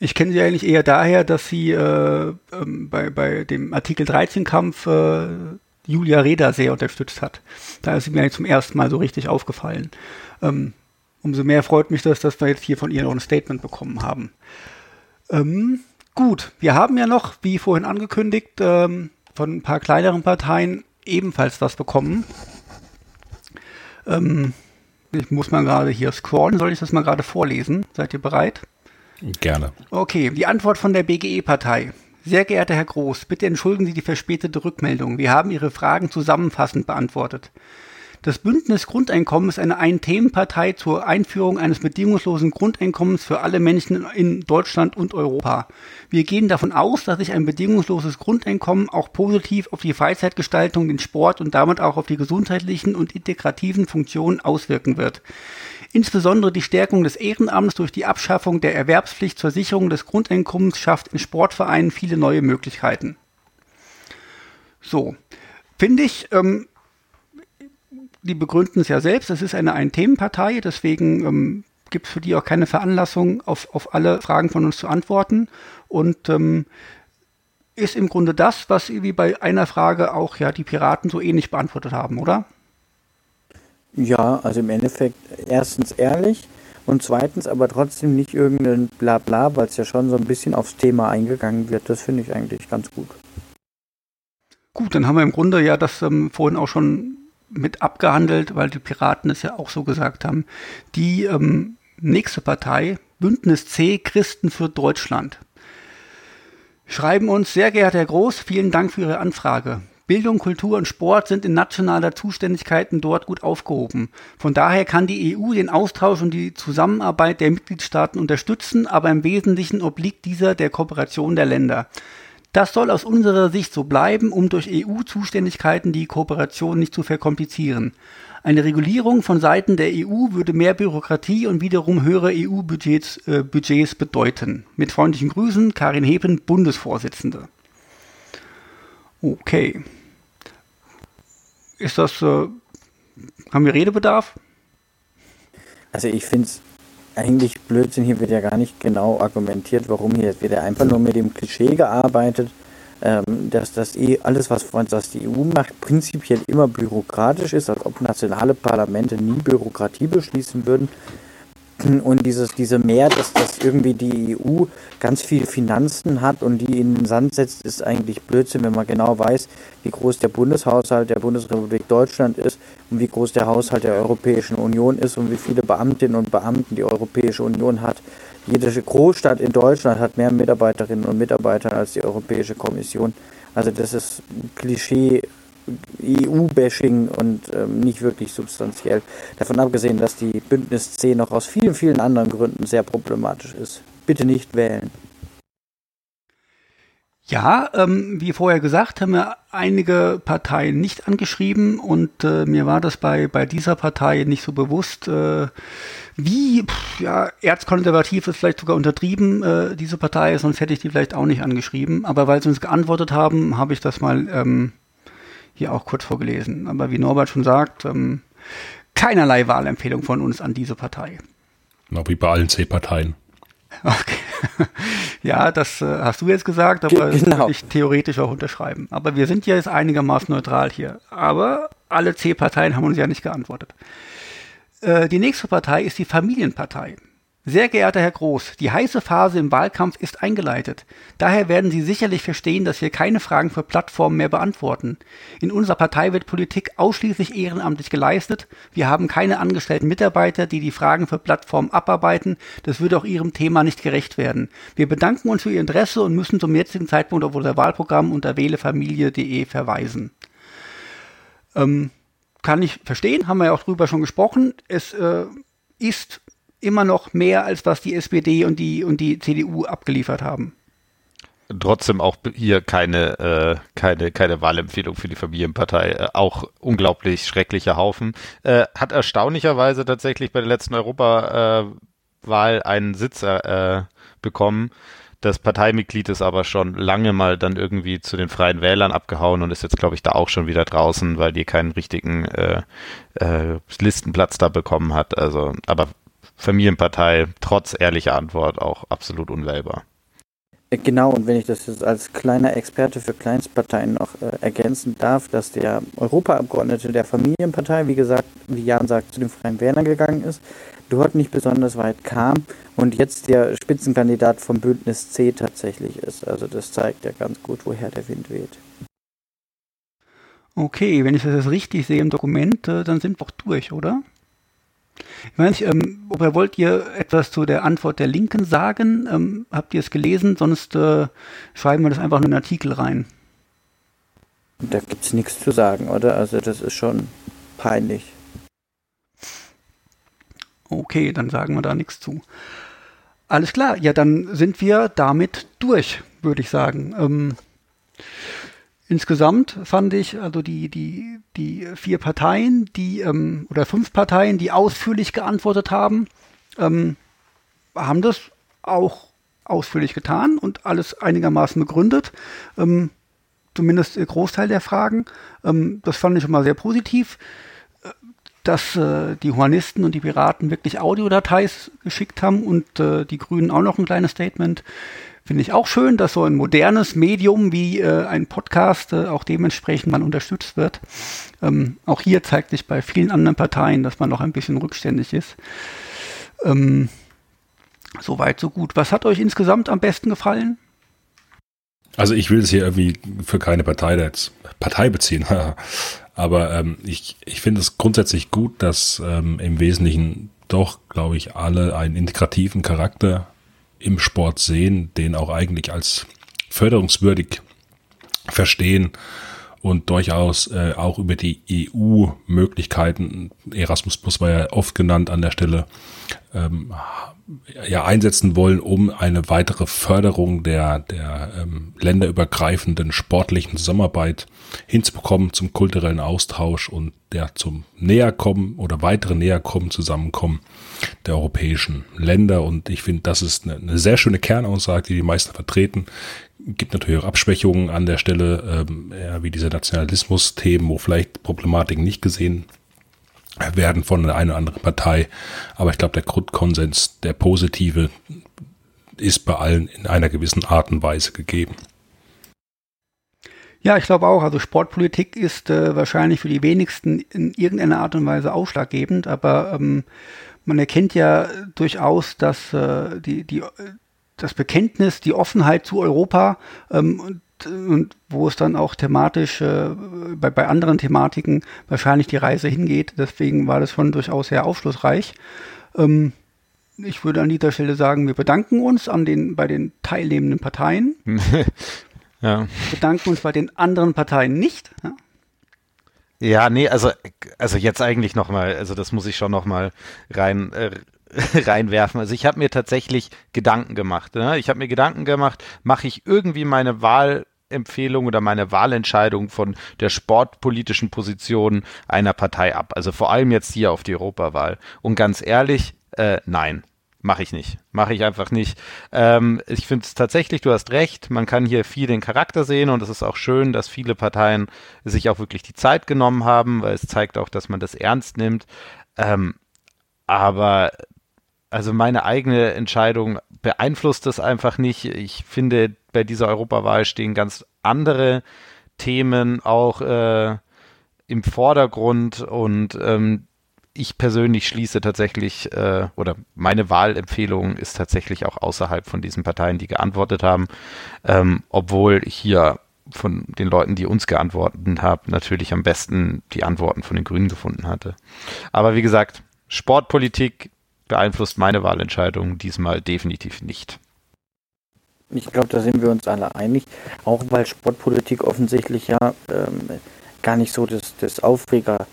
Ich kenne sie eigentlich eher daher, dass sie äh, ähm, bei, bei dem Artikel 13-Kampf äh, Julia Reda sehr unterstützt hat. Da ist sie mir zum ersten Mal so richtig aufgefallen. Ähm, umso mehr freut mich das, dass wir jetzt hier von ihr noch ein Statement bekommen haben. Ähm, gut, wir haben ja noch, wie vorhin angekündigt, ähm, von ein paar kleineren Parteien ebenfalls was bekommen. Ähm, ich muss mal gerade hier scrollen. Soll ich das mal gerade vorlesen? Seid ihr bereit? Gerne. Okay, die Antwort von der BGE-Partei. Sehr geehrter Herr Groß, bitte entschuldigen Sie die verspätete Rückmeldung. Wir haben Ihre Fragen zusammenfassend beantwortet. Das Bündnis Grundeinkommen ist eine Ein-Themen-Partei zur Einführung eines bedingungslosen Grundeinkommens für alle Menschen in Deutschland und Europa. Wir gehen davon aus, dass sich ein bedingungsloses Grundeinkommen auch positiv auf die Freizeitgestaltung, den Sport und damit auch auf die gesundheitlichen und integrativen Funktionen auswirken wird. Insbesondere die Stärkung des Ehrenamts durch die Abschaffung der Erwerbspflicht zur Sicherung des Grundeinkommens schafft in Sportvereinen viele neue Möglichkeiten. So, finde ich, ähm, die begründen es ja selbst, es ist eine Ein-Themen-Partei, deswegen ähm, gibt es für die auch keine Veranlassung, auf, auf alle Fragen von uns zu antworten. Und ähm, ist im Grunde das, was wie bei einer Frage auch ja die Piraten so ähnlich beantwortet haben, oder? Ja, also im Endeffekt erstens ehrlich und zweitens aber trotzdem nicht irgendein Blabla, weil es ja schon so ein bisschen aufs Thema eingegangen wird. Das finde ich eigentlich ganz gut. Gut, dann haben wir im Grunde ja das ähm, vorhin auch schon mit abgehandelt, weil die Piraten es ja auch so gesagt haben. Die ähm, nächste Partei, Bündnis C, Christen für Deutschland, schreiben uns, sehr geehrter Herr Groß, vielen Dank für Ihre Anfrage. Bildung, Kultur und Sport sind in nationaler Zuständigkeiten dort gut aufgehoben. Von daher kann die EU den Austausch und die Zusammenarbeit der Mitgliedstaaten unterstützen, aber im Wesentlichen obliegt dieser der Kooperation der Länder. Das soll aus unserer Sicht so bleiben, um durch EU-Zuständigkeiten die Kooperation nicht zu verkomplizieren. Eine Regulierung von Seiten der EU würde mehr Bürokratie und wiederum höhere EU-Budgets äh, Budgets bedeuten. Mit freundlichen Grüßen, Karin Heben, Bundesvorsitzende. Okay. Ist das, äh, haben wir Redebedarf? Also ich finde es eigentlich Blödsinn, hier wird ja gar nicht genau argumentiert, warum hier wird ja einfach nur mit dem Klischee gearbeitet, ähm, dass das eh alles, was, was die EU macht, prinzipiell immer bürokratisch ist, als ob nationale Parlamente nie Bürokratie beschließen würden. Und dieses, diese Mehr, dass das irgendwie die EU ganz viele Finanzen hat und die in den Sand setzt, ist eigentlich Blödsinn, wenn man genau weiß, wie groß der Bundeshaushalt der Bundesrepublik Deutschland ist und wie groß der Haushalt der Europäischen Union ist und wie viele Beamtinnen und Beamten die Europäische Union hat. Jede Großstadt in Deutschland hat mehr Mitarbeiterinnen und Mitarbeiter als die Europäische Kommission. Also das ist Klischee EU-Bashing und ähm, nicht wirklich substanziell. Davon abgesehen, dass die Bündnis C noch aus vielen, vielen anderen Gründen sehr problematisch ist. Bitte nicht wählen. Ja, ähm, wie vorher gesagt, haben wir einige Parteien nicht angeschrieben und äh, mir war das bei, bei dieser Partei nicht so bewusst, äh, wie pff, ja, erzkonservativ ist vielleicht sogar untertrieben, äh, diese Partei, sonst hätte ich die vielleicht auch nicht angeschrieben. Aber weil sie uns geantwortet haben, habe ich das mal ähm, hier auch kurz vorgelesen. Aber wie Norbert schon sagt, ähm, keinerlei Wahlempfehlung von uns an diese Partei. Genau wie bei allen C-Parteien. Okay. ja, das äh, hast du jetzt gesagt, aber Ge genau. ich theoretisch auch unterschreiben. Aber wir sind ja jetzt einigermaßen neutral hier. Aber alle C-Parteien haben uns ja nicht geantwortet. Äh, die nächste Partei ist die Familienpartei. Sehr geehrter Herr Groß, die heiße Phase im Wahlkampf ist eingeleitet. Daher werden Sie sicherlich verstehen, dass wir keine Fragen für Plattformen mehr beantworten. In unserer Partei wird Politik ausschließlich ehrenamtlich geleistet. Wir haben keine angestellten Mitarbeiter, die die Fragen für Plattformen abarbeiten. Das würde auch Ihrem Thema nicht gerecht werden. Wir bedanken uns für Ihr Interesse und müssen zum jetzigen Zeitpunkt auf unser Wahlprogramm unter wählefamilie.de verweisen. Ähm, kann ich verstehen, haben wir ja auch drüber schon gesprochen. Es äh, ist immer noch mehr, als was die SPD und die, und die CDU abgeliefert haben. Trotzdem auch hier keine, äh, keine, keine Wahlempfehlung für die Familienpartei. Äh, auch unglaublich schrecklicher Haufen. Äh, hat erstaunlicherweise tatsächlich bei der letzten Europawahl einen Sitz äh, bekommen. Das Parteimitglied ist aber schon lange mal dann irgendwie zu den Freien Wählern abgehauen und ist jetzt, glaube ich, da auch schon wieder draußen, weil die keinen richtigen äh, äh, Listenplatz da bekommen hat. Also, aber Familienpartei trotz ehrlicher Antwort auch absolut unwählbar. Äh, genau, und wenn ich das jetzt als kleiner Experte für Kleinstparteien noch äh, ergänzen darf, dass der Europaabgeordnete der Familienpartei, wie gesagt, wie Jan sagt, zu den Freien Wählern gegangen ist, dort nicht besonders weit kam und jetzt der Spitzenkandidat vom Bündnis C tatsächlich ist. Also das zeigt ja ganz gut, woher der Wind weht. Okay, wenn ich das jetzt richtig sehe im Dokument, äh, dann sind wir auch durch, oder? Ich weiß nicht, ähm, oder wollt ihr etwas zu der Antwort der Linken sagen? Ähm, habt ihr es gelesen? Sonst äh, schreiben wir das einfach in einen Artikel rein. Da gibt es nichts zu sagen, oder? Also das ist schon peinlich. Okay, dann sagen wir da nichts zu. Alles klar, ja, dann sind wir damit durch, würde ich sagen. Ähm, insgesamt fand ich, also die, die, die vier Parteien, die, ähm, oder fünf Parteien, die ausführlich geantwortet haben, ähm, haben das auch ausführlich getan und alles einigermaßen begründet. Ähm, zumindest der Großteil der Fragen. Ähm, das fand ich schon mal sehr positiv. Dass äh, die Humanisten und die Piraten wirklich Audiodateis geschickt haben und äh, die Grünen auch noch ein kleines Statement. Finde ich auch schön, dass so ein modernes Medium wie äh, ein Podcast äh, auch dementsprechend mal unterstützt wird. Ähm, auch hier zeigt sich bei vielen anderen Parteien, dass man noch ein bisschen rückständig ist. Ähm, Soweit, so gut. Was hat euch insgesamt am besten gefallen? Also ich will es hier irgendwie für keine Partei jetzt Partei beziehen, aber ähm, ich, ich finde es grundsätzlich gut, dass ähm, im Wesentlichen doch, glaube ich, alle einen integrativen Charakter im Sport sehen, den auch eigentlich als förderungswürdig verstehen und durchaus äh, auch über die EU-Möglichkeiten, Erasmus Plus war ja oft genannt an der Stelle, ähm, ja einsetzen wollen, um eine weitere Förderung der, der ähm, länderübergreifenden sportlichen Zusammenarbeit hinzubekommen, zum kulturellen Austausch und der zum Näherkommen oder weitere Näherkommen, Zusammenkommen der europäischen Länder. Und ich finde, das ist eine, eine, sehr schöne Kernaussage, die die meisten vertreten. Gibt natürlich auch Abschwächungen an der Stelle, ähm, ja, wie diese Nationalismus-Themen, wo vielleicht Problematiken nicht gesehen werden von der einen oder anderen Partei. Aber ich glaube, der Grundkonsens, der positive, ist bei allen in einer gewissen Art und Weise gegeben. Ja, ich glaube auch. Also Sportpolitik ist äh, wahrscheinlich für die wenigsten in irgendeiner Art und Weise ausschlaggebend, aber ähm, man erkennt ja durchaus, dass äh, die, die, das Bekenntnis, die Offenheit zu Europa ähm, und wo es dann auch thematisch äh, bei, bei anderen Thematiken wahrscheinlich die Reise hingeht. Deswegen war das schon durchaus sehr aufschlussreich. Ähm, ich würde an dieser Stelle sagen, wir bedanken uns an den, bei den teilnehmenden Parteien. ja. Bedanken uns bei den anderen Parteien nicht. Ja, ja nee, also, also jetzt eigentlich nochmal, also das muss ich schon nochmal rein, äh, reinwerfen. Also ich habe mir tatsächlich Gedanken gemacht. Ne? Ich habe mir Gedanken gemacht, mache ich irgendwie meine Wahlempfehlung oder meine Wahlentscheidung von der sportpolitischen Position einer Partei ab. Also vor allem jetzt hier auf die Europawahl. Und ganz ehrlich, äh, nein. Mache ich nicht. Mache ich einfach nicht. Ähm, ich finde es tatsächlich, du hast recht, man kann hier viel den Charakter sehen und es ist auch schön, dass viele Parteien sich auch wirklich die Zeit genommen haben, weil es zeigt auch, dass man das ernst nimmt. Ähm, aber also meine eigene Entscheidung beeinflusst das einfach nicht. Ich finde, bei dieser Europawahl stehen ganz andere Themen auch äh, im Vordergrund und ähm, ich persönlich schließe tatsächlich, äh, oder meine Wahlempfehlung ist tatsächlich auch außerhalb von diesen Parteien, die geantwortet haben, ähm, obwohl ich hier von den Leuten, die uns geantwortet haben, natürlich am besten die Antworten von den Grünen gefunden hatte. Aber wie gesagt, Sportpolitik beeinflusst meine Wahlentscheidung diesmal definitiv nicht. Ich glaube, da sind wir uns alle einig, auch weil Sportpolitik offensichtlich ja ähm, gar nicht so das, das Aufreger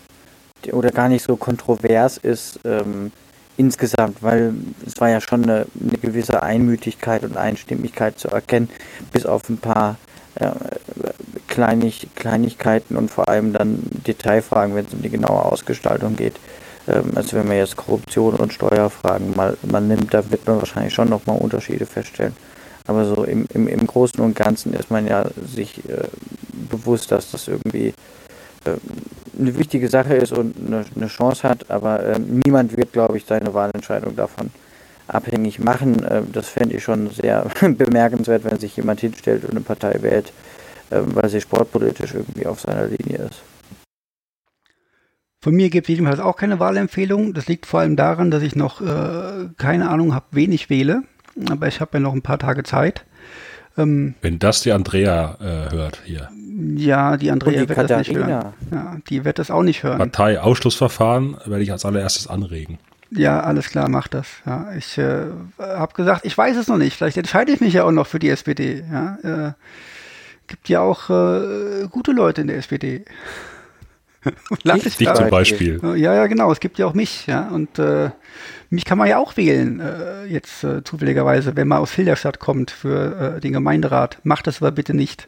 oder gar nicht so kontrovers ist ähm, insgesamt, weil es war ja schon eine, eine, gewisse Einmütigkeit und Einstimmigkeit zu erkennen, bis auf ein paar äh, Kleinig, Kleinigkeiten und vor allem dann Detailfragen, wenn es um die genaue Ausgestaltung geht. Ähm, also wenn man jetzt Korruption und Steuerfragen mal, mal nimmt, da wird man wahrscheinlich schon nochmal Unterschiede feststellen. Aber so im, im, im Großen und Ganzen ist man ja sich äh, bewusst, dass das irgendwie äh, eine wichtige Sache ist und eine, eine Chance hat, aber äh, niemand wird, glaube ich, seine Wahlentscheidung davon abhängig machen. Äh, das fände ich schon sehr bemerkenswert, wenn sich jemand hinstellt und eine Partei wählt, äh, weil sie sportpolitisch irgendwie auf seiner Linie ist. Von mir gibt es jedenfalls auch keine Wahlempfehlung. Das liegt vor allem daran, dass ich noch äh, keine Ahnung habe, wen ich wähle. Aber ich habe ja noch ein paar Tage Zeit. Ähm, Wenn das die Andrea äh, hört hier. Ja, die Andrea die wird Katharina. das nicht hören. Ja, die wird das auch nicht hören. Parteiausschlussverfahren werde ich als allererstes anregen. Ja, alles klar, mach das. Ja, ich äh, habe gesagt, ich weiß es noch nicht. Vielleicht entscheide ich mich ja auch noch für die SPD. Ja, äh, gibt ja auch äh, gute Leute in der SPD. Dich zum Beispiel. Ja, ja, genau. Es gibt ja auch mich, ja. Und äh, mich kann man ja auch wählen, äh, jetzt äh, zufälligerweise, wenn man aus Hilderstadt kommt für äh, den Gemeinderat. Macht das aber bitte nicht.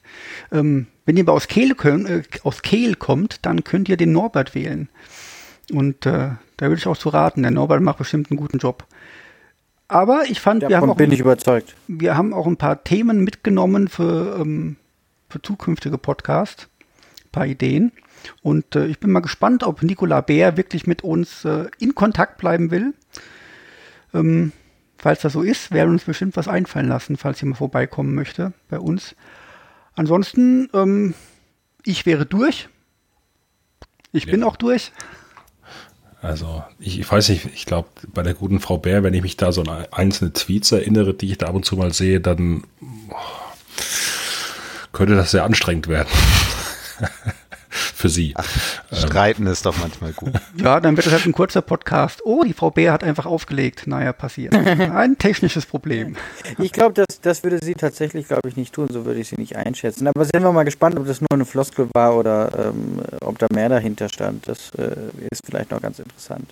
Ähm, wenn ihr aber aus Kehl, äh, aus Kehl kommt, dann könnt ihr den Norbert wählen. Und äh, da würde ich auch zu raten. Der Norbert macht bestimmt einen guten Job. Aber ich fand, Davon wir haben auch, bin ich überzeugt. wir haben auch ein paar Themen mitgenommen für, ähm, für zukünftige Podcasts. Ein paar Ideen. Und äh, ich bin mal gespannt, ob Nicola Bär wirklich mit uns äh, in Kontakt bleiben will. Ähm, falls das so ist, werden wir uns bestimmt was einfallen lassen, falls jemand vorbeikommen möchte bei uns. Ansonsten, ähm, ich wäre durch. Ich bin auch durch. Also, ich, ich weiß nicht, ich glaube, bei der guten Frau Bär, wenn ich mich da so an einzelne Tweets erinnere, die ich da ab und zu mal sehe, dann oh, könnte das sehr anstrengend werden. Für sie. Streiten ist doch manchmal gut. Ja, dann wird es halt ein kurzer Podcast. Oh, die Frau Bär hat einfach aufgelegt. Naja, passiert. Ein technisches Problem. Ich glaube, das, das würde sie tatsächlich, glaube ich, nicht tun. So würde ich sie nicht einschätzen. Aber sind wir mal gespannt, ob das nur eine Floskel war oder ähm, ob da mehr dahinter stand. Das äh, ist vielleicht noch ganz interessant.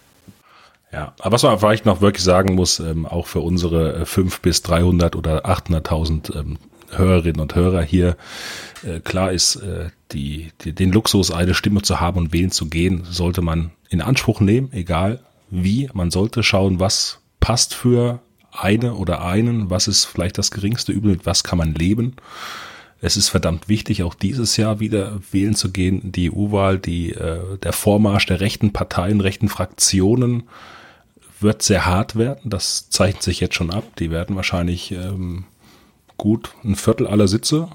Ja, aber was man vielleicht noch wirklich sagen muss, ähm, auch für unsere äh, 5 bis 300 oder 800.000 ähm, Hörerinnen und Hörer hier, äh, klar ist, äh, die, die, den Luxus, eine Stimme zu haben und wählen zu gehen, sollte man in Anspruch nehmen, egal wie. Man sollte schauen, was passt für eine oder einen, was ist vielleicht das geringste Übel, was kann man leben. Es ist verdammt wichtig, auch dieses Jahr wieder wählen zu gehen. Die EU-Wahl, die, äh, der Vormarsch der rechten Parteien, rechten Fraktionen wird sehr hart werden. Das zeichnet sich jetzt schon ab. Die werden wahrscheinlich ähm, gut ein Viertel aller Sitze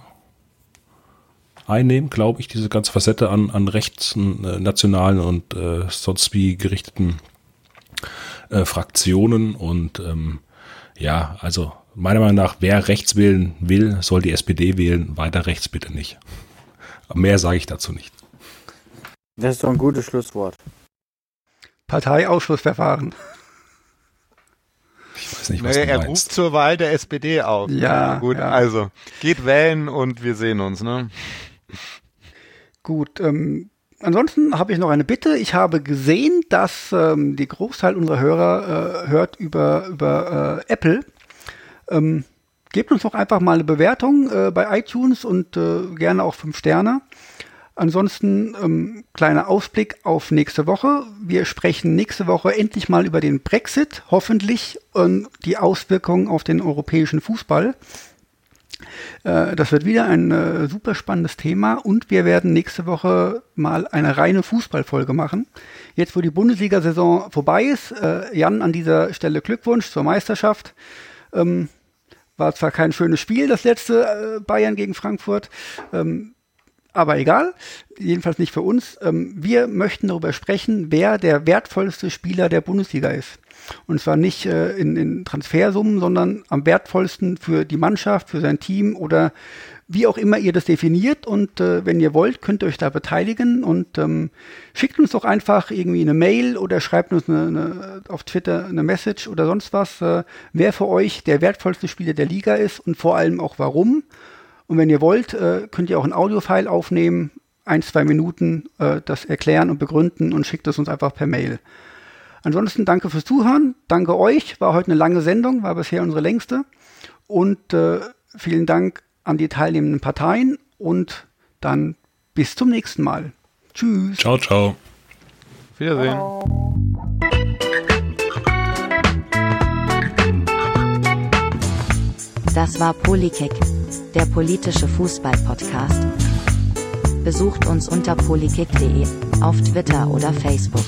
einnehmen, glaube ich, diese ganze Facette an, an rechten, äh, nationalen und äh, sonst wie gerichteten äh, Fraktionen. Und ähm, ja, also meiner Meinung nach, wer rechts wählen will, soll die SPD wählen, weiter rechts bitte nicht. Mehr sage ich dazu nicht. Das ist doch ein gutes Schlusswort. Parteiausschlussverfahren. Ich weiß nicht, was du er meinst. ruft zur Wahl der SPD auf. Ja, gut. ja. Also geht wählen und wir sehen uns. Ne? Gut, ähm, ansonsten habe ich noch eine Bitte. Ich habe gesehen, dass ähm, die Großteil unserer Hörer äh, hört über, über äh, Apple. Ähm, gebt uns doch einfach mal eine Bewertung äh, bei iTunes und äh, gerne auch fünf Sterne. Ansonsten ähm, kleiner Ausblick auf nächste Woche. Wir sprechen nächste Woche endlich mal über den Brexit, hoffentlich und die Auswirkungen auf den europäischen Fußball. Äh, Das wird wieder ein äh, super spannendes Thema und wir werden nächste Woche mal eine reine Fußballfolge machen. Jetzt, wo die Bundesliga-Saison vorbei ist, äh, Jan, an dieser Stelle Glückwunsch zur Meisterschaft. Ähm, war zwar kein schönes Spiel, das letzte äh, Bayern gegen Frankfurt, ähm, aber egal, jedenfalls nicht für uns. Ähm, wir möchten darüber sprechen, wer der wertvollste Spieler der Bundesliga ist. Und zwar nicht äh, in, in Transfersummen, sondern am wertvollsten für die Mannschaft, für sein Team oder wie auch immer ihr das definiert. Und äh, wenn ihr wollt, könnt ihr euch da beteiligen und ähm, schickt uns doch einfach irgendwie eine Mail oder schreibt uns eine, eine, auf Twitter eine Message oder sonst was, äh, wer für euch der wertvollste Spieler der Liga ist und vor allem auch warum. Und wenn ihr wollt, äh, könnt ihr auch ein Audiofile aufnehmen, ein, zwei Minuten äh, das erklären und begründen und schickt es uns einfach per Mail. Ansonsten danke fürs Zuhören, danke euch, war heute eine lange Sendung, war bisher unsere längste. Und äh, vielen Dank an die teilnehmenden Parteien und dann bis zum nächsten Mal. Tschüss. Ciao, ciao. Auf Wiedersehen. Das war Polykick, der politische Fußball-Podcast. Besucht uns unter polykick.de, auf Twitter oder Facebook.